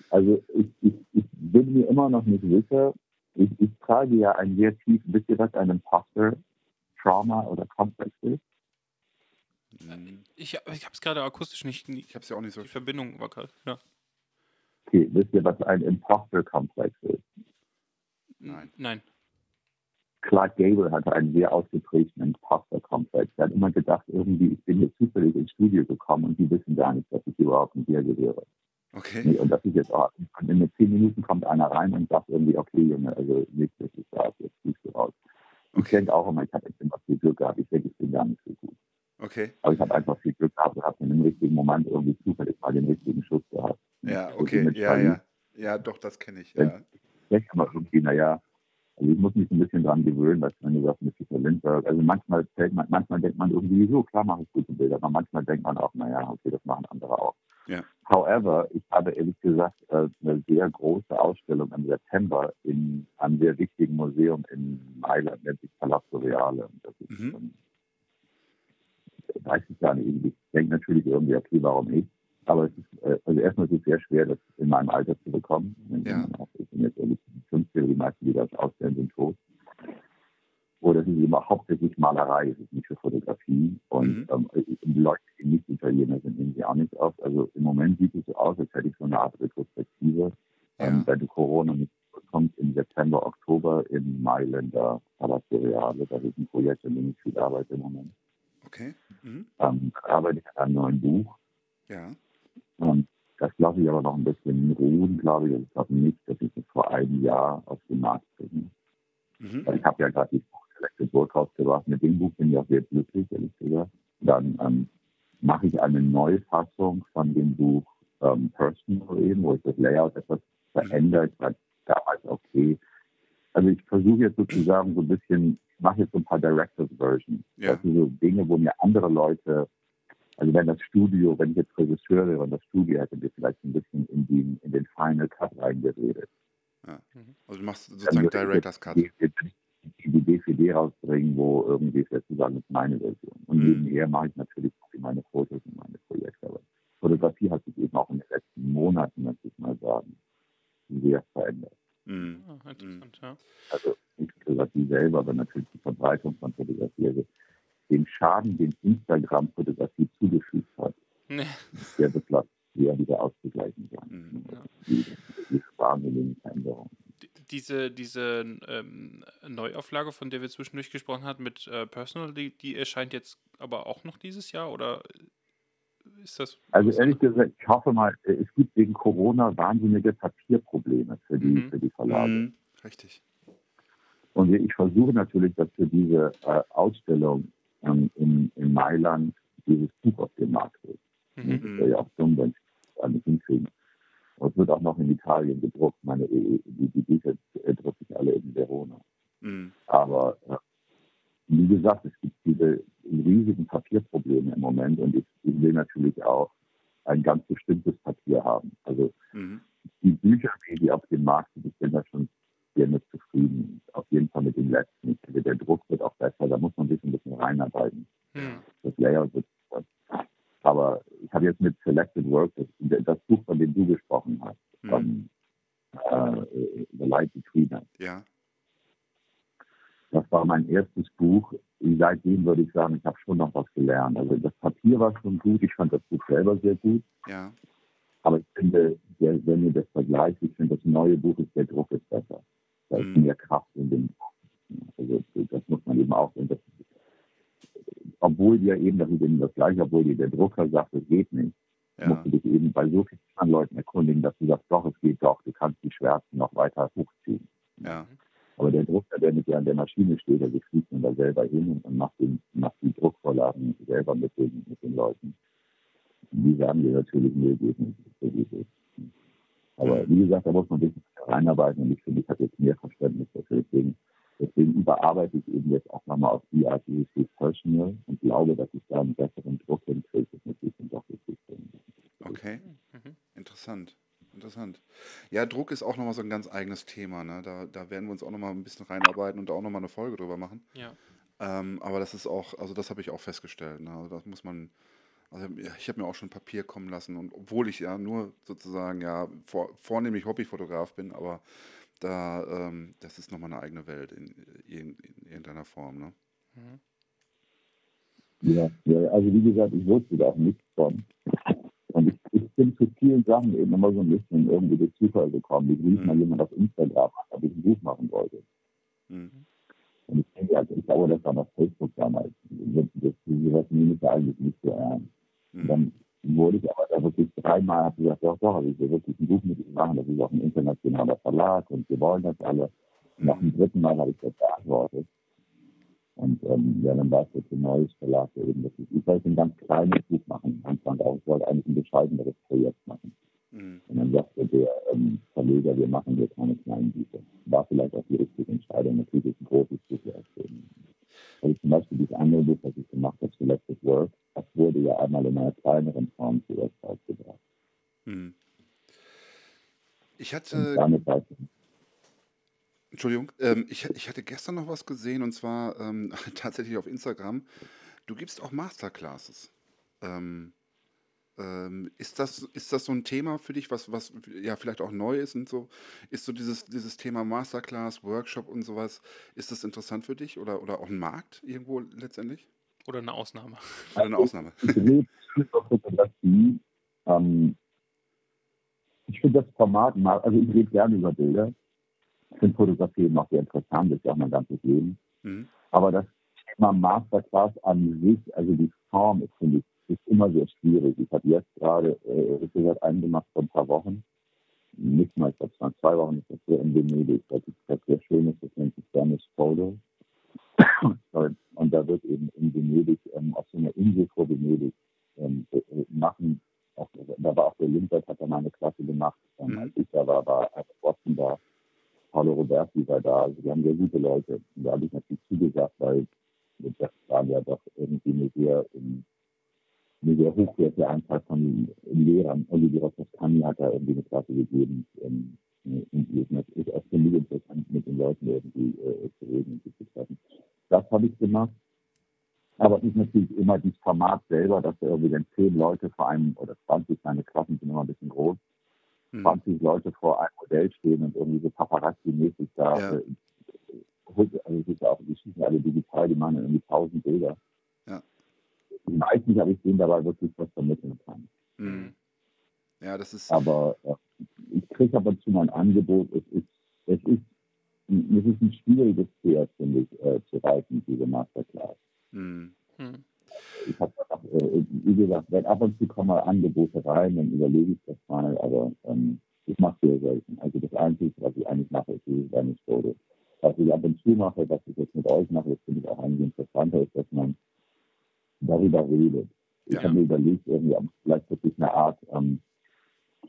[SPEAKER 4] also ich, ich, ich bin mir immer noch nicht sicher. Ich, ich trage ja ein sehr tief, wisst ihr was, ein Imposter-Trauma oder Komplex ist?
[SPEAKER 2] Hm,
[SPEAKER 3] Ich, ich habe es gerade akustisch nicht. Die
[SPEAKER 2] Ich habe es ja auch nicht so.
[SPEAKER 3] Verbindung war gerade. Ja.
[SPEAKER 4] Okay, wisst ihr, was ein Imposter-Komplex ist?
[SPEAKER 2] Nein.
[SPEAKER 3] Nein.
[SPEAKER 4] Clark Gable hatte einen sehr ausgeprägten Imposter-Komplex. Er hat immer gedacht, irgendwie, ich bin hier zufällig ins Studio gekommen und die wissen gar nicht, dass ich überhaupt ein Bier gehöre.
[SPEAKER 2] Okay.
[SPEAKER 4] Und das ist jetzt auch, und in zehn Minuten kommt einer rein und sagt irgendwie, okay, Junge, also nichts, das ist da, jetzt fliegst du raus. Ich
[SPEAKER 2] Okay.
[SPEAKER 4] denke auch immer, ich habe jetzt immer viel Glück gehabt. Ich denke, ich bin gar nicht so gut.
[SPEAKER 2] Okay.
[SPEAKER 4] Aber ich habe einfach viel Glück gehabt und habe in dem richtigen Moment irgendwie zufällig mal den richtigen Schuss gehabt.
[SPEAKER 2] Ja,
[SPEAKER 4] Also
[SPEAKER 2] okay. Ja, ja. Ja, doch, das kenne ich. Ja.
[SPEAKER 4] Ich immer irgendwie, naja, Also ich muss mich ein bisschen dran gewöhnen, dass wenn du sagst mit Peter Lindbergh, also manchmal fällt man, manchmal denkt man irgendwie so, klar mache ich gute Bilder, aber manchmal denkt man auch, naja, okay, das machen andere auch.
[SPEAKER 2] Ja.
[SPEAKER 4] However, ich habe ehrlich gesagt äh, eine sehr große Ausstellung im September in einem sehr wichtigen Museum in Mailand, nennt sich Palazzo Reale. Das ist,
[SPEAKER 2] Mhm.
[SPEAKER 4] ähm, weiß ich gar nicht. Ich denke natürlich irgendwie, okay, warum ich? Aber es ist, äh, also erstmal ist es sehr schwer, das in meinem Alter zu bekommen.
[SPEAKER 2] Ja.
[SPEAKER 4] Ich bin jetzt irgendwie 15, die meisten, die das ausstellen, sind tot. Oder es ist auch hauptsächlich Malerei, es ist nicht für Fotografie. Und
[SPEAKER 2] Mhm.
[SPEAKER 4] ähm, die Leute, die nicht Italiener sind, nehmen sie auch nicht auf. Also im Moment sieht es so aus, als hätte ich so eine Art Retrospektive. Ähm,
[SPEAKER 2] Ja.
[SPEAKER 4] wenn Corona nicht kommt im September, Oktober in Mailänder Palazzo Reale. Das ist ein Projekt, in dem ich viel arbeite im Moment.
[SPEAKER 2] Okay. Mhm.
[SPEAKER 4] Ähm, arbeite ich an einem neuen Buch.
[SPEAKER 2] Ja.
[SPEAKER 4] Und das lasse ich aber noch ein bisschen ruhen, glaube ich. Also Ich glaube nicht, dass ich es vor einem Jahr auf den Markt bringe.
[SPEAKER 2] Mhm.
[SPEAKER 4] Weil ich habe ja gerade die Selected Work rausgebracht. Mit dem Buch bin ich auch sehr glücklich, ehrlich gesagt. Dann ähm, mache ich eine Neufassung von dem Buch ähm, Personal eben, wo ich das Layout etwas verändert, weil damals okay. Also ich versuche jetzt sozusagen so ein bisschen, ich mache jetzt so ein paar Directors Versions.
[SPEAKER 2] Ja.
[SPEAKER 4] Das sind so Dinge, wo mir andere Leute, also wenn das Studio, wenn ich jetzt Regisseur wäre und das Studio hätte mir vielleicht ein bisschen in, die, in den Final Cut reingeredet.
[SPEAKER 2] Also du machst sozusagen Director's
[SPEAKER 4] jetzt
[SPEAKER 2] Cut.
[SPEAKER 4] Die, die, DVD rausbringen, wo irgendwie sozusagen ist meine Version. Und
[SPEAKER 2] Mhm.
[SPEAKER 4] nebenher mache ich natürlich auch meine Fotos und meine Projekte. Aber Fotografie hat sich eben auch in den letzten Monaten, möchte ich mal sagen, sehr verändert.
[SPEAKER 2] Mhm.
[SPEAKER 3] Ah, interessant, ja.
[SPEAKER 4] Also nicht Fotografie selber, aber natürlich die Verbreitung von Fotografie. Also den Schaden, den Instagram-Fotografie zugefügt hat,
[SPEAKER 3] Nee.
[SPEAKER 4] der vielleicht eher wieder auszugleichen sein.
[SPEAKER 2] Mhm.
[SPEAKER 3] Ja.
[SPEAKER 4] Die, die wahnsinnigen Veränderungen.
[SPEAKER 3] D- Diese, diese ähm, Neuauflage, von der wir zwischendurch gesprochen hatten mit äh, Personal, die, die erscheint jetzt aber auch noch dieses Jahr oder ist das?
[SPEAKER 4] Also ehrlich gesagt, ich hoffe mal, äh, es gibt wegen Corona wahnsinnige Papierprobleme für die,
[SPEAKER 3] Mhm.
[SPEAKER 4] für die Verlage.
[SPEAKER 2] Mhm. Richtig.
[SPEAKER 4] Und ich versuche natürlich, dass für diese äh, Ausstellung ähm, in, in Mailand dieses Buch auf den Markt ist.
[SPEAKER 3] Mhm.
[SPEAKER 4] Das wäre ja auch dumm, wenn sie alles hinkriegen. Und es wird auch noch in Italien gedruckt. Meine, die, die Bücher äh, drucke ich alle in Verona.
[SPEAKER 2] Mhm.
[SPEAKER 4] Aber äh, wie gesagt, es gibt diese riesigen Papierprobleme im Moment und ich, ich will natürlich auch ein ganz bestimmtes Papier haben. Also
[SPEAKER 2] Mhm.
[SPEAKER 4] die Bücher, die, die auf dem Markt sind, ich bin da schon sehr mit zufrieden. Auf jeden Fall mit dem letzten. Ich denke, der Druck wird auch besser, da muss man sich ein bisschen reinarbeiten.
[SPEAKER 3] Mhm.
[SPEAKER 4] Das Layout wird aber ich habe jetzt mit Selected Work, das, das Buch, von dem du gesprochen hast,
[SPEAKER 2] Mhm.
[SPEAKER 4] von äh, The Light Between Us.
[SPEAKER 2] Ja.
[SPEAKER 4] Das war mein erstes Buch. Seitdem würde ich sagen, ich habe schon noch was gelernt. Also das Papier war schon gut. Ich fand das Buch selber sehr gut.
[SPEAKER 2] Ja.
[SPEAKER 4] Aber ich finde, wenn ihr das vergleicht, ich finde, das neue Buch ist, der Druck ist besser. Da ist
[SPEAKER 2] Mhm.
[SPEAKER 4] mehr Kraft in dem. Also das muss man eben auch sehen. Das, obwohl wir eben, das ist eben das Gleiche, obwohl dir der Drucker sagt, es geht nicht,
[SPEAKER 2] Ja.
[SPEAKER 4] musst du dich eben bei so vielen Leuten erkundigen, dass du sagst, doch, es geht doch, du kannst die Schwärzen noch weiter hochziehen.
[SPEAKER 2] Ja.
[SPEAKER 4] Aber der Drucker, der mit dir an der Maschine steht, also fliegt man da selber hin und macht, den, macht die Druckvorlagen selber mit den, mit den Leuten. Die sagen dir natürlich, nee, geht nicht, so es. Aber
[SPEAKER 2] Mhm.
[SPEAKER 4] wie gesagt, da muss man sich reinarbeiten und ich finde, ich habe jetzt mehr Verständnis dafür. Deswegen, deswegen überarbeite ich eben jetzt auch nochmal auf die Art, wie es ist Personal und glaube, dass ich da einen besseren Druck hinkriege, das natürlich dann doch richtig finde.
[SPEAKER 2] Okay.
[SPEAKER 3] Mhm.
[SPEAKER 2] Interessant. Interessant. Ja, Druck ist auch nochmal so ein ganz eigenes Thema. Ne? Da, da werden wir uns auch nochmal ein bisschen reinarbeiten und da auch nochmal eine Folge drüber machen.
[SPEAKER 3] Ja.
[SPEAKER 2] Ähm, aber das ist auch, also das habe ich auch festgestellt. Ne? Also das muss man, also ich habe mir auch schon Papier kommen lassen und obwohl ich ja nur sozusagen ja vor, vornehmlich Hobbyfotograf bin, aber da, ähm, das ist nochmal eine eigene Welt in, in, in irgendeiner Form. Ne?
[SPEAKER 3] Mhm.
[SPEAKER 4] Ja, ja, also wie gesagt, ich wusste da auch nichts von. Und ich, ich bin zu vielen Sachen eben immer so ein bisschen irgendwie durch Zufall gekommen. Ich rief
[SPEAKER 2] Mhm.
[SPEAKER 4] mal jemand auf Instagram, ob ich ein Buch machen wollte.
[SPEAKER 2] Mhm.
[SPEAKER 4] Und ich denke, also, ich glaube, das war auf Facebook damals. Das, das, das nehme ich ja eigentlich nicht so ernst. Und
[SPEAKER 2] Mhm.
[SPEAKER 4] dann wurde ich aber da wirklich dreimal, habe gesagt, doch, doch, also ich will wirklich ein Buch mit ihm machen, das ist auch ein internationaler Verlag und wir wollen das alle. Und nach dem dritten Mal habe ich das beantwortet. Und ähm, ja, dann war es jetzt ein neues Verlag, eben das ist. Ich wollte ein ganz kleines Buch machen, Anfang auch. Ich wollte eigentlich ein bescheideneres Projekt machen. Mhm. Und dann sagte der ähm, Verleger, wir machen hier keine kleinen Bücher. War vielleicht auch die richtige Entscheidung. Natürlich ein großes Buch erschienen. Also zum Beispiel dieses andere Buch, was ich gemacht habe, Selected Work, das wurde ja einmal in einer kleineren Form zur Website gebracht.
[SPEAKER 2] Mhm. Ich hatte. Entschuldigung, ähm, ich, ich hatte gestern noch was gesehen und zwar ähm, [laughs] tatsächlich auf Instagram. Du gibst auch Masterclasses. Ähm, ähm, ist, das, ist das so ein Thema für dich, was, was ja vielleicht auch neu ist und so? Ist so dieses, dieses Thema Masterclass, Workshop und sowas, ist das interessant für dich oder, oder auch ein Markt irgendwo letztendlich?
[SPEAKER 3] Oder eine Ausnahme? [laughs]
[SPEAKER 2] Oder eine Ausnahme. [laughs]
[SPEAKER 4] Ähm, ich finde das Format, also ich rede gerne über Bilder. Ich finde Fotografie eben auch sehr interessant, das ist ja auch mein ganzes Leben. Mhm. Aber das Thema Masterclass an sich, also die Form ist, finde ich, ist immer sehr schwierig. Ich habe jetzt gerade, äh, einen gemacht vor ein paar Wochen. Nicht mal, ich glaube, es waren zwei Wochen, das war in Venedig. Das ist das sehr schön, das nennt sich Spanish [coughs] Photo. Und da wird eben in Venedig, ähm, auf so einer Insel vor Venedig, ähm, äh, machen, auch, da war auch der Lindbergh, hat da mal eine Klasse gemacht. Ähm, mhm. Als ich da war, war Watson da, Paolo Roberti war da. Also die haben sehr gute Leute. Und da habe ich natürlich zugesagt, weil das waren ja doch irgendwie eine sehr um, eine sehr hochwertige Anzahl von Lehrern. Olivier Toscani hat da irgendwie eine Klasse gegeben. Ähm, und das ist auch für mich interessant, mit den Leuten irgendwie äh, zu reden und sich zu treffen. Das habe ich gemacht. Aber es ist natürlich immer dieses Format selber, dass da irgendwie dann zehn Leute vor einem, oder 20, meine Klassen sind immer ein bisschen groß, mhm. 20 Leute vor einem Modell stehen und irgendwie so Paparazzi-mäßig da, ja. äh, also es ist ja auch, die schießen alle digital, die machen irgendwie tausend Bilder. Ich weiß nicht, ob ich denen dabei wirklich was vermitteln kann.
[SPEAKER 2] Mhm. Ja, das ist.
[SPEAKER 4] Aber äh, ich kriege ab und zu mal ein Angebot. Es ist, es ist, es ist ein schwieriges Pferd, finde ich, äh, zu reiten, diese Masterclass. Mhm. Ich habe, äh, wie gesagt, wenn ab und zu kommen mal Angebote rein, dann überlege ich das mal, aber ähm, ich mache sehr selten. Also das Einzige, was ich eigentlich mache, ist diese Vanish-Foto. Was ich ab und zu mache, was ich jetzt mit euch mache, das finde ich auch eigentlich interessanter, ist, dass man darüber redet. Ich ja. habe mir überlegt, irgendwie, ob vielleicht wirklich eine Art ähm,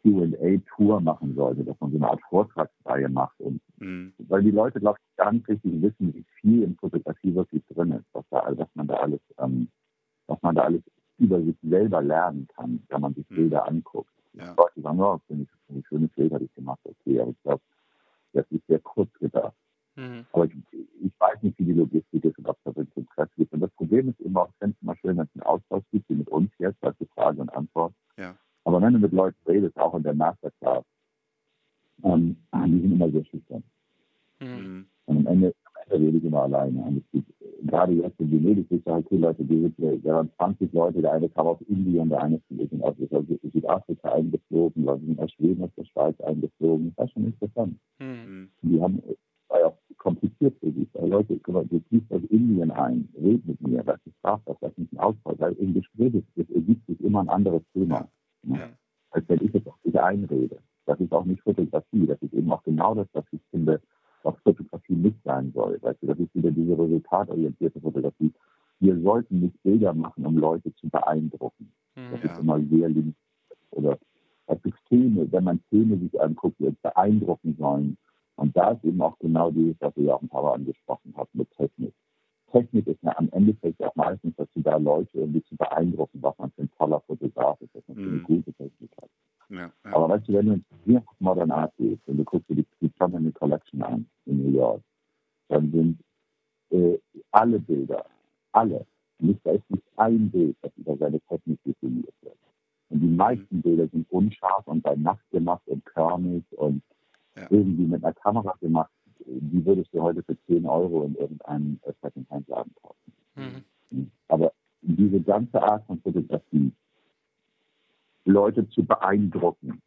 [SPEAKER 4] QA-Tour machen sollte, dass man so eine Art Vortragsreihe macht. Und, mhm. Weil die Leute, glaube ich, gar nicht richtig wissen, wie viel in Fotografie wirklich drin ist, was, da, was man da alles, ähm, was man da alles über sich selber lernen kann, wenn man sich mhm. Bilder anguckt. Ja. Leute sagen, oh, finde ich, ein schönes Bild habe ich gemacht, okay, aber ich glaube, das ist sehr kurz gedacht. Mhm. Aber ich, ich, weiß nicht, wie die Logistik ist und ob es da wirklich Interesse gibt. Und das Problem ist immer, ich finde es immer schön, wenn es einen Austausch gibt, wie mit uns jetzt, also Frage und Antwort.
[SPEAKER 2] Ja.
[SPEAKER 4] Aber wenn du mit Leuten redest, auch in der Masterclass, ähm, die sind immer sehr schüchtern. Mhm. Und am Ende, am Ende rede ich immer alleine. Und es gibt, gerade jetzt in Venedig, ich sage, okay, Leute, die sind, da waren 20 Leute, der eine kam aus Indien, der eine ist aus Südafrika eingeflogen, Leute sind aus Schweden, aus der Schweiz eingeflogen. Das ist schon interessant. Mhm. Die haben war ja kompliziert für dich. Weil Leute, du ziehst aus Indien ein, red mit mir, was ist das, das ist nicht ein Ausfall. Weil im Gespräch ist, ergibt sich immer ein anderes Thema. Ja. Ne? Als wenn ich jetzt auf dich einrede. Das ist auch nicht Fotografie. Das ist eben auch genau das, was ich finde, was Fotografie nicht sein soll. Weißt du, das ist wieder diese resultatorientierte Fotografie. Wir sollten nicht Bilder machen, um Leute zu beeindrucken. Hm, das ja. ist immer sehr links. Oder also Filme, wenn man Filme sich anguckt, die uns beeindrucken sollen, und da ist eben auch genau dieses, was ihr ja auch ein paar Mal angesprochen habt mit Technik. Technik ist ja am Endeffekt auch meistens dazu da, Leute irgendwie zu beeindrucken, was man für ein toller Fotograf ist, was man für eine mhm. gute Technik hat. Ja, ja. Aber weißt du, wenn du hier auf Modern Art gehst und du guckst dir die, die Company Collection an in New York, dann sind äh, alle Bilder, alle, nicht, da ist nicht ein Bild, das über seine Technik definiert wird. Und die meisten mhm. Bilder sind unscharf und bei Nacht gemacht und körnig und ja. irgendwie mit einer Kamera gemacht, die würdest du heute für 10 Euro in irgendeinem Second-Hand-Laden kaufen. Mhm. Aber diese ganze Art von Fotografie, Leute zu beeindrucken,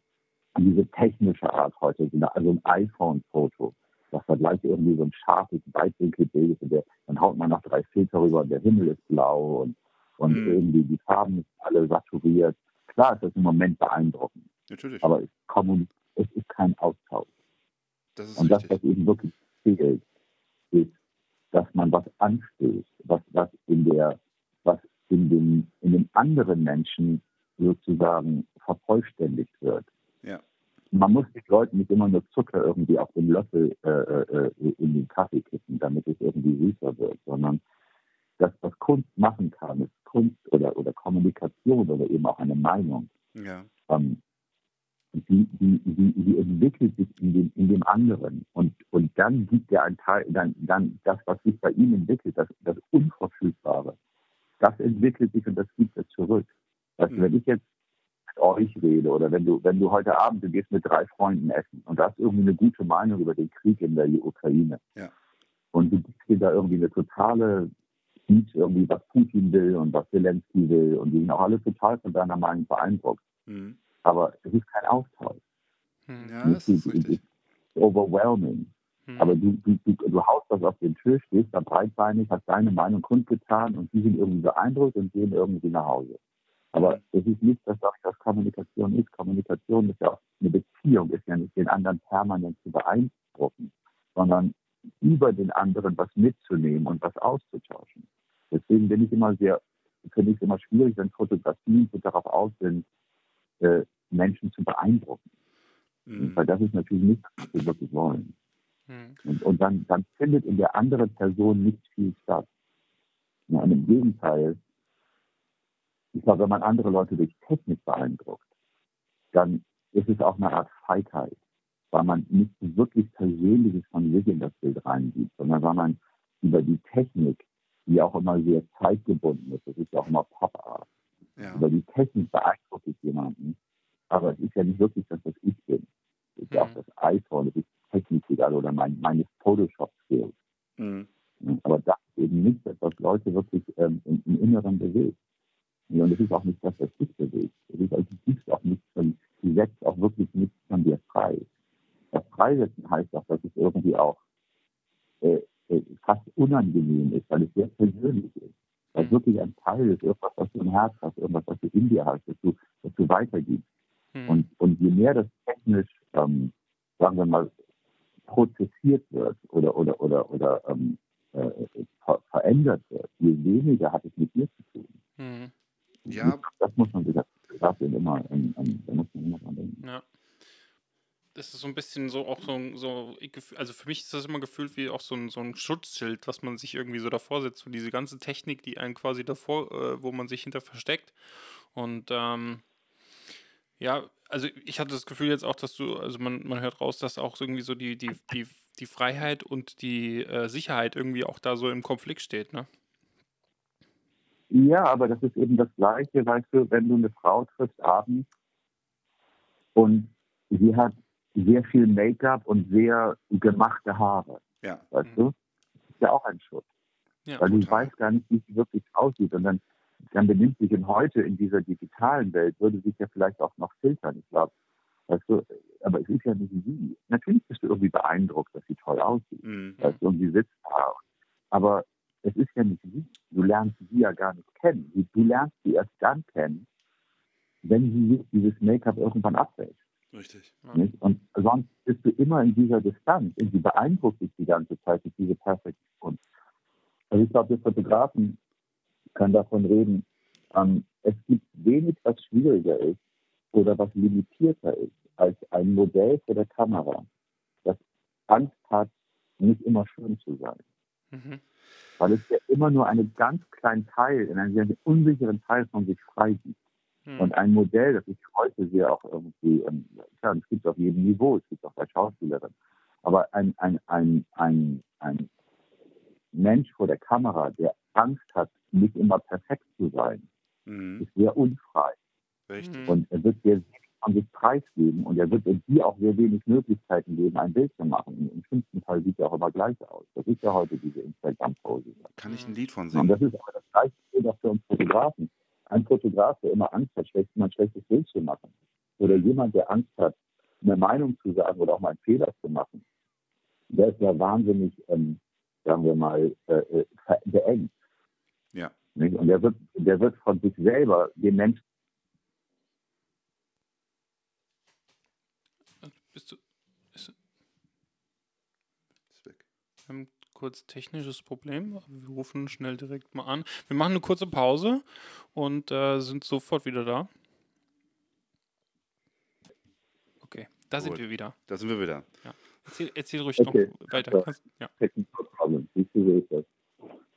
[SPEAKER 4] diese technische Art heute, also ein iPhone-Foto, das vergleicht irgendwie so ein scharfes Weitwinkelbild, der, dann haut man noch drei Filter rüber und der Himmel ist blau und, und mhm. irgendwie die Farben sind alle saturiert. Klar ist das im Moment beeindruckend.
[SPEAKER 2] Natürlich.
[SPEAKER 4] Aber es, es ist kein Austausch.
[SPEAKER 2] Das
[SPEAKER 4] und das, was eben wirklich fehlt, ist, dass man was anstößt, was, was in der, was in den, in den anderen Menschen sozusagen vervollständigt wird.
[SPEAKER 2] Ja.
[SPEAKER 4] man muss den Leuten nicht immer nur Zucker irgendwie auf den Löffel äh, äh, in den Kaffee kippen, damit es irgendwie süßer wird, sondern das, was Kunst machen kann, ist Kunst oder, oder Kommunikation oder eben auch eine Meinung.
[SPEAKER 2] Ja.
[SPEAKER 4] Ähm, die, die, die, die entwickelt sich in dem, in dem anderen und, und dann gibt er ein Teil, dann, dann das, was sich bei ihm entwickelt, das, das Unverfügbare, das entwickelt sich und das gibt er zurück. Also, wenn ich jetzt mit euch rede oder wenn du, wenn du heute Abend, du gehst mit drei Freunden essen und du hast irgendwie eine gute Meinung über den Krieg in der Ukraine.
[SPEAKER 2] Ja.
[SPEAKER 4] Und du gibst dir da irgendwie eine totale Speech, irgendwie was Putin will und was Zelensky will und die sind auch alle total von deiner Meinung beeindruckt.
[SPEAKER 2] Mhm.
[SPEAKER 4] Aber es ist kein Austausch.
[SPEAKER 3] Hm.
[SPEAKER 2] Ja, das ist richtig.
[SPEAKER 4] overwhelming.
[SPEAKER 3] Hm.
[SPEAKER 4] Aber du, du, du, du haust das auf den Tisch, stehst da breitbeinig, hast deine Meinung kundgetan und die sind irgendwie beeindruckt und gehen irgendwie nach Hause. Aber es ist nicht, dass das, das Kommunikation ist. Kommunikation ist ja auch eine Beziehung, ist ja nicht den anderen permanent zu beeindrucken, sondern über den anderen was mitzunehmen und was auszutauschen. Deswegen bin ich immer sehr, finde ich es immer schwierig, wenn Fotografien so darauf aus sind, äh, Menschen zu beeindrucken.
[SPEAKER 2] Mhm.
[SPEAKER 4] Weil das ist natürlich nicht, was wir wirklich wollen.
[SPEAKER 3] Hm.
[SPEAKER 4] Und, und dann, dann findet in der anderen Person nicht viel statt. Ja, und im Gegenteil, ich glaube, wenn man andere Leute durch Technik beeindruckt, dann ist es auch eine Art Feigheit, weil man nicht wirklich Persönliches von sich in das Bild reingibt, sondern weil man über die Technik, die auch immer sehr zeitgebunden ist, das ist ja auch immer Pop-Art,
[SPEAKER 2] Ja.
[SPEAKER 4] über die Technik beeindruckt ich jemanden, aber es ist ja nicht wirklich das, was ich bin. Es ist ja auch
[SPEAKER 3] Mhm.
[SPEAKER 4] das iPhone, das ist Technik egal oder mein, meine Photoshop-Skills.
[SPEAKER 2] Mhm.
[SPEAKER 4] Aber das ist eben nicht das, was Leute wirklich ähm, im, im Inneren bewegt. Ja, und es ist auch nicht das, was dich bewegt. Es ist, also, du gibst auch nichts von, du setzt auch wirklich nichts von dir frei. Das Freisetzen heißt auch, dass es irgendwie auch äh, äh, fast unangenehm ist, weil es sehr persönlich ist. Weil
[SPEAKER 3] Mhm.
[SPEAKER 4] wirklich ein Teil ist, irgendwas, was du im Herz hast, irgendwas, was du in dir hast, das du, das du weitergibst.
[SPEAKER 3] Hm.
[SPEAKER 4] Und, und je mehr das technisch, ähm, sagen wir mal, prozessiert wird oder, oder, oder, oder ähm, äh, ver verändert wird, je weniger hat es mit dir zu tun.
[SPEAKER 3] Hm.
[SPEAKER 2] Ja.
[SPEAKER 4] Das muss man sich immer, ähm, ähm, da muss man immer dran denken.
[SPEAKER 3] Ja. Das ist so ein bisschen so auch so, so also für mich ist das immer gefühlt wie auch so ein, so ein Schutzschild, was man sich irgendwie so davor setzt, so diese ganze Technik, die einen quasi davor, äh, wo man sich hinter versteckt. Und ähm, ja, also ich hatte das Gefühl jetzt auch, dass du, also man, man hört raus, dass auch irgendwie so die, die, die, die Freiheit und die äh, Sicherheit irgendwie auch da so im Konflikt steht, ne?
[SPEAKER 4] Ja, aber das ist eben das Gleiche, weißt du, wenn du eine Frau triffst abends und sie hat sehr viel Make-up und sehr gemachte Haare,
[SPEAKER 2] Ja.
[SPEAKER 4] weißt
[SPEAKER 3] Mhm.
[SPEAKER 4] du? Das ist ja auch ein Schutz.
[SPEAKER 3] Ja.
[SPEAKER 4] weil du
[SPEAKER 2] total.
[SPEAKER 4] weißt gar nicht, wie sie wirklich aussieht. Und dann, dann benimmt sich und heute in dieser digitalen Welt würde sich ja vielleicht auch noch filtern. Ich glaube, weißt du, aber es ist ja nicht sie. Natürlich bist du irgendwie beeindruckt, dass sie toll aussieht.
[SPEAKER 2] Mhm.
[SPEAKER 4] Weißt du, und sie sitzt da. Aber es ist ja nicht sie. Du lernst sie ja gar nicht kennen. Du, lernst sie erst dann kennen, wenn sie dieses Make-up irgendwann abwäscht.
[SPEAKER 2] Richtig.
[SPEAKER 4] Nicht? Und sonst bist du immer in dieser Distanz und sie beeindruckt dich die ganze Zeit durch diese Perfektion. Also ich glaube, wir Fotografen können davon reden, ähm, es gibt wenig, was schwieriger ist oder was limitierter ist als ein Modell vor der Kamera, das Angst hat, nicht immer schön zu sein.
[SPEAKER 3] Mhm.
[SPEAKER 4] Weil es ja immer nur einen ganz kleinen Teil, in einen sehr unsicheren Teil von sich freigibt.
[SPEAKER 3] Hm.
[SPEAKER 4] Und ein Modell, das ich heute sehe, auch irgendwie, ähm, klar, es gibt es auf jedem Niveau, es gibt es auch bei Schauspielerinnen, aber ein, ein, ein, ein, ein Mensch vor der Kamera, der Angst hat, nicht immer perfekt zu sein,
[SPEAKER 2] Mhm.
[SPEAKER 4] ist sehr unfrei.
[SPEAKER 2] Richtig.
[SPEAKER 4] Und er wird sehr wenig von sich preisgeben und er wird dir auch sehr wenig Möglichkeiten geben, ein Bild zu machen. Im- Im schlimmsten Fall sieht er auch immer gleich aus. Das ist ja heute diese Instagram-Pose.
[SPEAKER 2] Kann ich ein Lied von
[SPEAKER 4] Und
[SPEAKER 2] singen?
[SPEAKER 4] das ist aber das gleiche gilt auch für uns Fotografen. Ein Fotograf, der immer Angst hat, schlecht, mal ein schlechtes Bild zu machen. Oder jemand, der Angst hat, eine Meinung zu sagen oder auch mal einen Fehler zu machen. Der ist ja wahnsinnig, ähm, sagen wir mal, äh, äh, beengt.
[SPEAKER 2] Ja.
[SPEAKER 4] Und der wird, der wird von sich selber, dem Menschen,
[SPEAKER 3] Bist du, ist,
[SPEAKER 2] Ist weg.
[SPEAKER 3] Wir haben kurz technisches Problem. Wir rufen schnell direkt mal an. Wir machen eine kurze Pause und äh, sind sofort wieder da. Okay, Da sind wir wieder.
[SPEAKER 2] Da sind wir wieder.
[SPEAKER 3] Ja. Erzähl, erzähl ruhig
[SPEAKER 4] Okay.
[SPEAKER 3] noch weiter.
[SPEAKER 4] Also,
[SPEAKER 3] Ja.
[SPEAKER 4] Technical Problem. Das.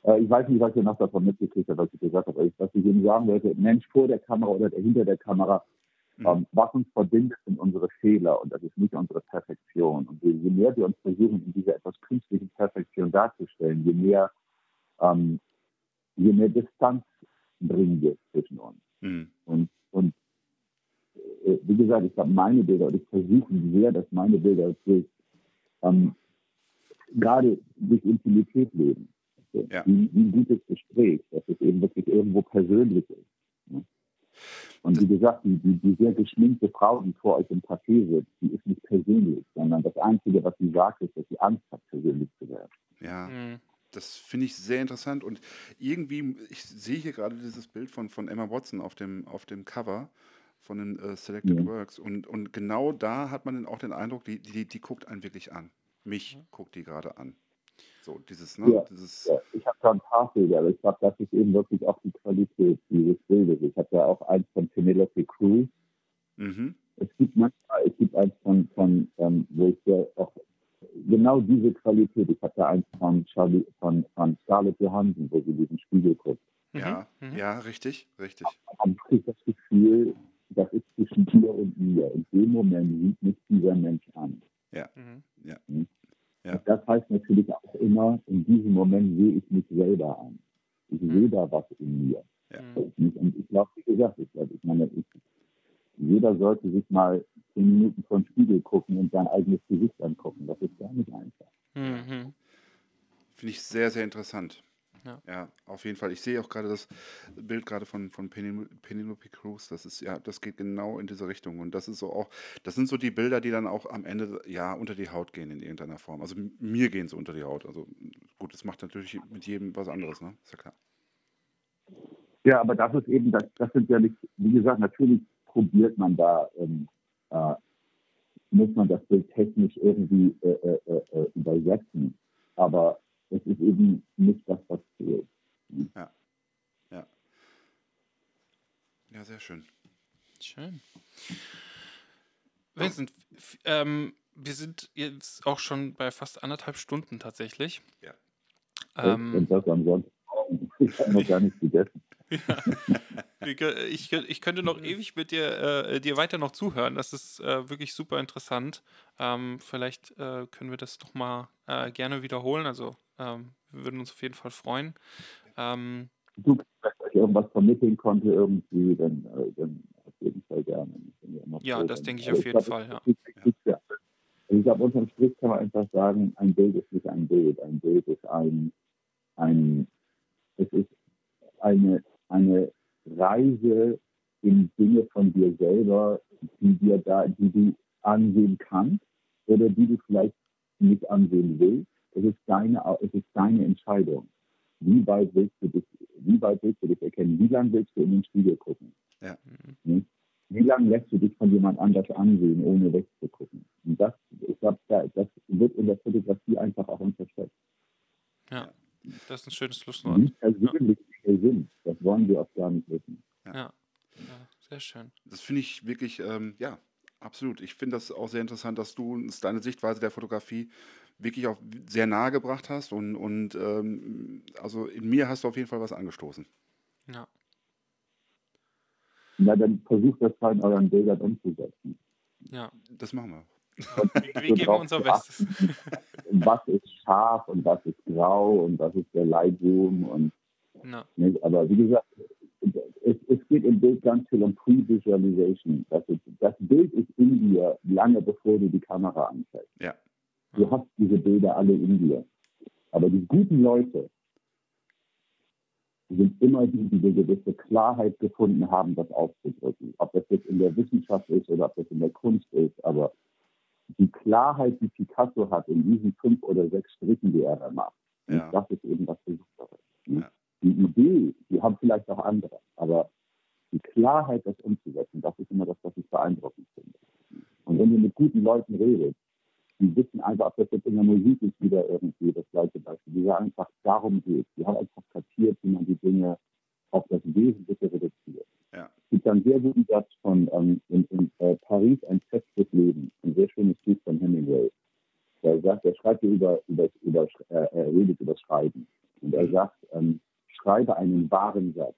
[SPEAKER 4] Äh, ich weiß nicht, was ihr noch davon mitgekriegt habt, was ich gesagt habe. aber ich- Was ich Ihnen sagen wollte, Mensch vor der Kamera oder der hinter der Kamera,
[SPEAKER 2] Mhm.
[SPEAKER 4] ähm, was uns verbindet, sind unsere Fehler und das ist nicht unsere Perfektion. Und je, je mehr wir uns versuchen, in dieser etwas künstlichen Perfektion darzustellen, je mehr, ähm, je mehr Distanz bringen wir zwischen uns.
[SPEAKER 2] Mhm.
[SPEAKER 4] Und, und äh, wie gesagt, ich habe meine Bilder und ich versuche sehr, dass meine Bilder durch, ähm, gerade durch Intimität leben.
[SPEAKER 2] Ja.
[SPEAKER 4] wie, wie ein gutes Gespräch, dass es eben wirklich irgendwo persönlich ist. Ne? Und wie gesagt, die, die, die sehr geschminkte Frau, die vor euch im Café sitzt, die ist nicht persönlich, sondern das Einzige, was sie sagt, ist, dass sie Angst hat, persönlich zu werden.
[SPEAKER 2] Ja.
[SPEAKER 3] Mhm.
[SPEAKER 2] Das finde ich sehr interessant und irgendwie, ich sehe hier gerade dieses Bild von, von Emma Watson auf dem, auf dem Cover von den äh, Selected
[SPEAKER 4] Ja.
[SPEAKER 2] Works und, und genau da hat man dann auch den Eindruck, die, die, die guckt einen wirklich an. Mich guckt die gerade an. So, dieses, ne?
[SPEAKER 4] Ja.
[SPEAKER 2] Dieses,
[SPEAKER 4] Ja, ich habe da ein paar Bilder, aber ich glaube, das ist eben wirklich auch die Qualität dieses Bildes. Ich habe ja auch eins von Penelope Cruz,
[SPEAKER 2] mhm.
[SPEAKER 4] es gibt manchmal, es gibt eins von, von ähm, wo ich ja auch genau diese Qualität, ich hatte eins von Charlie, von, von Scarlett Johansson, wo sie diesen Spiegel guckt.
[SPEAKER 2] Ja,
[SPEAKER 3] Mhm.
[SPEAKER 2] ja, richtig, richtig.
[SPEAKER 4] Dann kriege ich das Gefühl, das ist zwischen dir und mir. In dem Moment sieht mich dieser Mensch an.
[SPEAKER 3] Mhm.
[SPEAKER 2] Ja.
[SPEAKER 4] Und das heißt natürlich auch immer, in diesem Moment sehe ich mich selber an. Ich sehe da was in mir.
[SPEAKER 2] Ja.
[SPEAKER 3] Mhm.
[SPEAKER 4] Und ich glaube, wie gesagt, ich, ich meine, ich, jeder sollte sich mal zehn Minuten vor den Spiegel gucken und sein eigenes Gesicht angucken. Das ist gar nicht einfach.
[SPEAKER 3] Mhm.
[SPEAKER 2] Finde ich sehr, sehr interessant.
[SPEAKER 3] Ja.
[SPEAKER 2] auf jeden Fall. Ich sehe auch gerade das Bild gerade von, von Penel- Penelope Cruz. Das ist, ja, das geht genau in diese Richtung. Und das ist so auch, das sind so die Bilder, die dann auch am Ende, ja, unter die Haut gehen in irgendeiner Form. Also mir gehen sie unter die Haut. Also gut, das macht natürlich mit jedem was anderes, ne? Ist ja klar.
[SPEAKER 4] Ja, aber das ist eben, das, das sind ja nicht, wie gesagt, natürlich probiert man da, ähm, äh, muss man das Bild technisch irgendwie äh, äh, äh, äh, übersetzen. Aber es ist eben nicht das, was zählt.
[SPEAKER 2] Ja, sehr schön.
[SPEAKER 3] Schön. Vincent, ähm, wir sind jetzt auch schon bei fast anderthalb Stunden tatsächlich.
[SPEAKER 2] Ja.
[SPEAKER 3] Ähm,
[SPEAKER 4] und das ansonsten, [laughs] ich habe noch gar nicht gegessen. [laughs]
[SPEAKER 3] Ich, kö- ich, ich könnte noch ewig mit dir, äh, dir weiter noch zuhören. Das ist äh, wirklich super interessant. Ähm, vielleicht äh, können wir das noch mal äh, gerne wiederholen. Also ähm, wir würden uns auf jeden Fall freuen. Ähm,
[SPEAKER 4] Du, wenn ich irgendwas vermitteln konnte irgendwie, dann, äh, dann auf jeden Fall gerne.
[SPEAKER 3] Ja,
[SPEAKER 4] froh,
[SPEAKER 3] das denke ich auf jeden
[SPEAKER 4] glaub,
[SPEAKER 3] Fall, ja.
[SPEAKER 4] ist wichtig, ja. Also Ich glaube, unterm Strich kann man einfach sagen, ein Bild ist nicht ein Bild. Ein Bild ist ein, ein es ist eine, eine Reise in Dinge von dir selber, die dir da, die du ansehen kannst oder die du vielleicht nicht ansehen willst. Es ist deine, es ist deine Entscheidung. Wie weit willst du dich, wie weit willst du dich erkennen? Wie lange willst du in den Spiegel gucken?
[SPEAKER 2] Ja.
[SPEAKER 4] Hm? Wie lange lässt du dich von jemand anders ansehen, ohne wegzugucken? Und das, ich glaube, da- das wird in der Fotografie einfach auch unterschätzt.
[SPEAKER 3] ja, das ist ein schönes Schlusswort.
[SPEAKER 4] Wie persönlich wir sind, das wollen wir auch gar nicht wissen.
[SPEAKER 3] Ja, ja sehr schön.
[SPEAKER 2] Das finde ich wirklich, ähm, ja, absolut. Ich finde das auch sehr interessant, dass du uns deine Sichtweise der Fotografie wirklich auch sehr nahe gebracht hast und, und ähm, also in mir hast du auf jeden Fall was angestoßen.
[SPEAKER 3] Ja,
[SPEAKER 4] Na, dann versucht das mal in euren Bildern umzusetzen.
[SPEAKER 3] ja.
[SPEAKER 2] Das machen wir.
[SPEAKER 3] Wir, [laughs] wir geben unser Bestes.
[SPEAKER 4] Was ist scharf und was ist grau und was ist der Lightroom und
[SPEAKER 3] Ja,
[SPEAKER 4] Nicht? Aber wie gesagt, es, es geht im Bild ganz viel um Pre-Visualization. Das, das Bild ist in dir lange bevor du die Kamera anfällst.
[SPEAKER 2] Ja.
[SPEAKER 4] Du hast diese Bilder alle in dir. Aber die guten Leute sind immer die, die eine gewisse Klarheit gefunden haben, das auszudrücken. Ob das jetzt in der Wissenschaft ist oder ob das in der Kunst ist. Aber die Klarheit, die Picasso hat in diesen fünf oder sechs Strichen, die er da macht,
[SPEAKER 2] Ja.
[SPEAKER 4] das ist eben das Besondere. Ne?
[SPEAKER 2] Ja.
[SPEAKER 4] Die Idee, die haben vielleicht auch andere, aber die Klarheit, das umzusetzen, das ist immer das, was ich beeindruckend finde. Und wenn du mit guten Leuten redest, die wissen einfach, ob das jetzt in der Musik ist, wieder irgendwie das gleiche Beispiel, die sagen einfach, darum geht. Die haben einfach kapiert, wie man die Dinge auf das Wesentliche reduziert.
[SPEAKER 2] Ja.
[SPEAKER 4] Es gibt einen sehr guten Satz von ähm, in, in äh, Paris ein festes Leben. Und sehr schönes Buch von Hemingway. Er sagt, er schreibt über, über, über äh, er redet über Schreiben. Und er sagt, ähm, schreibe einen wahren Satz.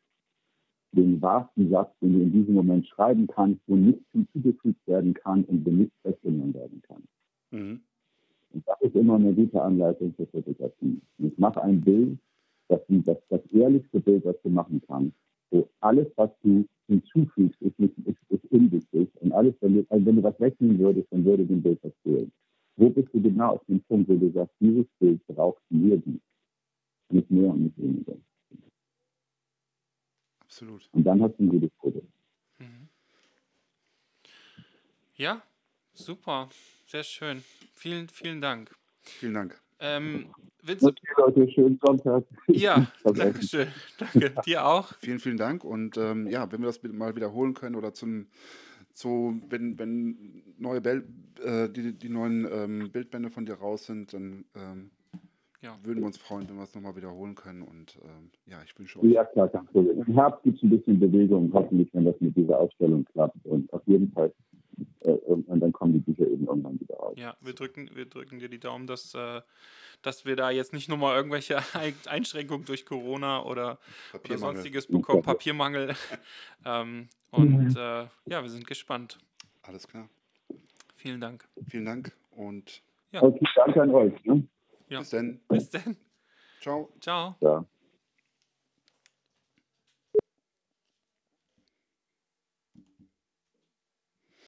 [SPEAKER 4] Den wahrsten Satz, den du in diesem Moment schreiben kannst, wo nichts hinzugefügt werden kann und wo nichts weggenommen werden kann. Mhm. Und das ist immer eine gute Anleitung für Fotografie. Ich mache ein Bild, das, das, das ehrlichste Bild, was du machen kannst, wo alles, was du hinzufügst, ist, ist, ist, ist unwichtig. Und alles, wenn du, also wenn du was wegnehmen würdest, dann würde dem Bild was fehlen. Wo bist du genau auf dem Punkt, wo du sagst, dieses Bild braucht mir die? Nicht mehr und nicht weniger.
[SPEAKER 2] Absolut.
[SPEAKER 4] Und dann hast du ein gutes Foto. Mhm.
[SPEAKER 3] Ja, super. Sehr schön. Vielen, vielen Dank.
[SPEAKER 2] Vielen Dank.
[SPEAKER 3] Ähm,
[SPEAKER 4] Vincent, okay, Leute, schönen Sonntag. [laughs]
[SPEAKER 3] Ja, [laughs] danke schön. Danke, dir auch.
[SPEAKER 2] Vielen, vielen Dank. Und ähm, ja, wenn wir das mal wiederholen können oder zum, so, wenn, wenn neue Bel äh, die, die neuen ähm, Bildbände von dir raus sind, dann ähm, ja. würden wir uns freuen, wenn wir es nochmal wiederholen können. Und ähm, ja, ich wünsche euch.
[SPEAKER 4] Ja, klar, Problem. Im Herbst gibt es ein bisschen Bewegung, hoffentlich, wenn das mit dieser Ausstellung klappt. Und auf jeden Fall äh, und dann kommen die Bücher eben irgendwann wieder raus.
[SPEAKER 3] Ja, wir drücken, wir drücken dir die Daumen, dass, äh, dass wir da jetzt nicht nochmal irgendwelche [laughs] Einschränkungen durch Corona oder, oder sonstiges bekommen, Papiermangel. [laughs] ähm, und äh, ja, wir sind gespannt.
[SPEAKER 2] Alles klar.
[SPEAKER 3] Vielen Dank.
[SPEAKER 2] Vielen Dank und
[SPEAKER 4] ja. Okay, danke an euch. Ne?
[SPEAKER 2] Ja. Bis dann.
[SPEAKER 3] Bis dann.
[SPEAKER 2] Ciao.
[SPEAKER 3] Ciao.
[SPEAKER 4] Ja.